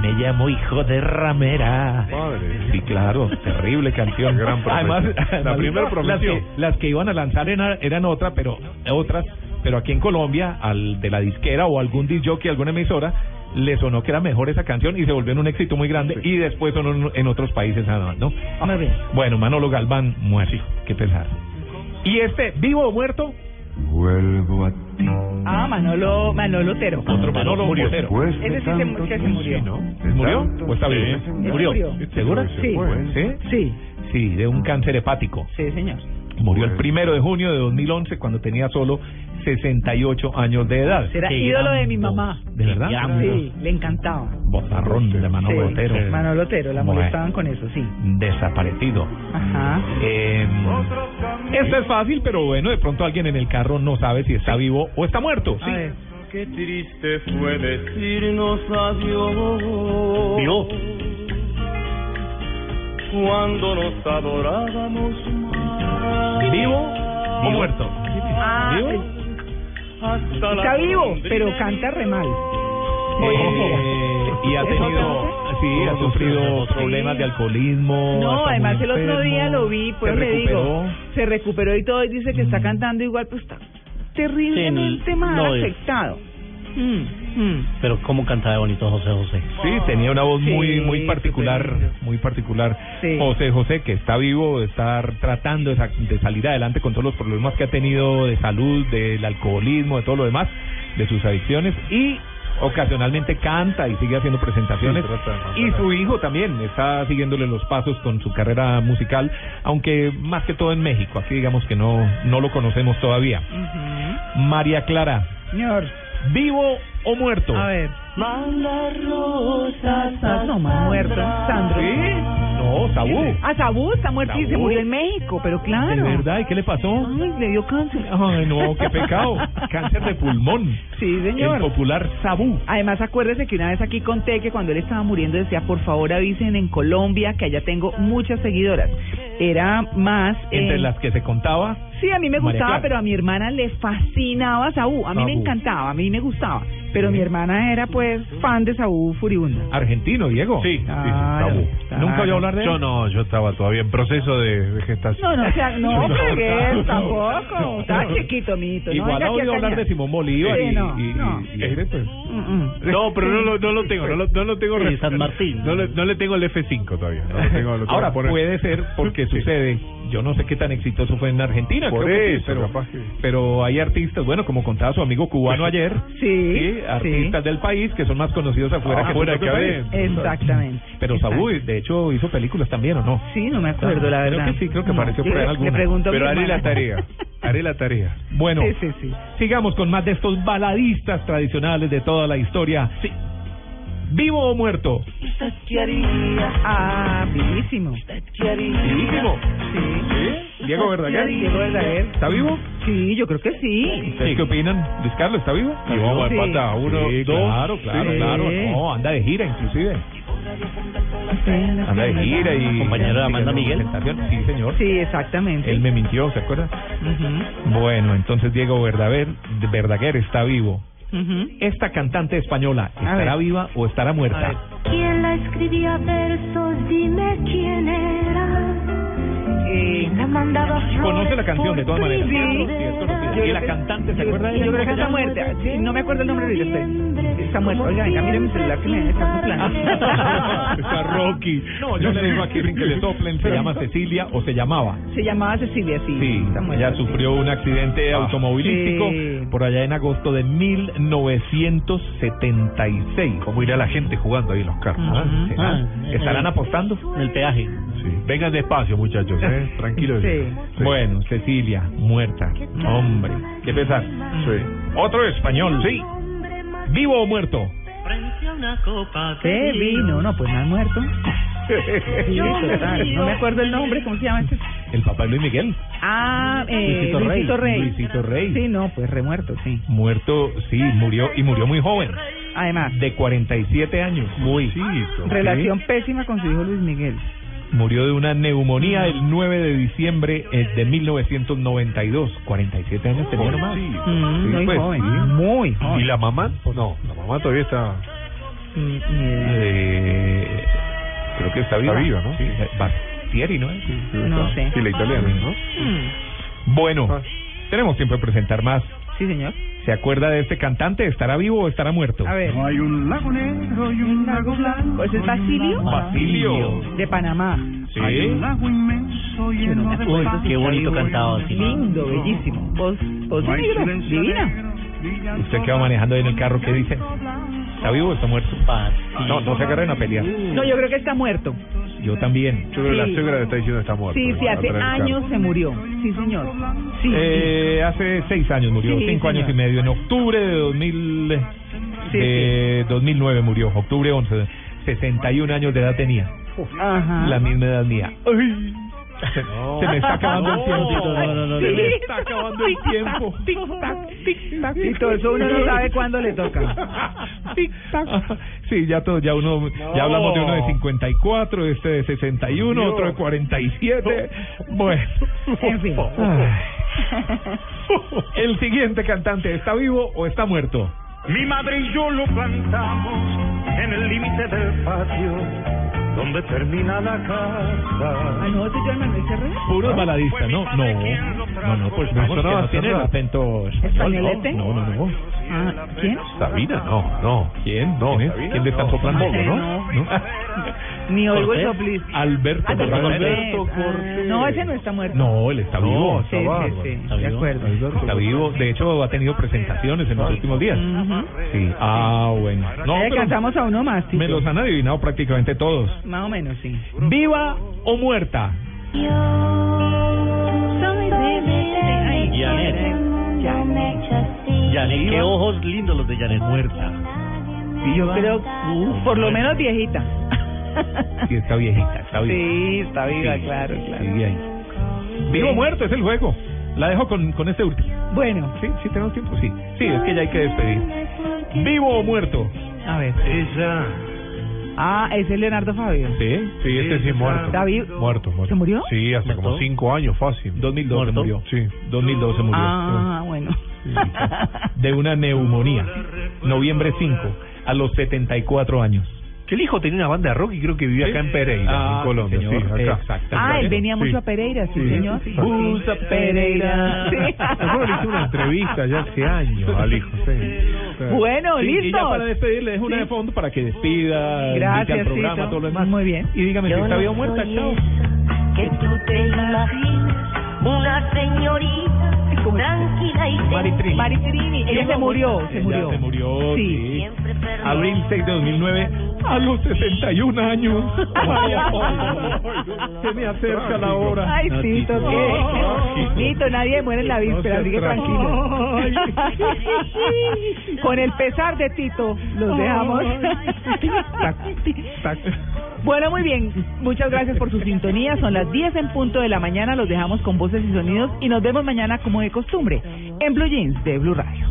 Speaker 3: me llamo Hijo de Ramera.
Speaker 4: Padre.
Speaker 3: Sí, claro, terrible canción.
Speaker 4: Gran profesión.
Speaker 3: además,
Speaker 4: La
Speaker 3: además,
Speaker 4: primera
Speaker 3: las que, las que iban a lanzar eran, eran otra, pero otras, pero aquí en Colombia, al de la disquera o algún disc jockey, alguna emisora, le sonó que era mejor esa canción y se volvió en un éxito muy grande y después sonó en, otros países nada más, ¿no?
Speaker 2: Bien.
Speaker 3: Bueno, Manolo Galván muerto, qué pesar. ¿Y este, vivo o muerto?
Speaker 48: Vuelvo a ti.
Speaker 2: Ah, Manolo, Manolo Otero.
Speaker 3: Otro Manolo
Speaker 48: Murió
Speaker 3: Murió.
Speaker 48: de
Speaker 2: Ese sí se, que se murió.
Speaker 48: ¿no?
Speaker 3: ¿Murió o está vivo?
Speaker 4: Sí.
Speaker 2: Murió.
Speaker 3: ¿Segura?
Speaker 2: Sí.
Speaker 3: ¿Sí?
Speaker 2: Sí,
Speaker 3: Sí, de un cáncer hepático.
Speaker 2: sí, señor.
Speaker 3: Murió el primero de junio de 2011 cuando tenía solo 68 años de edad.
Speaker 2: Era
Speaker 3: Qué
Speaker 2: ídolo
Speaker 3: gran
Speaker 2: de mi mamá.
Speaker 3: ¿De verdad?
Speaker 2: Sí, le encantaba.
Speaker 3: Bozarrón de Manolo
Speaker 2: Sí,
Speaker 3: Otero.
Speaker 2: Manolo Otero, la
Speaker 3: Bueno.
Speaker 2: molestaban con eso, sí.
Speaker 3: Desaparecido.
Speaker 2: Ajá.
Speaker 3: Eh, esto es fácil, pero bueno, de pronto alguien en el carro no sabe si está vivo o está muerto.
Speaker 2: A ver.
Speaker 44: Qué triste fue decirnos adiós.
Speaker 43: ¿Vivo?
Speaker 44: Cuando nos adorábamos más.
Speaker 3: ¿Vivo o muerto?
Speaker 2: Ah,
Speaker 3: ¿Vivo?
Speaker 44: Hasta la
Speaker 2: está vivo,
Speaker 44: golondrina
Speaker 2: pero canta re mal.
Speaker 3: Eh, y ha
Speaker 2: ¿Es
Speaker 3: tenido, sí, ha sufrido problemas de alcoholismo.
Speaker 2: No, además el otro día lo vi, pues
Speaker 3: se
Speaker 2: le digo,
Speaker 3: recuperó.
Speaker 2: se recuperó y todo y dice que está cantando igual, pues está terriblemente
Speaker 43: Sí,
Speaker 2: mal
Speaker 43: no,
Speaker 2: afectado. Mm, mm.
Speaker 43: Pero cómo cantaba de bonito José José.
Speaker 3: Sí, tenía una voz
Speaker 2: Sí,
Speaker 3: muy muy particular, muy particular.
Speaker 2: Sí.
Speaker 3: José José, que está vivo, estar tratando de, de salir adelante con todos los problemas que ha tenido de salud, del alcoholismo, de todo lo demás, de sus adicciones y ocasionalmente canta y sigue haciendo presentaciones.
Speaker 4: Sí, trata
Speaker 3: y su hijo también está siguiéndole los pasos con su carrera musical, aunque más que todo en México. Aquí digamos que no, no lo conocemos todavía. María Clara,
Speaker 2: Señor,
Speaker 3: ¿vivo o muerto?
Speaker 2: a ver. No, más muerto. Sandro.
Speaker 3: ¿Sí? No, Sabú.
Speaker 2: Ah, Sabú está muerto y se
Speaker 3: Sabú.
Speaker 2: murió en México, pero
Speaker 3: ¿De
Speaker 2: claro.
Speaker 3: verdad? ¿Y qué le pasó?
Speaker 2: Ay, le dio cáncer.
Speaker 3: Ay, no, qué pecado. Cáncer de pulmón.
Speaker 2: Sí, señor.
Speaker 3: El popular Sabú.
Speaker 2: Además, acuérdese que una vez aquí conté que cuando él estaba muriendo decía, por favor avisen en Colombia que allá tengo muchas seguidoras. Era más...
Speaker 3: Entre
Speaker 2: en-
Speaker 3: las que se contaba.
Speaker 2: Sí, a mí me
Speaker 3: María
Speaker 2: gustaba,
Speaker 3: Clara.
Speaker 2: pero a mi hermana le fascinaba Saúl. A mí me encantaba, a mí me gustaba. Pero mi hermana era, pues, fan de Saúl furibunda.
Speaker 3: Argentino, Diego.
Speaker 4: Sí, sí, sí,
Speaker 2: Claro, claro.
Speaker 3: ¿Nunca oyó hablar de él?
Speaker 4: Yo no, yo estaba todavía en proceso de, de gestación.
Speaker 2: No, no, o sea, no,
Speaker 4: No.
Speaker 2: fregues, tampoco. Está chiquito, mito.
Speaker 3: Igual
Speaker 2: no, venga aquí
Speaker 3: oído
Speaker 2: a
Speaker 3: hablar
Speaker 2: cañar.
Speaker 3: de Simón Bolívar
Speaker 2: Sí,
Speaker 3: y,
Speaker 2: no,
Speaker 3: y-
Speaker 2: no.
Speaker 3: y- y- pues,
Speaker 2: Mm, mm.
Speaker 4: No, pero no lo, no lo tengo, no lo, no lo tengo.
Speaker 43: Sí, San Martín.
Speaker 4: No le, no le tengo el F5 todavía. No lo tengo, lo tengo
Speaker 3: Ahora
Speaker 4: que poner.
Speaker 3: puede ser porque sucede, yo no sé qué tan exitoso fue en Argentina,
Speaker 4: Por
Speaker 3: creo que sí, pero,
Speaker 4: capaz que-
Speaker 3: pero hay artistas, bueno, como contaba su amigo cubano ayer,
Speaker 2: Sí,
Speaker 3: sí, artistas del país que son más conocidos afuera que su
Speaker 4: que adentro.
Speaker 3: país.
Speaker 2: Exactamente.
Speaker 3: Pero. Saúl, de hecho, hizo películas también, ¿o no?
Speaker 2: Sí, no me acuerdo, la
Speaker 3: Creo
Speaker 2: verdad.
Speaker 3: que sí, creo que
Speaker 2: No,
Speaker 3: apareció por ahí
Speaker 2: le-
Speaker 3: alguna.
Speaker 2: Le pregunto
Speaker 4: Pero haré la tarea. Haré la tarea.
Speaker 3: Bueno,
Speaker 2: Sí, sí, sí.
Speaker 3: sigamos con más de estos baladistas tradicionales de toda la historia. Sí. ¿Vivo o muerto?
Speaker 2: Ah, vivísimo.
Speaker 3: Vivísimo.
Speaker 2: Sí.
Speaker 3: Diego Verdaguer.
Speaker 2: Diego Verdaguer.
Speaker 3: ¿Está vivo?
Speaker 2: Sí, yo creo que sí.
Speaker 3: ¿Ustedes qué opinan? Luis Carlos, ¿está vivo?
Speaker 4: Y vamos
Speaker 2: Sí.
Speaker 4: a empatar. Uno,
Speaker 3: Sí,
Speaker 4: dos.
Speaker 3: Claro, claro,
Speaker 2: Sí.
Speaker 3: claro. No, anda de gira inclusive. Anda de gira y...
Speaker 43: Compañero de Amanda Miguel.
Speaker 3: Sí, señor.
Speaker 2: Sí, exactamente.
Speaker 3: Él me mintió, ¿se acuerda?
Speaker 2: Ujú,
Speaker 3: Bueno, entonces Diego Verdaguer, Verdaguer está vivo. Esta cantante española, ¿estará viva o estará muerta?
Speaker 53: ¿Quién la escribía versos? Dime quién era.
Speaker 2: Eh,
Speaker 53: ¿Quién la mandaba flores
Speaker 3: Conoce la canción de todas maneras. Sí.
Speaker 2: Yo
Speaker 3: ¿Y la cantante se
Speaker 2: yo-
Speaker 3: acuerda de
Speaker 2: Yo
Speaker 3: ella?
Speaker 2: creo que
Speaker 3: ¿Cómo
Speaker 2: está muerta. Sí, no me acuerdo el nombre ahorita. espere. Está muerta. Oiga, venga, mire mi celular que me está soplando.
Speaker 4: Está Rocky.
Speaker 3: No, yo le digo aquí sin que le soplen, se llama Cecilia o se llamaba.
Speaker 2: Se llamaba Cecilia, sí.
Speaker 3: Sí,
Speaker 2: está muerta,
Speaker 3: ella
Speaker 2: sí.
Speaker 3: sufrió un accidente
Speaker 4: Ah,
Speaker 3: automovilístico
Speaker 2: sí.
Speaker 3: por allá en agosto de 1976.
Speaker 4: ¿Cómo irá la gente jugando ahí en los carros?
Speaker 3: Ah,
Speaker 4: ah?
Speaker 3: ¿Estarán apostando?
Speaker 43: En el peaje.
Speaker 4: Sí. Vengan despacio, muchachos, ¿eh? Tranquilos.
Speaker 2: Sí.
Speaker 3: Bueno, Cecilia, muerta. Hombre, qué pesar.
Speaker 4: Sí.
Speaker 3: Otro español, sí. ¿Vivo o muerto?
Speaker 2: ¿Qué vino? No, pues no ha muerto. Sí, total. No me acuerdo el nombre, ¿cómo se llama este?
Speaker 3: El papá de Luis Miguel.
Speaker 2: Ah, eh,
Speaker 3: Luisito Rey.
Speaker 2: Luisito Rey.
Speaker 3: Luisito Rey.
Speaker 2: Sí, no, pues remuerto, sí.
Speaker 3: Muerto, sí, murió y murió muy joven,
Speaker 2: Además,
Speaker 3: de 47 años. Muy.
Speaker 2: relación pésima con su hijo Luis Miguel.
Speaker 3: Murió de una neumonía el 9 de diciembre eh, de 1992. 47 años tenía nomás.
Speaker 2: Mm,
Speaker 3: Sí,
Speaker 2: muy
Speaker 3: pues,
Speaker 2: joven,
Speaker 3: sí.
Speaker 2: muy
Speaker 4: ¿Y
Speaker 2: joven.
Speaker 4: la mamá? No, la mamá todavía está.
Speaker 2: Mm.
Speaker 3: Eh, creo que está viva.
Speaker 4: Está viva, ¿no?
Speaker 3: Sí, Bastieri, ¿no?
Speaker 2: No sé.
Speaker 4: Sí, la italiana, ¿no?
Speaker 2: Mm,
Speaker 3: Bueno,
Speaker 4: Ah.
Speaker 3: tenemos tiempo de presentar más.
Speaker 2: Sí, señor.
Speaker 3: ¿Se acuerda de este cantante? ¿Estará vivo o estará muerto?
Speaker 2: A ver.
Speaker 26: Hay un lago negro y un lago blanco.
Speaker 2: ¿Ese es Basilio?
Speaker 3: Basilio.
Speaker 2: De Panamá.
Speaker 3: Sí.
Speaker 26: Hay un lago inmenso lleno de
Speaker 43: Uy, qué bonito cantaba así.
Speaker 2: Lindo, bellísimo. Voz, voz
Speaker 26: No
Speaker 2: divina.
Speaker 3: Usted que va manejando ahí en el carro, ¿qué dice? ¿Está vivo o está muerto? No, no se agarren a pelear.
Speaker 2: No, yo creo que está muerto.
Speaker 3: Yo también.
Speaker 4: Yo creo que
Speaker 2: Sí.
Speaker 4: la suegra le está diciendo que está muerta.
Speaker 2: Sí, sí, hace años se murió. Sí, señor. Sí,
Speaker 3: Eh, hace seis años murió,
Speaker 2: Sí,
Speaker 3: cinco años y
Speaker 2: señor.
Speaker 3: medio. En octubre de 2000,
Speaker 2: Sí,
Speaker 3: de 2009 murió, octubre 11. 61 años de edad tenía.
Speaker 2: sí. Ajá.
Speaker 3: La misma edad mía. Ay, se, se me está acabando el tiempo.
Speaker 43: No, no, no,
Speaker 3: se
Speaker 43: no.
Speaker 3: me está acabando el tiempo.
Speaker 2: Tic tac, tic tac. Y todo eso uno no sabe cuándo le toca.
Speaker 3: Tic tac. Sí, ya todo, ya uno, ya hablamos de uno de 54, este de 61,
Speaker 4: Dios.
Speaker 3: otro de 47. Bueno.
Speaker 2: En fin.
Speaker 3: El siguiente cantante, ¿está vivo o está muerto?
Speaker 26: Mi madre y yo lo plantamos
Speaker 44: en el límite del patio donde termina la casa.
Speaker 2: Ah, no, ese es Manuel Serrat.
Speaker 3: Puro baladista, no, no, no, no, pues
Speaker 4: sonaba
Speaker 3: no tiene el acento español,
Speaker 2: ¿Españolete?
Speaker 3: no, no, no, no.
Speaker 2: Ah, ¿quién?
Speaker 4: Sabina, no, no.
Speaker 3: ¿Quién?
Speaker 4: No,
Speaker 3: ¿Quién, ¿Quién le está
Speaker 4: no.
Speaker 3: soplando?
Speaker 2: No
Speaker 3: ¿no?
Speaker 2: no. Ni oigo el
Speaker 3: Cortés.
Speaker 2: soplis.
Speaker 3: Alberto
Speaker 2: Alberto
Speaker 3: Cortés.
Speaker 2: Cortés. Ah, No, ese no está muerto.
Speaker 3: No, él está
Speaker 4: No,
Speaker 3: vivo.
Speaker 4: está
Speaker 2: Sí, sí,
Speaker 3: Está
Speaker 2: de
Speaker 3: vivo.
Speaker 2: acuerdo.
Speaker 3: Está vivo. De hecho, ha tenido presentaciones en los últimos días.
Speaker 2: Ujú.
Speaker 3: Sí. Ah, bueno. No,
Speaker 2: Eh,
Speaker 3: pero
Speaker 2: cantamos a uno más, Tito.
Speaker 3: me los han adivinado prácticamente todos.
Speaker 2: Más o menos, sí.
Speaker 3: ¿Viva o muerta?
Speaker 43: Janet. Janet, qué ojos lindos los de Janet muerta.
Speaker 2: Sí, yo creo, uh, por lo menos viejita.
Speaker 3: Sí, está viejita, está viva.
Speaker 2: Sí, está viva,
Speaker 3: Sí,
Speaker 2: claro, claro.
Speaker 3: Sigue ahí. ¿Vivo o muerto? Es el juego. La dejo con, con este último.
Speaker 2: Bueno,
Speaker 3: Sí, sí, tenemos tiempo, sí. Sí, es que ya hay que despedir. ¿Vivo o muerto?
Speaker 2: a ver.
Speaker 4: Ella.
Speaker 2: Ah, ese es Leonardo Fabio.
Speaker 3: Sí,
Speaker 4: Sí, este sí muerto.
Speaker 2: ¿Está vivo?
Speaker 4: Muerto, muerto.
Speaker 2: ¿Se murió?
Speaker 4: Sí, hace como
Speaker 43: ¿Muerto?
Speaker 4: cinco años, fácil.
Speaker 3: 2012
Speaker 43: ¿Muerto?
Speaker 3: murió.
Speaker 4: Sí.
Speaker 3: 2012 murió.
Speaker 2: Ah, bueno.
Speaker 3: De una neumonía. Noviembre 5, a los 74 años.
Speaker 4: Que el hijo tenía una banda de rock y creo que vivía acá en Pereira,
Speaker 3: Ah,
Speaker 4: en Colombia.
Speaker 3: señor,
Speaker 4: sí, acá.
Speaker 3: exacto.
Speaker 2: Ah, él venía
Speaker 4: Sí.
Speaker 2: mucho a Pereira, sí,
Speaker 4: Sí.
Speaker 2: señor.
Speaker 4: Sí.
Speaker 2: Busa Pereira. Sí.
Speaker 4: Le hice una entrevista ya hace años al hijo, sí.
Speaker 2: Bueno,
Speaker 3: Sí, Y
Speaker 2: listo.
Speaker 3: ya para despedir le dejo una de fondo para que despida,
Speaker 2: Gracias,
Speaker 3: al programa, todo lo demás.
Speaker 2: Muy bien.
Speaker 3: Y dígame si
Speaker 53: Yo
Speaker 3: está
Speaker 53: no
Speaker 3: viva o muerta, chao.
Speaker 53: que tú te imaginas, una señorita tranquila y
Speaker 3: Maritrini.
Speaker 2: Maritrini, ella se murió, se
Speaker 3: Ella
Speaker 2: murió.
Speaker 3: se murió,
Speaker 2: Sí.
Speaker 3: sí. Abril 6 de 2009, a los 61 años. Ay, Se me acerca la hora.
Speaker 2: Ay,
Speaker 43: No,
Speaker 2: Tito,
Speaker 43: Tito.
Speaker 2: ¿qué? Tito, nadie muere en la víspera, así que tranquilo. Con el pesar de Tito, los dejamos.
Speaker 3: Tac, tac.
Speaker 2: Bueno, muy bien. Muchas gracias por su sintonía. Son las 10 en punto de la mañana. Los dejamos con y sonidos y nos vemos mañana como de costumbre en Blue Jeans de Blue Radio.